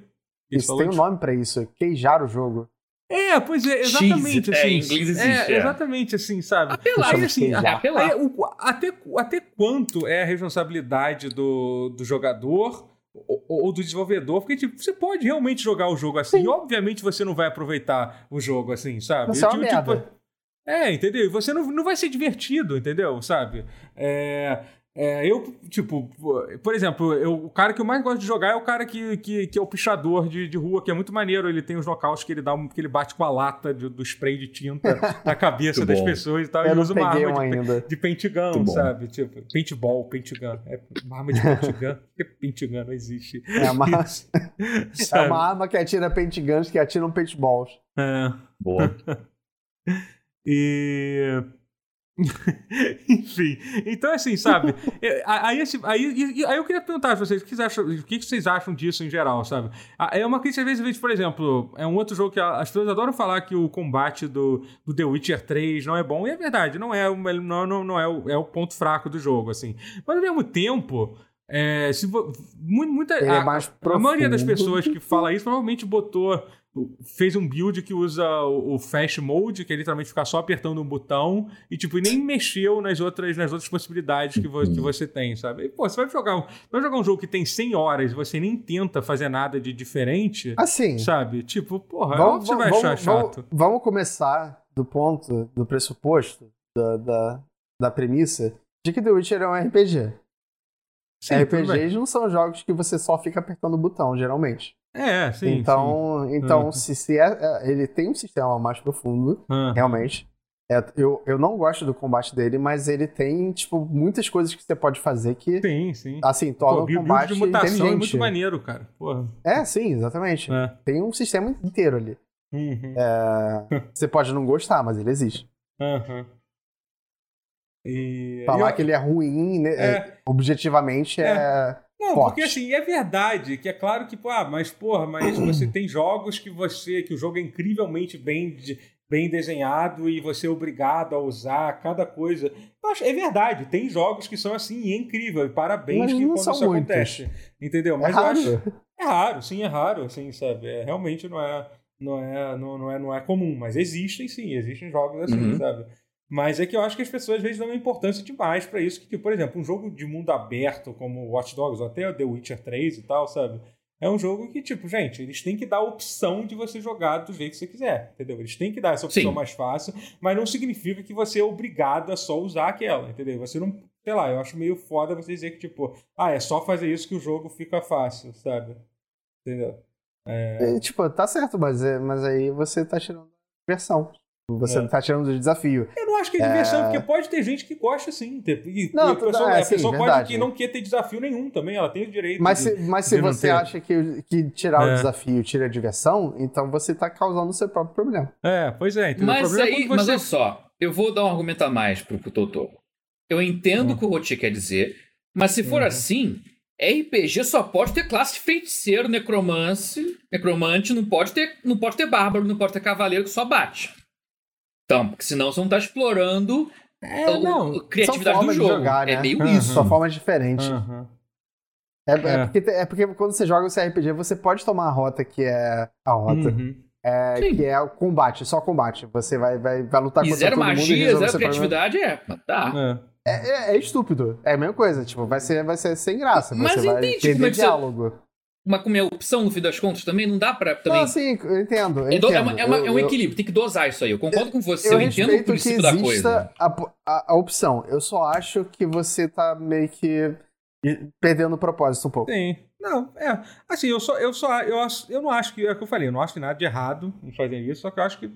Isso tem um nome pra isso. Queijar o jogo. É, pois é, exatamente Cheese. É, assim. em inglês existe, é, é. exatamente assim, sabe? Apelar, Aí, assim. É apelar. Aí, o- até, até quanto é a responsabilidade do, do jogador ou, ou do desenvolvedor? Porque, tipo, você pode realmente jogar o jogo assim, e obviamente você não vai aproveitar o jogo assim, sabe? Isso é Tipo, tipo, é, entendeu? E você não, não vai ser divertido, entendeu? Sabe? É, é, eu, tipo, por exemplo, eu, o cara que eu mais gosto de jogar é o cara que, que, que é o pichador de, de rua, que é muito maneiro. Ele tem os nocautes que ele dá, que ele bate com a lata de- do spray de tinta [LAUGHS] na cabeça das pessoas e tal. Eu e não usa uma arma um de, ainda. de bom. sabe? Tipo, paintball, pentigun. É uma arma de pentigun. [LAUGHS] Porque pentigun não existe. É uma, [LAUGHS] é uma arma que atira guns que atiram paintballs. É. Boa. E. [LAUGHS] Enfim, então assim, sabe? [LAUGHS] Aí, esse- aí, aí eu queria perguntar pra vocês o que vocês acham, o que vocês acham disso em geral, sabe? É uma crítica, às vezes, às vezes, por exemplo, é um outro jogo que as pessoas adoram falar que o combate do, do The Witcher 3 não é bom, e é verdade, não é, o- não, não, não é, o, é o ponto fraco do jogo, assim. Mas ao mesmo tempo. É, se muita, é a- a maioria das pessoas que fala isso provavelmente botou fez um build que usa o fast mode, que é literalmente ficar só apertando um botão e tipo nem mexeu nas outras nas outras possibilidades que, vo- que você tem, sabe? E, pô, você vai jogar um, vai jogar um jogo que tem 100 horas e você nem tenta fazer nada de diferente, Assim, sabe? Tipo, porra, que você vai achar chato. vamos- vamos começar do ponto, do pressuposto, da, da, da premissa de que The Witcher é um RPG. Sim. RPGs não são jogos que você só fica apertando o botão, geralmente. É, sim. então, então Ah. se, se é, é, ele tem um sistema mais profundo, sim. Ah, realmente. É, eu, eu não gosto do combate dele, mas ele tem, tipo, muitas coisas que você pode fazer que, sim, sim. assim, Pô, tornam o combate de mutação é muito maneiro, cara. Porra. É, sim, exatamente. É. Tem um sistema inteiro ali. Uhum. É, [LAUGHS] você pode não gostar, mas ele existe. Aham. E Falar eu- que ele é ruim, né, é, objetivamente, é, Não, forte. porque assim, é verdade que é claro que, ah, mas porra, mas [CLEARS THROAT] você tem jogos que você, que o jogo é incrivelmente bem, bem desenhado e você é obrigado a usar cada coisa. Acho, é verdade, tem jogos que são assim e é incrível, e parabéns que quando isso muitos. acontece. Entendeu? É mas é raro. eu acho. É raro, sim, é raro, assim, sabe? É, realmente não é, não, é, não, não, é, não é comum, mas existem sim, existem jogos assim, uhum. sabe? Mas é que eu acho que as pessoas às vezes dão uma importância demais para isso. Que, por exemplo, um jogo de mundo aberto como Watch Dogs, ou até The Witcher 3 e tal, sabe? É um jogo que, tipo, gente, eles têm que dar a opção de você jogar do jeito que você quiser, entendeu? Eles têm que dar essa opção Sim. mais fácil, mas não significa que você é obrigado a só usar aquela, entendeu? Você não. Sei lá, eu acho meio foda você dizer que, tipo, ah, é só fazer isso que o jogo fica fácil, sabe? Entendeu? É... E, tipo, tá certo, mas, é, mas aí você tá tirando versão. Você é. tá tirando do desafio. Eu não acho que é diversão, é... porque pode ter gente que gosta sim. E, não, e a pessoa, é, a pessoa pode que não quer ter desafio nenhum também, ela tem o direito. Mas de, se, mas se você ter. acha que, que tirar o é. desafio tira a diversão, então você tá causando o seu próprio problema. É, pois é. Então mas é aí, você... mas olha só, eu vou dar um argumento a mais pro, pro Totoro. Eu entendo o que o Rotier quer dizer, mas se for uhum. assim, RPG só pode ter classe feiticeiro, necromance, necromante, não pode ter, não pode ter bárbaro, não pode ter cavaleiro que só bate. Então, porque senão você não está explorando é, não, a criatividade do jogo. Jogar, é né? É meio uhum. isso. São formas diferentes. Uhum. É, é. é, porque, é porque quando você joga o CRPG, você pode tomar a rota que é a rota. Uhum. É, que é o combate, só combate. Você vai, vai, vai lutar e contra zero todo magia, mundo. Zero criatividade, é. Tá. É. É, é, estúpido. É a mesma coisa. Tipo, vai ser, vai ser sem graça. Mas você vai como é que diálogo. Você uma, uma opção no fim das contas também, não dá pra também. Não, sim, eu entendo. Eu é, entendo. é, uma, é, uma, é, um equilíbrio, tem que dosar isso aí. Eu concordo com você, eu, eu entendo o princípio da coisa. A, a, a opção. Eu só acho que você tá meio que perdendo o propósito um pouco. Sim. Não, é. Assim, eu só, eu só, eu, eu não acho que, é o que eu falei, eu não acho nada de errado em fazer isso, só que eu acho que,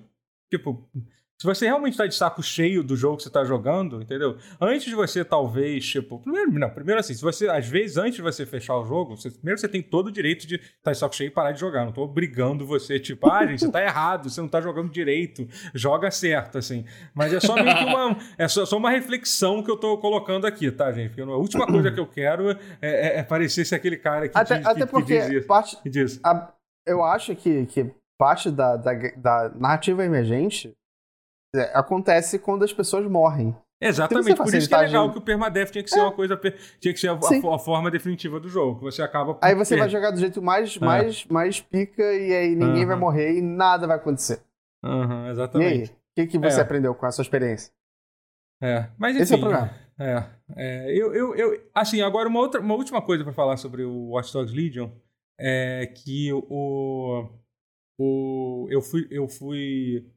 tipo, se você realmente está de saco cheio do jogo que você está jogando, entendeu? Antes de você, talvez, tipo. Primeiro, não, primeiro assim, se você, às vezes, antes de você fechar o jogo, você, primeiro você tem todo o direito de estar tá de saco cheio e parar de jogar. Não estou obrigando você, tipo, ah, gente, você está errado, você não está jogando direito, joga certo, assim. Mas é só meio que uma. É só, só uma reflexão que eu estou colocando aqui, tá, gente? Porque a última coisa que eu quero é, é, é parecer ser aquele cara que até, diz, até que, porque que diz, parte, que diz. A, eu acho que, que parte da, da, da narrativa emergente é, acontece quando as pessoas morrem. Exatamente, por isso que é legal que o permadeath tinha que ser é. uma coisa, tinha que ser a, a, a, forma definitiva do jogo, que você acaba Aí você vai jogar do jeito mais, é. mais, mais pica e aí ninguém uhum. vai morrer e nada vai acontecer. Uhum, exatamente. E aí, o que, que você é. aprendeu com a sua experiência? É, mas enfim. Esse é o problema. É, é, eu, eu, eu, assim, agora uma, outra, uma última coisa para falar sobre o Watch Dogs Legion é que o, o eu fui, eu fui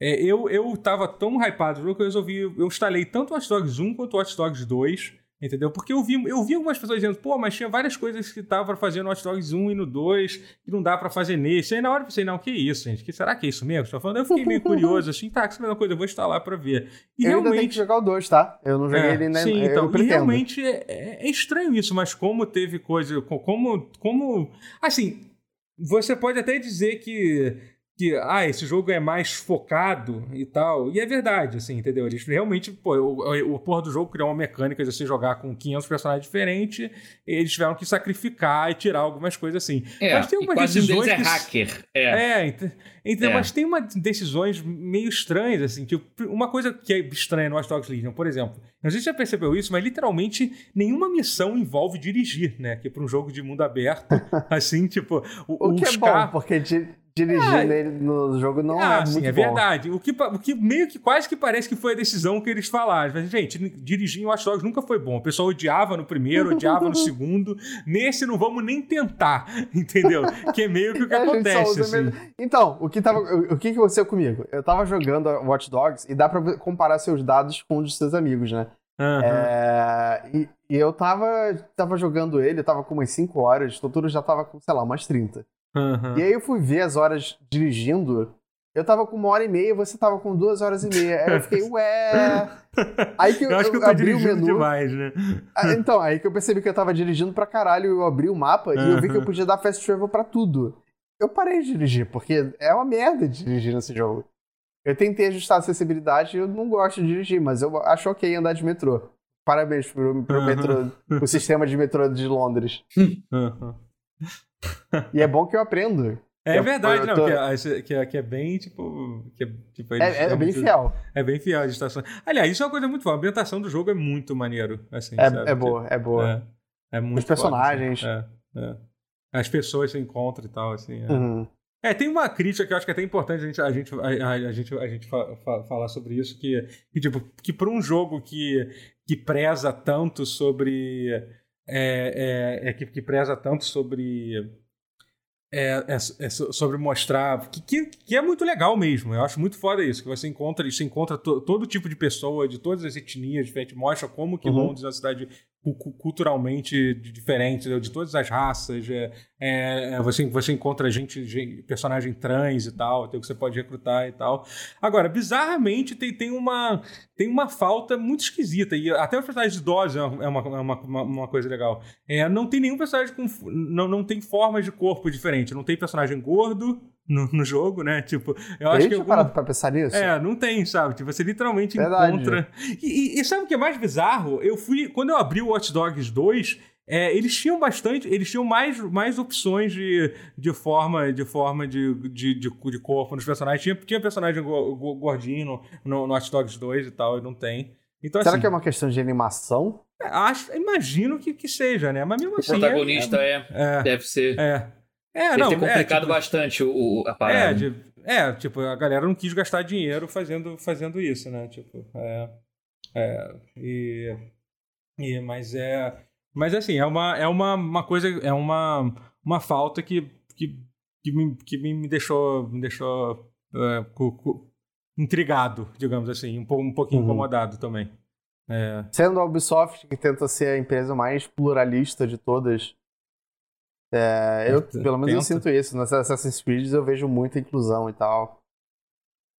é, eu, eu tava tão hypado que eu resolvi. Eu instalei tanto o Watch Dogs 1 quanto o Watch Dogs 2. Entendeu? Porque eu vi, eu vi algumas pessoas dizendo, pô, mas tinha várias coisas que tava pra fazer no Watch Dogs 1 e no 2 que não dá para fazer nesse. Aí na hora eu pensei, não, que isso, gente? Que, será que é isso mesmo? Tô falando, eu fiquei meio [LAUGHS] curioso, assim, tá, que é a mesma coisa, eu vou instalar pra ver. E eu realmente... ainda tenho que jogar o 2, tá? Eu não joguei é, ele nem Sim, então, e realmente é, é, é, estranho isso, mas como teve coisa, como, como, assim, você pode até dizer que que ah, esse jogo é mais focado e tal. E é verdade, assim, entendeu? Eles realmente, pô, o, o porra do jogo criou uma mecânica de você jogar com 500 personagens diferentes, eles tiveram que sacrificar e tirar algumas coisas assim. É, mas tem algumas decisões. Um é que... hacker. É, é, então, é. mas tem umas decisões meio estranhas, assim. Tipo, uma coisa que é estranha no Watch Dogs Legion, por exemplo. Não sei se você já percebeu isso, mas literalmente nenhuma missão envolve dirigir, né? Que para um jogo de mundo aberto, [LAUGHS] assim, tipo. O, o que é bom, porque de dirigir é, nele no jogo não ah, é muito sim, é bom. verdade. O que, o que meio que quase que parece que foi a decisão que eles falaram. Mas, gente, dirigir em Watch Dogs nunca foi bom. O pessoal odiava no primeiro, odiava no [LAUGHS] segundo. Nesse não vamos nem tentar, [LAUGHS] entendeu? Que é meio que o que [LAUGHS] acontece. Assim. Então, o que, tava, o, o que aconteceu comigo? Eu tava jogando Watch Dogs e dá pra comparar seus dados com os dos seus amigos, né? Uhum. É, e, e, eu tava, tava jogando ele, eu tava com umas 5 horas, o Totoro já tava com, sei lá, umas 30. Uhum. E aí eu fui ver as horas dirigindo. Eu tava com uma hora e meia, você tava com duas horas e meia. Aí eu fiquei, [LAUGHS] ué. Aí que eu, eu acho que eu tô abri o menu. demais, né? Ah, então, aí que eu percebi que eu tava dirigindo pra caralho, eu abri o mapa uhum. e eu vi que eu podia dar fast travel pra tudo. Eu parei de dirigir, porque é uma merda de dirigir nesse jogo. Eu tentei ajustar a acessibilidade e eu não gosto de dirigir, mas eu acho ok andar de metrô. parabéns pro, pro, metrô, pro sistema de metrô de Londres. [LAUGHS] e é bom que eu aprendo. É verdade, não, tô... que, é, que, é, que, é, bem, tipo. Que é, tipo é, é, é bem fiel. É bem fiel a estação. Aliás, isso é uma coisa muito boa. A ambientação do jogo é muito maneiro. Assim, é, é boa, é boa. É, é muito Os personagens. Foda, assim. As pessoas se encontram e tal, assim. Uhum. É, tem uma crítica que eu acho que é até importante a gente, a gente, a, a gente, a gente fa, fa, falar sobre isso, que, que tipo, que para um jogo que, que preza tanto sobre. É, é, é que, que preza tanto sobre é, é, é, sobre mostrar que, que, que, é muito legal mesmo. Eu acho muito foda isso, que você encontra, você encontra to, todo tipo de pessoa, de todas as etnias mostra como que uhum. Londres é uma cidade culturalmente diferente, de todas as raças. É, é, é, você, você encontra gente, personagem trans e tal, que você pode recrutar e tal. Agora, bizarramente, tem, tem, uma, tem uma falta muito esquisita. E até os personagens idosos é uma, é uma, uma, uma coisa legal. É, não tem nenhum personagem com. Não, não tem formas de corpo diferente. Não tem personagem gordo no, no jogo, né? Tipo, eu acho que. Eu parado pra pensar nisso? É, não tem, sabe? Tipo, você literalmente Verdade. encontra. E, e, e, sabe o que é mais bizarro? Eu fui. Quando eu abri o Watch Dogs 2. É, eles tinham bastante, eles tinham mais, mais opções de, de forma, de, forma de, de, de, de corpo nos personagens. Tinha, tinha personagem gordinho no, no, no Watch Dogs 2 e tal, e não tem. Então, Será assim, que é uma questão de animação? É, acho, imagino que, que seja, né? Mas mesmo o assim. O protagonista é, é, é, deve ser. É. É, Deve não, ter é, complicado é, tipo, bastante o, a parada. É, de, é, tipo, a galera não quis gastar dinheiro fazendo, fazendo isso, né? Tipo, é, é e, e, mas é, mas assim, é uma, é uma, uma coisa, é uma, uma falta que, que, que, me, que me deixou, me deixou é, cu, cu, intrigado, digamos assim, um, um pouquinho uhum. incomodado também. É. Sendo a Ubisoft, que tenta ser a empresa mais pluralista de todas, é, eu, pelo menos eu sinto isso. Nas Assassin's Creed eu vejo muita inclusão e tal.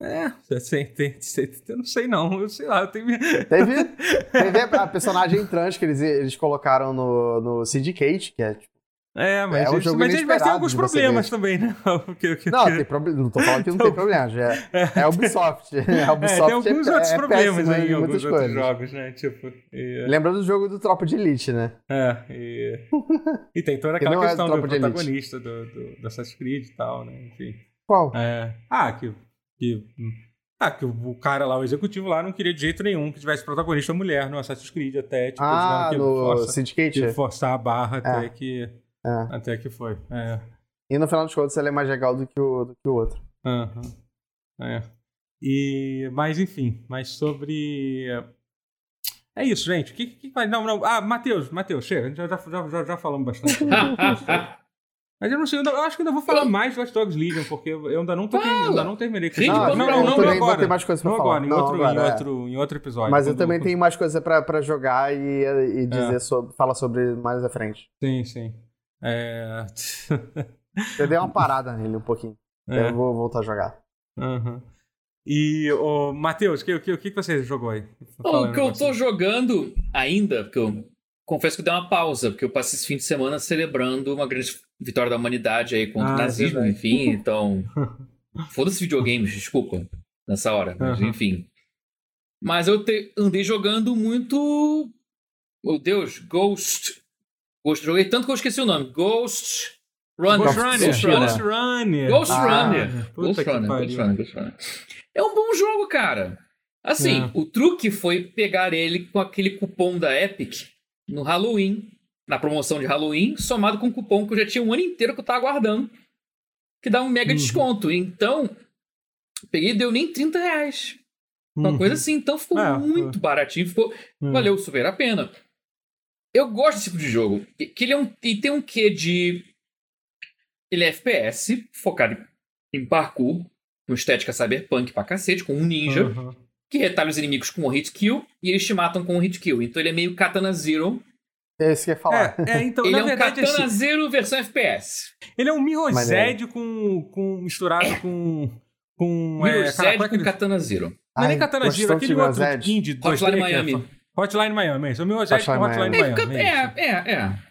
É, tem, tem, eu não sei não, eu sei lá, eu tenho... [LAUGHS] Teve, teve a [LAUGHS] personagem trans que eles, eles colocaram no, no Syndicate, que é tipo, é, mas, é um jogo mas, mas tem alguns problemas também, né? [LAUGHS] que, que, não, tem pro... não tô falando que não tem problema. Já [LAUGHS] é, é Ubisoft. É, [LAUGHS] Ubisoft é, tem alguns é, outros é problemas aí em alguns outros coisas. jogos, né? Tipo, e... Lembra do jogo do Tropa de Elite, né? É, e, e tem toda aquela questão do protagonista do, do, do Assassin's Creed e tal, né? Enfim. Qual? É... Ah, que, que ah, que o cara lá, o executivo lá, não queria de jeito nenhum que tivesse protagonista mulher no Assassin's Creed até. Tipo, ah, que no força, Syndicate? Que forçar a barra é. até que é. Até que foi. É. E no final dos contos ele é mais legal do que o, do que o outro. Uhum. É. E, mas enfim, mas sobre. É isso, gente. Que, que, não, não. Ah, Matheus, Matheus, chega. Já, já, já, já falamos bastante. [LAUGHS] Mas eu não sei, eu, acho que ainda vou falar mais de Watch Dogs Legion, porque eu ainda não, tô, ainda não terminei com isso. Não, não, não, não, agora. mais coisa pra não falar. agora, em, outro, agora, em, é. outro, em outro episódio. Mas eu também tenho mais coisa pra, pra jogar e, e dizer é. sobre, falar sobre mais à frente. Sim, sim. É... [LAUGHS] eu dei uma parada nele um pouquinho. É. Eu vou voltar a jogar. Uhum. E, o Matheus, o que, que, que você jogou aí? Bom, o que eu tô jogando ainda, porque eu confesso que eu dei uma pausa, porque eu passei esse fim de semana celebrando uma grande vitória da humanidade aí contra ah, o nazismo, enfim, [LAUGHS] então. Foda-se videogames, desculpa, nessa hora, mas uhum. enfim. Mas eu te, andei jogando muito. Meu Deus, Ghost Ghost, joguei tanto que eu esqueci o nome. Ghost Runner. Ghost Runner. Ghost Runner. Ghost Runner. Ghost ah, Runner. Ghost Runner. Ghost Runner. Ghost Runner. É um bom jogo, cara. Assim, é. o truque foi pegar ele com aquele cupom da Epic no Halloween, na promoção de Halloween, somado com o cupom que eu já tinha um ano inteiro que eu tava aguardando, que dá um mega uhum. desconto. Então, peguei e deu nem 30 reais. Uma uhum. coisa assim, então ficou é, muito baratinho, ficou, uhum. valeu super a pena. Eu gosto desse tipo de jogo. Que ele é um, e tem um quê de. Ele é FPS, focado em parkour, com estética cyberpunk pra cacete, com um ninja, uhum. que retalha os inimigos com um hit kill e eles te matam com um hit kill. Então ele é meio Katana Zero. É isso que eu ia falar. É, é, então, ele é um verdade, Katana assim, Zero versão FPS. Ele é um Mirror's com, com, misturado é. com. com Mirror's é, com Katana Zero. Não é nem Katana Zero, aquele outro indie. Hotline Miami. Hotline Miami, isso. O meu Hotline, Hotline, Hotline Miami. É, é, é.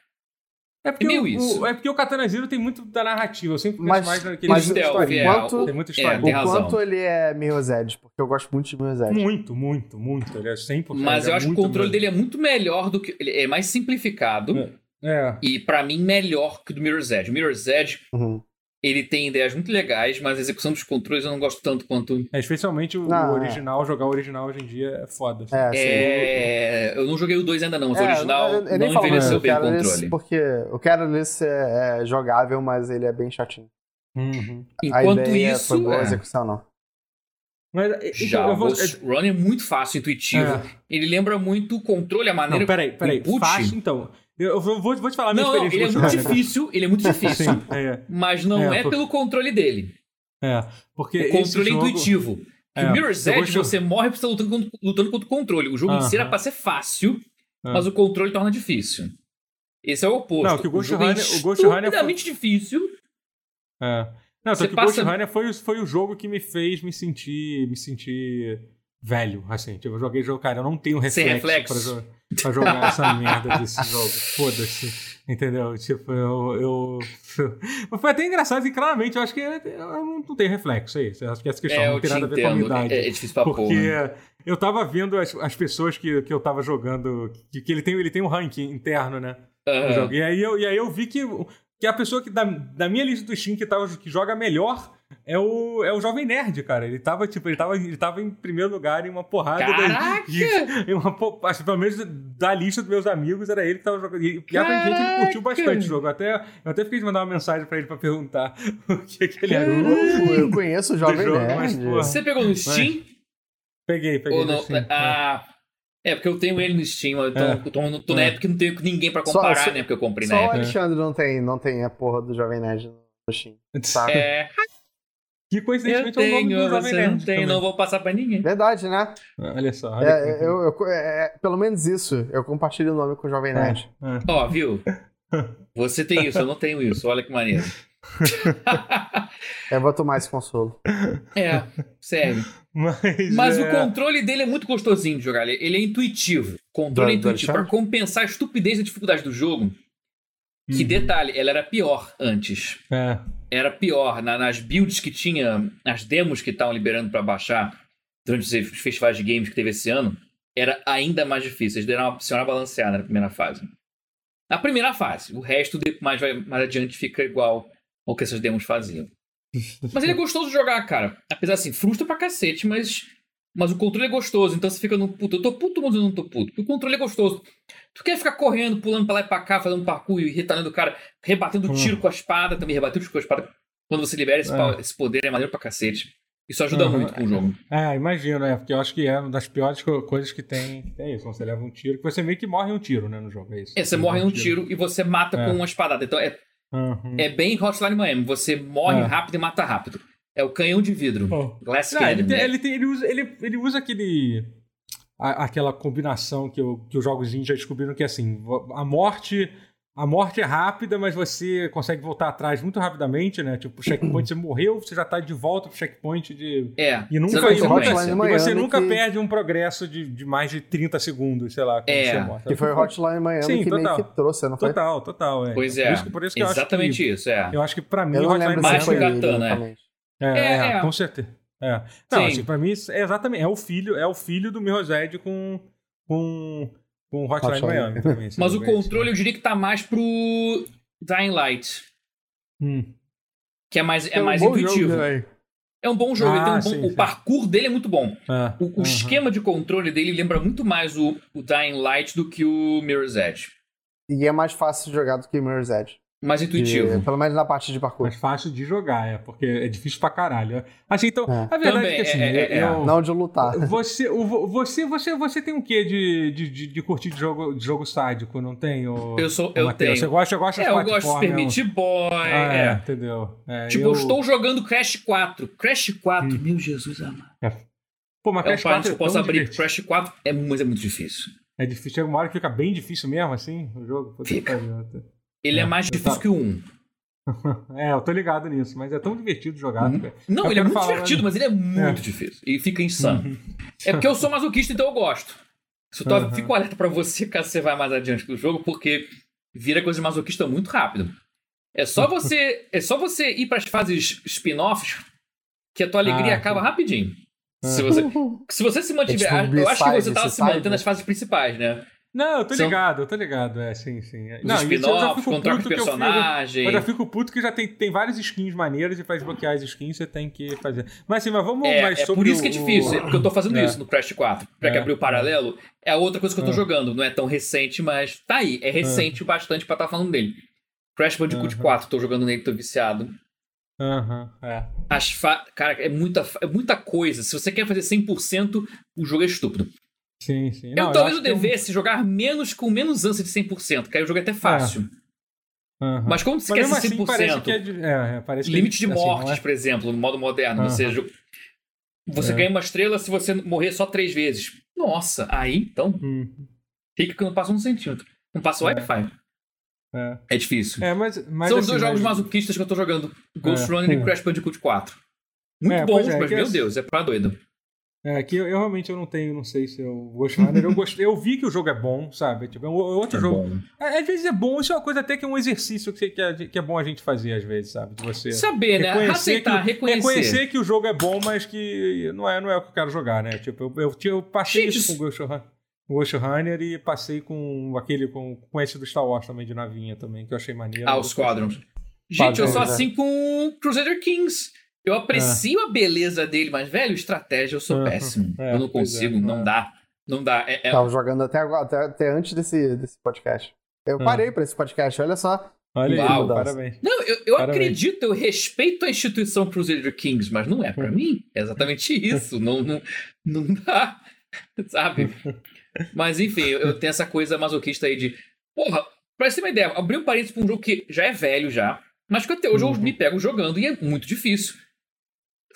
É porque, É meio o, isso. o- é porque o Katana Zero tem muito da narrativa. Eu sempre penso Mas- mais naquele mas historinha. é, quanto- Tem muita é, história. tem o razão. quanto ele é Mirror's Edge, porque eu gosto muito de Mirror's. Muito, muito, muito. Ele é 100%. Mas eu é acho que o controle mesmo. dele é muito melhor do que. Ele é mais simplificado. É. E pra mim, melhor que o do Mirror's Edge. O Mirror's Edge, Uhum. Ele tem ideias muito legais, mas a execução dos controles eu não gosto tanto quanto. É, especialmente o, Não, é. original, jogar o original hoje em dia é foda. assim. É. É, eu não joguei o 2 ainda não, mas o É, original eu- eu não envelheceu bem o controle. Porque o Carolus é, é jogável, mas ele é bem chatinho. Uhum. Enquanto a ideia isso, foi boa, a é, execução não. Mas, então, já vou... o Run é muito fácil, intuitivo. É. Ele lembra muito o controle, a maneira Não, peraí, peraí. input. Fácil, então. Eu vou, vou te falar a minha Não, não, experiência ele é muito difícil, ele é muito [LAUGHS] difícil. Sim, é. Mas não É, é, por- pelo controle dele. É, porque O controle é jogo- intuitivo. Que É, o Mirror's Edge, gosto- você morre porque você tá lutando contra, lutando contra o controle. O jogo em si era pra ser fácil, É. mas o controle torna difícil. Esse é o oposto. Não, que o Ghost é Runner- o Ghost Runner foi- difícil. É. Não, só que o Ghost passa- Runner foi, o- foi o jogo que me fez me sentir, me sentir velho, assim. Tipo, eu joguei jogo, cara, eu não tenho Sem reflexo, reflexo. Pra, jo- pra jogar essa merda desse jogo. Foda-se. Entendeu? Tipo, eu, eu... [LAUGHS] Foi até engraçado e claramente eu acho que eu não tenho reflexo, é isso. Eu acho que essa questão É, não tem te nada a ver com a minha idade. É, é difícil pra Porque porra. eu tava vendo as, as pessoas que, que eu tava jogando, que, que ele, tem, ele tem um ranking interno, né? jogo. E aí eu, e aí eu vi que, que a pessoa que da, da minha lista do Steam que, tava, que joga melhor é o, é o Jovem Nerd, cara. Ele tava, tipo, ele tava, ele tava em primeiro lugar em uma porrada. da- Caraca! de- em uma, acho que pelo menos da lista dos meus amigos, era ele que tava jogando. E, e aparentemente ele curtiu bastante o jogo. Até, eu até fiquei de mandar uma mensagem pra ele pra perguntar [LAUGHS] o que, que ele era. Eu, eu conheço o Jovem jogo, Nerd. mas, porra. Você pegou no Steam? Peguei, peguei. Ou não? no Steam. Ah, é, porque eu tenho ele no Steam. Eu tô, É. eu tô, eu tô na É. época que não tenho ninguém pra Só- comparar, só- né? Porque eu comprei Só na o época. Alexandre não tem, não tem a porra do Jovem Nerd no Steam. [LAUGHS] Tá. É, Que eu coincidentemente é o nome tenho, do Jovem você Nerd. não tem, não vou passar pra ninguém. Verdade, né? Olha só. Olha É, que- eu, eu- é, é, pelo menos isso. Eu compartilho o nome com o Jovem Nerd. É. Ó, viu? [LAUGHS] Você tem isso, eu não tenho isso. Olha que maneiro. [LAUGHS] Eu vou tomar esse consolo. É, sério. Mas, Mas é... o controle dele é muito gostosinho de jogar. Ele ele é intuitivo. Controle é Do- intuitivo. Pra Alexandre? compensar a estupidez e a dificuldade do jogo. Que Uhum. detalhe, ela era pior antes. É. Era pior. Na- nas builds que tinha, as demos que estavam liberando pra baixar durante os festivais de games que teve esse ano, era ainda mais difícil. Eles deram uma senhora balanceada na primeira fase. Na primeira fase. O resto, mais, vai- mais adiante, fica igual ao que essas demos faziam. Mas ele é gostoso de jogar, cara. Apesar assim, frustra pra cacete, mas. Mas o controle é gostoso, então você fica no puto. Eu tô puto, mas eu não tô puto. Porque o controle é gostoso. Tu quer ficar correndo, pulando pra lá e pra cá, fazendo parkour e retalhando o cara, rebatendo Hum. tiro com a espada, também rebatendo tiro com a espada. Quando você libera esse, É. esse poder, é maneiro pra cacete. Isso ajuda Uhum. muito com o jogo. É, imagino, é, porque eu acho que é uma das piores co- coisas que tem. É isso, quando você leva um tiro, que você meio que morre um tiro, né, no jogo. É isso. É, você morre num tiro e você mata É. com uma espadada. Então é, Uhum. é bem Hotline Miami. Você morre É. rápido e mata rápido. É o canhão de vidro. Oh. Glass Não, ele, Cannon, tem- né? ele, tem- ele usa, ele, ele usa aquele. a- aquela combinação que, eu, que os jogos indie já descobriram que é assim: a morte. A morte é rápida, mas você consegue voltar atrás muito rapidamente, né? Tipo, o checkpoint, você morreu, você já tá de volta pro checkpoint de. É. E nunca, Você e não nunca-. Miami e você nunca que- perde um progresso de, de mais de 30 segundos, sei lá, quando É, você morre. Que foi o Hotline Miami Sim, que total. meio que trouxe, não foi? Total, total. É. Pois Por é. isso que- por isso que eu acho Exatamente que, isso, é. Eu acho que pra mim não Hotline se foi que ele, Gatana, é. exatamente. É, É, é, é. com certeza. É. Não, Sim. assim, pra mim é exatamente, é o filho, é o filho do Mirror's Edge com com com Hotline, Hotline. Miami. esse [LAUGHS] Mas o é controle eu diria que tá mais pro Dying Light. Hum. Que é mais, é um mais intuitivo. jogo, né? É um bom jogo. ele tem um Ah, bom- sim, o sim. parkour dele é muito bom. É, O, o aham. esquema de controle dele lembra muito mais o, o Dying Light do que o Mirror's Edge. E é mais fácil de jogar do que Mirror's Edge. Mais intuitivo. E, pelo menos na parte de parkour. mais fácil de jogar, é, porque é difícil pra caralho. Assim, então, É. a verdade Também, é que assim, é, é, é. eu- Não de lutar. [LAUGHS] Você, o, vo- você, você, você tem um quê de, de, de, de curtir de jogo, de jogo sádico, não tem? O, Eu sou, o eu tenho. Você gosta, gosta É, de eu gosto de é Meat Boy. Ah, é, é. entendeu? É, Tipo, eu... estou jogando Crash 4. Crash 4, Hum. meu Jesus amado. Pô, mas É Crash 4 parênteses é que eu posso tão abrir. divertido. Crash 4 é, mas é muito difícil. É difícil. Chega uma hora que fica bem difícil mesmo, assim, o jogo. Fica. pariu. Ele é, É, mais difícil tava- que o 1. [LAUGHS] É, eu tô ligado nisso, mas é tão divertido jogar. Uhum. Não, Eu ele é muito falar, divertido, mas ele é muito difícil. E fica insano. Uhum. É porque eu sou masoquista, então eu gosto. Só tô, Uhum. Fico alerta pra você caso você vá mais adiante do jogo, porque vira coisa de masoquista muito rápido. É só [LAUGHS] você, é só você ir para as fases spin-offs que a tua alegria Ah, acaba rapidinho. [LAUGHS] Se você, se você se mantiver. É tipo eu acho que você tava se C-side, mantendo né? nas fases principais, né? Não, eu tô São- ligado, eu tô ligado. É, sim, sim. É. Os Não, isso eu já spin-offs, fico com troca de puto que eu fico- personagem. Eu já fico puto que já tem, tem várias skins maneiras e pra desbloquear as skins você tem que fazer. Mas assim, mas vamos É, mais é sobre por isso que é o- difícil, é porque eu tô fazendo É. isso no Crash 4. Pra É. que abrir o paralelo, é a outra coisa que eu tô É. jogando. Não é tão recente, mas tá aí. É recente o bastante pra estar falando dele. Crash Bandicoot Aham. 4, tô jogando nele, tô viciado. Aham, é. As fa... Cara, é muita, é muita coisa. Se você quer fazer 100%, o jogo é estúpido. Sim, sim. eu Não, talvez acho eu é devesse jogar menos com menos ânsia de 100%, que aí o jogo é até fácil. Aham. Mas como você Mas quer mesmo ser assim 100%, parece que é, de- é, é, parece que é limite de assim, mortes, é? por exemplo, no modo moderno. Aham. Você, você É. ganha uma estrela se você morrer só três vezes. Nossa, aí então, Hum, fica que não passa um centímetro. Não passa o É. Wi-Fi. é. É difícil. É, mas, mas São os assim, dois jogos mas- masoquistas que eu tô jogando: Ghost É. Runner e. Crash Bandicoot 4. Muito É, bons, é, mas meu Deus, é pra doido. É, que eu, eu realmente eu não tenho, não sei se eu Ghost Runner. Eu, gostei, eu vi que o jogo é bom, sabe? Tipo, é um, é outro É jogo. bom. É, Às vezes é bom, isso é uma coisa até que é um exercício que, que, é, que é bom a gente fazer, às vezes, sabe? De você. Saber, né? Aceitar, que, reconhecer. reconhecer que o jogo é bom, mas que não é, não é o que eu quero jogar, né? Tipo, eu, eu, eu passei Gente, isso com o Ghost Runner, Ghost Runner e passei com aquele, com, com esse do Star Wars também, de navinha também, que eu achei maneiro. Ah, os Squadrons. Gente, eu sou Padrões, assim com Crusader Kings. Eu aprecio a beleza dele, mas, velho, estratégia eu sou péssimo. é, eu não pois consigo, é, não é. dá. Não dá. É, é- Tava jogando até agora, até, até antes desse, desse podcast. Eu Ah. parei pra esse podcast, olha só. Olha aí, Uau, parabéns. Não, eu, eu Parabéns. acredito, eu respeito a instituição Crusader Kings, mas não é pra mim. É exatamente [LAUGHS] isso. Não, não, não dá. [LAUGHS] Sabe? Mas enfim, eu, eu tenho essa coisa masoquista aí de. Porra, pra você ter uma ideia, abri um parênteses pra um jogo que já é velho já, mas que até hoje eu Uhum. me pego jogando e é muito difícil.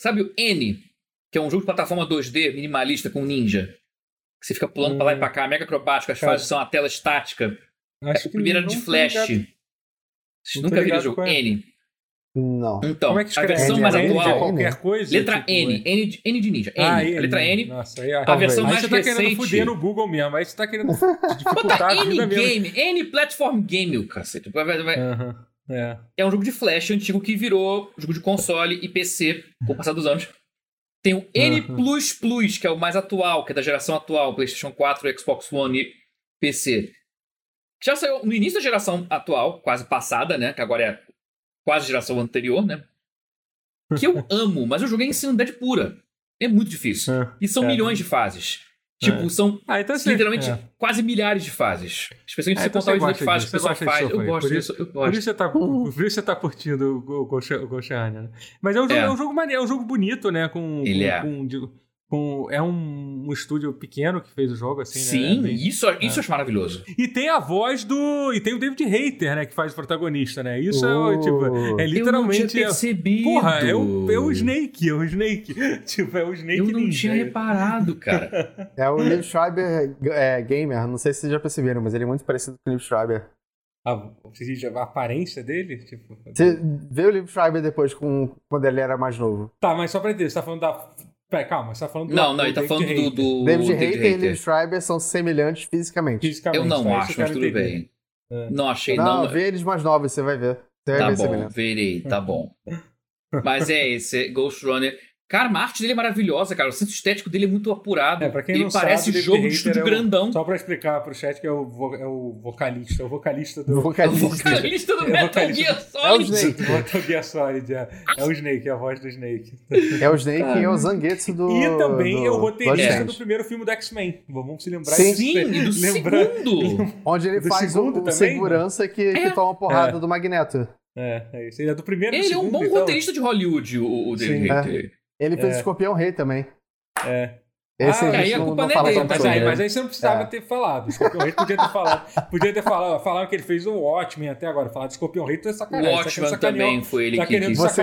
Sabe o N, que é um jogo de plataforma 2D minimalista com ninja? Que você fica pulando pra lá e pra cá, mega acrobático, as Cara, fases são a tela estática. Acho o primeiro era de Flash. Vocês nunca viram o jogo é. N? Não. Então, Como é que a versão N, mais N atual. qualquer coisa? Letra tipo, N, N de, N de ninja. N. Ah, a letra N. Nossa, aí, A versão aí mais você tá querendo recente. fuder no Google mesmo. Aí você tá querendo Bota [LAUGHS] dificultar a N mesmo. game, N platform game, o cacete. Vai- vai- vai- Aham, É. É um jogo de flash antigo que virou jogo de console e PC com o passar dos anos. Tem o N que é o mais atual, que é da geração atual, PlayStation 4, Xbox One e PC. Que já saiu no início da geração atual, quase passada, né? Que agora é quase geração anterior, né? Que eu [LAUGHS] amo, mas eu joguei em sanidade pura. É muito difícil. É. E são É. milhões de fases. Tipo, É. são Ah, então você... literalmente é. quase milhares de fases. Especialmente É, se então contar você o número de fases o pessoal faz. Eu gosto Por disso, eu Por gosto. isso você tá, por isso você tá curtindo o o Runner, né? Mas é um jogo, É. é. um jogo maneiro, é um jogo bonito, né? Com, Ele com, é. com- com- é um, um estúdio pequeno que fez o jogo, assim, né? Sim, É isso, isso eu acho maravilhoso. E tem a voz do. E tem o David Hater, né? Que faz o protagonista, né? Isso é, Oh. tipo, é eu não tinha literalmente. é- percebido. Porra, é o, é o Snake, é o Snake. [LAUGHS] tipo, é o Snake Eu não Ninja. tinha reparado, cara. [LAUGHS] É o Liv Schreiber é, gamer, não sei se vocês já perceberam, mas ele é muito parecido com o Liv Schreiber. A, diz a aparência dele? Tipo, Você vê o Liv Schreiber depois com, quando ele era mais novo. Tá, mas só pra entender, você tá falando da. Pera, calma, você tá falando do. Não, não, ele tá David falando do, Hater. do David David Hater e. Liv Schreiber são semelhantes fisicamente. Fisicamente, Eu não isso acho, mas tudo entender. bem. É. Não achei, Não, não. vê eles mais novos, você vai ver. Você vai Tá ver bom, verei, tá bom. [LAUGHS] Mas é esse, Ghost Runner. Cara, a arte dele é maravilhosa, cara. O senso estético dele é muito apurado. É, pra quem ele não parece sabe, jogo de estúdio é o- grandão. Só pra explicar pro chat que é o, vo- é o vocalista, é o vocalista do. O Vocalista. vocalista do É o Metal vocalista. Gear É o Solid. Snake. [LAUGHS] Metal Gear Solid, é. É o Snake, é a voz do Snake. É o Snake e é o Zangetsu do. e também do é o roteirista Bloodstained. do primeiro filme do X-Men. Vamos se lembrar Sim. disso. Sim, e do Lembra- segundo. [LAUGHS] Onde ele Do faz o, segundo também? segurança que, que É. toma porrada É. do Magneto. É, é isso. Ele é do primeiro e do Ele é um segundo, bom então. roteirista de Hollywood, o, o David Sim. Ele fez É. Escorpião Rei também. É. Esse Ah, aí a não, culpa não não é dele, Mas sobre. aí, mas aí você não precisava É. ter falado. Escorpião Rei podia ter falado. Podia ter falado. Falaram que ele fez o Watchmen até agora. Falar de Escorpião Rei, tu é O sacanagem. Você tá sacanear- também foi ele Tá que querendo quis. Você-.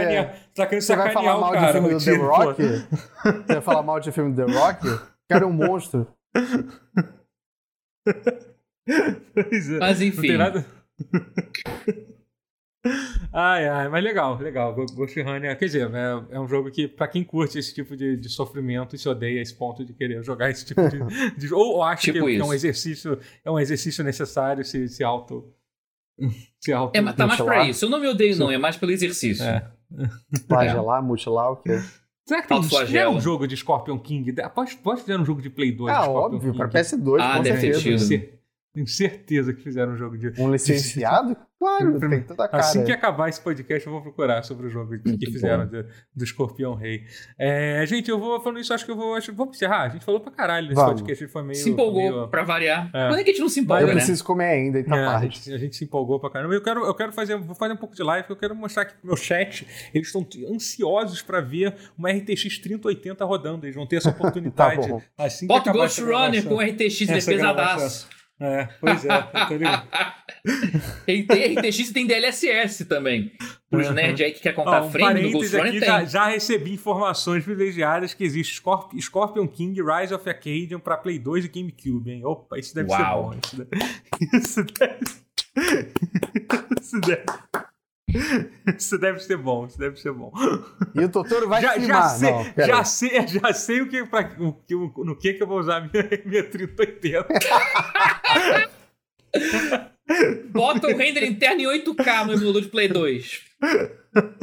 Tá querendo Você vai sacanear falar mal o de cara. filme do o The tipo, Rock? Você vai falar mal de filme do The Rock? O cara é um monstro. [LAUGHS] Pois é. Mas Não enfim. tem nada. Ai, ai, mas legal, legal. Ghost Runner, quer dizer, é, é um jogo que, pra quem curte esse tipo de, de sofrimento e se odeia a esse ponto de querer jogar esse tipo de. de- ou, ou acha Tipo que, que é um isso. exercício, é um exercício necessário se, se auto. [LAUGHS] Se auto... É, mas tá mais pra isso. Eu não me odeio, não. É mais pelo exercício. É. Flagelar, [LAUGHS] mutilar, o quê? Será que tem Autoflagelo. um jogo de Scorpion King? Pode, pode fazer um jogo de Play 2 Ah, de Scorpion óbvio, King. pra PS2, Ah, com deve ter certeza. tido. Tenho cer- Tenho certeza que fizeram um jogo de... Um licenciado? [LAUGHS] Claro, tem toda a cara. Assim que acabar esse podcast, eu vou procurar sobre o jogo que fizeram do, do Escorpião Rei. É, gente, eu vou falando isso, acho que eu vou. Acho, vamos encerrar. A gente falou pra caralho nesse Vamos. podcast. Foi meio. Se empolgou, meio- pra variar. É. Quando é que a gente não se empolga, Eu né? preciso comer ainda, e tá É, a, tarde. gente, a gente se empolgou pra caramba. Eu quero, eu quero fazer, vou fazer um pouco de live, eu quero mostrar aqui pro meu chat. Eles estão ansiosos pra ver uma RTX 3080 rodando. Eles vão ter essa [LAUGHS] oportunidade. Tá bom. assim que Bota Ghost Runner com RTX, é pesadaço. É, pois é, tá ligado? [LAUGHS] Tem RTX e tem DLSS também. Pros Uhum. nerds aí que quer Ó, contar um frame do Ghost Runner, já, já recebi informações privilegiadas que existe Scorp- Scorpion King Rise of Acadian pra Play 2 e GameCube, hein? Opa, isso deve Uau. ser bom. [LAUGHS] Isso deve... Isso deve... Isso deve... [LAUGHS] Isso deve ser bom, isso deve ser bom. E o Totoro vai já, já filmar. sei, Não, já, sei, já sei o que, pra, o, que- o- no que, que eu vou usar a minha, [LAUGHS] minha 3080. [LAUGHS] Bota o render interno em 8K no emulador de Play 2.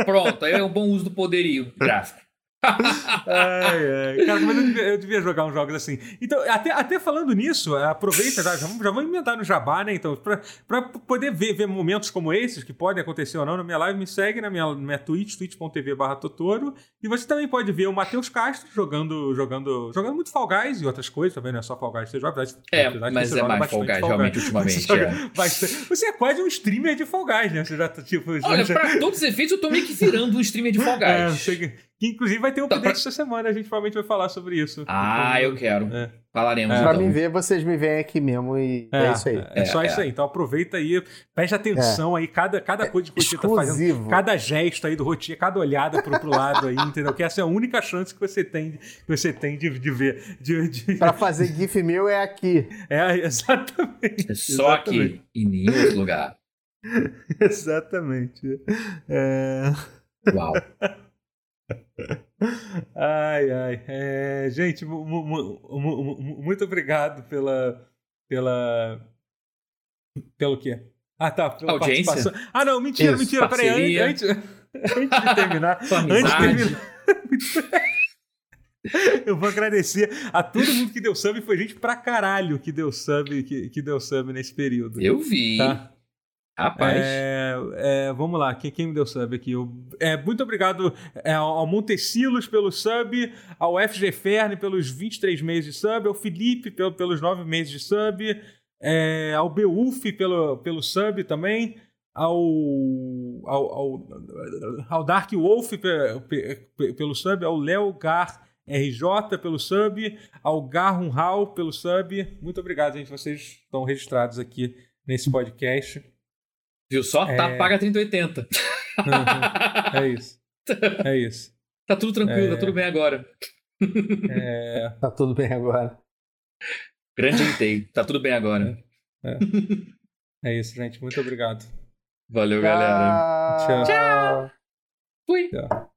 Pronto, aí é um bom uso do poderio gráfico. Ai, ai. Cara, mas eu devia, eu devia jogar uns jogos assim. Então, até, até falando nisso, aproveita, já, vamos, já vamos emendar no Jabá, né? Então, pra, pra poder ver, ver momentos como esses, que podem acontecer ou não na minha live, me segue na minha, na minha Twitch, twitch.tv barra Totoro. E você também pode ver o Matheus Castro jogando, jogando, jogando muito Fall Guys e outras coisas, também não é só Fall Guys que você joga. apesar É, apesar mas você é mais Fall bastante Guys, realmente, Você ultimamente. joga é. bastante- Você é quase um streamer de Fall Guys, né? Você já tá tipo. Olha, já- pra todos os efeitos, eu tô meio que virando um streamer de Fall [LAUGHS] é, Guys. sei que, que inclusive vai ter um Tá, update pra- essa semana, a gente provavelmente vai falar sobre isso. Ah, eu quero. É. Falaremos É. Pra então. mim ver, vocês me veem aqui mesmo e é, isso aí. É, só É, isso aí. Então aproveita aí, preste atenção aí, cada, cada coisa que você tá fazendo, cada gesto aí do Rotinha, cada olhada pro, pro lado aí, entendeu? Que essa é a única chance que você tem, que você tem de, de ver. De, de- Pra fazer GIF meu é aqui. É, exatamente. É só aqui e nenhum outro lugar. [LAUGHS] Exatamente. É... Uau. [LAUGHS] Ai, ai. É, gente, mu- mu- mu- mu- mu- muito obrigado pela. pela. Pelo quê? Ah, tá. Pela Audiência? participação. Ah, não, mentira, Isso, mentira. Peraí, parceria. antes, antes de terminar. [LAUGHS] Antes de terminar. [LAUGHS] Eu vou agradecer a todo mundo que deu sub. Foi gente pra caralho que deu sub, que, que deu sub nesse período. Eu vi. Tá? Rapaz. É, é, vamos lá, quem, quem me deu sub aqui? Eu- é, muito obrigado é, ao Montecilos pelo sub, ao FG Ferne pelos 23 meses de sub, ao Felipe pelo- pelos 9 meses de sub, é, ao Beulf pelo, pelo sub também, ao, ao, ao, ao Dark Wolf pe- pe- pe- pelo sub, ao Léo Gar RJ pelo sub, ao Garhun Hall pelo sub. Muito obrigado, gente. Vocês estão registrados aqui nesse podcast. Viu só? Tá, É. paga 3080. É isso. É isso. [LAUGHS] tá tudo tranquilo, É. [LAUGHS] tá tudo bem agora. É, Tá tudo bem agora. Grande Entei. Tá tudo bem agora. é isso, gente. Muito obrigado. Valeu, galera. Tchau. Tchau. Fui. Tchau.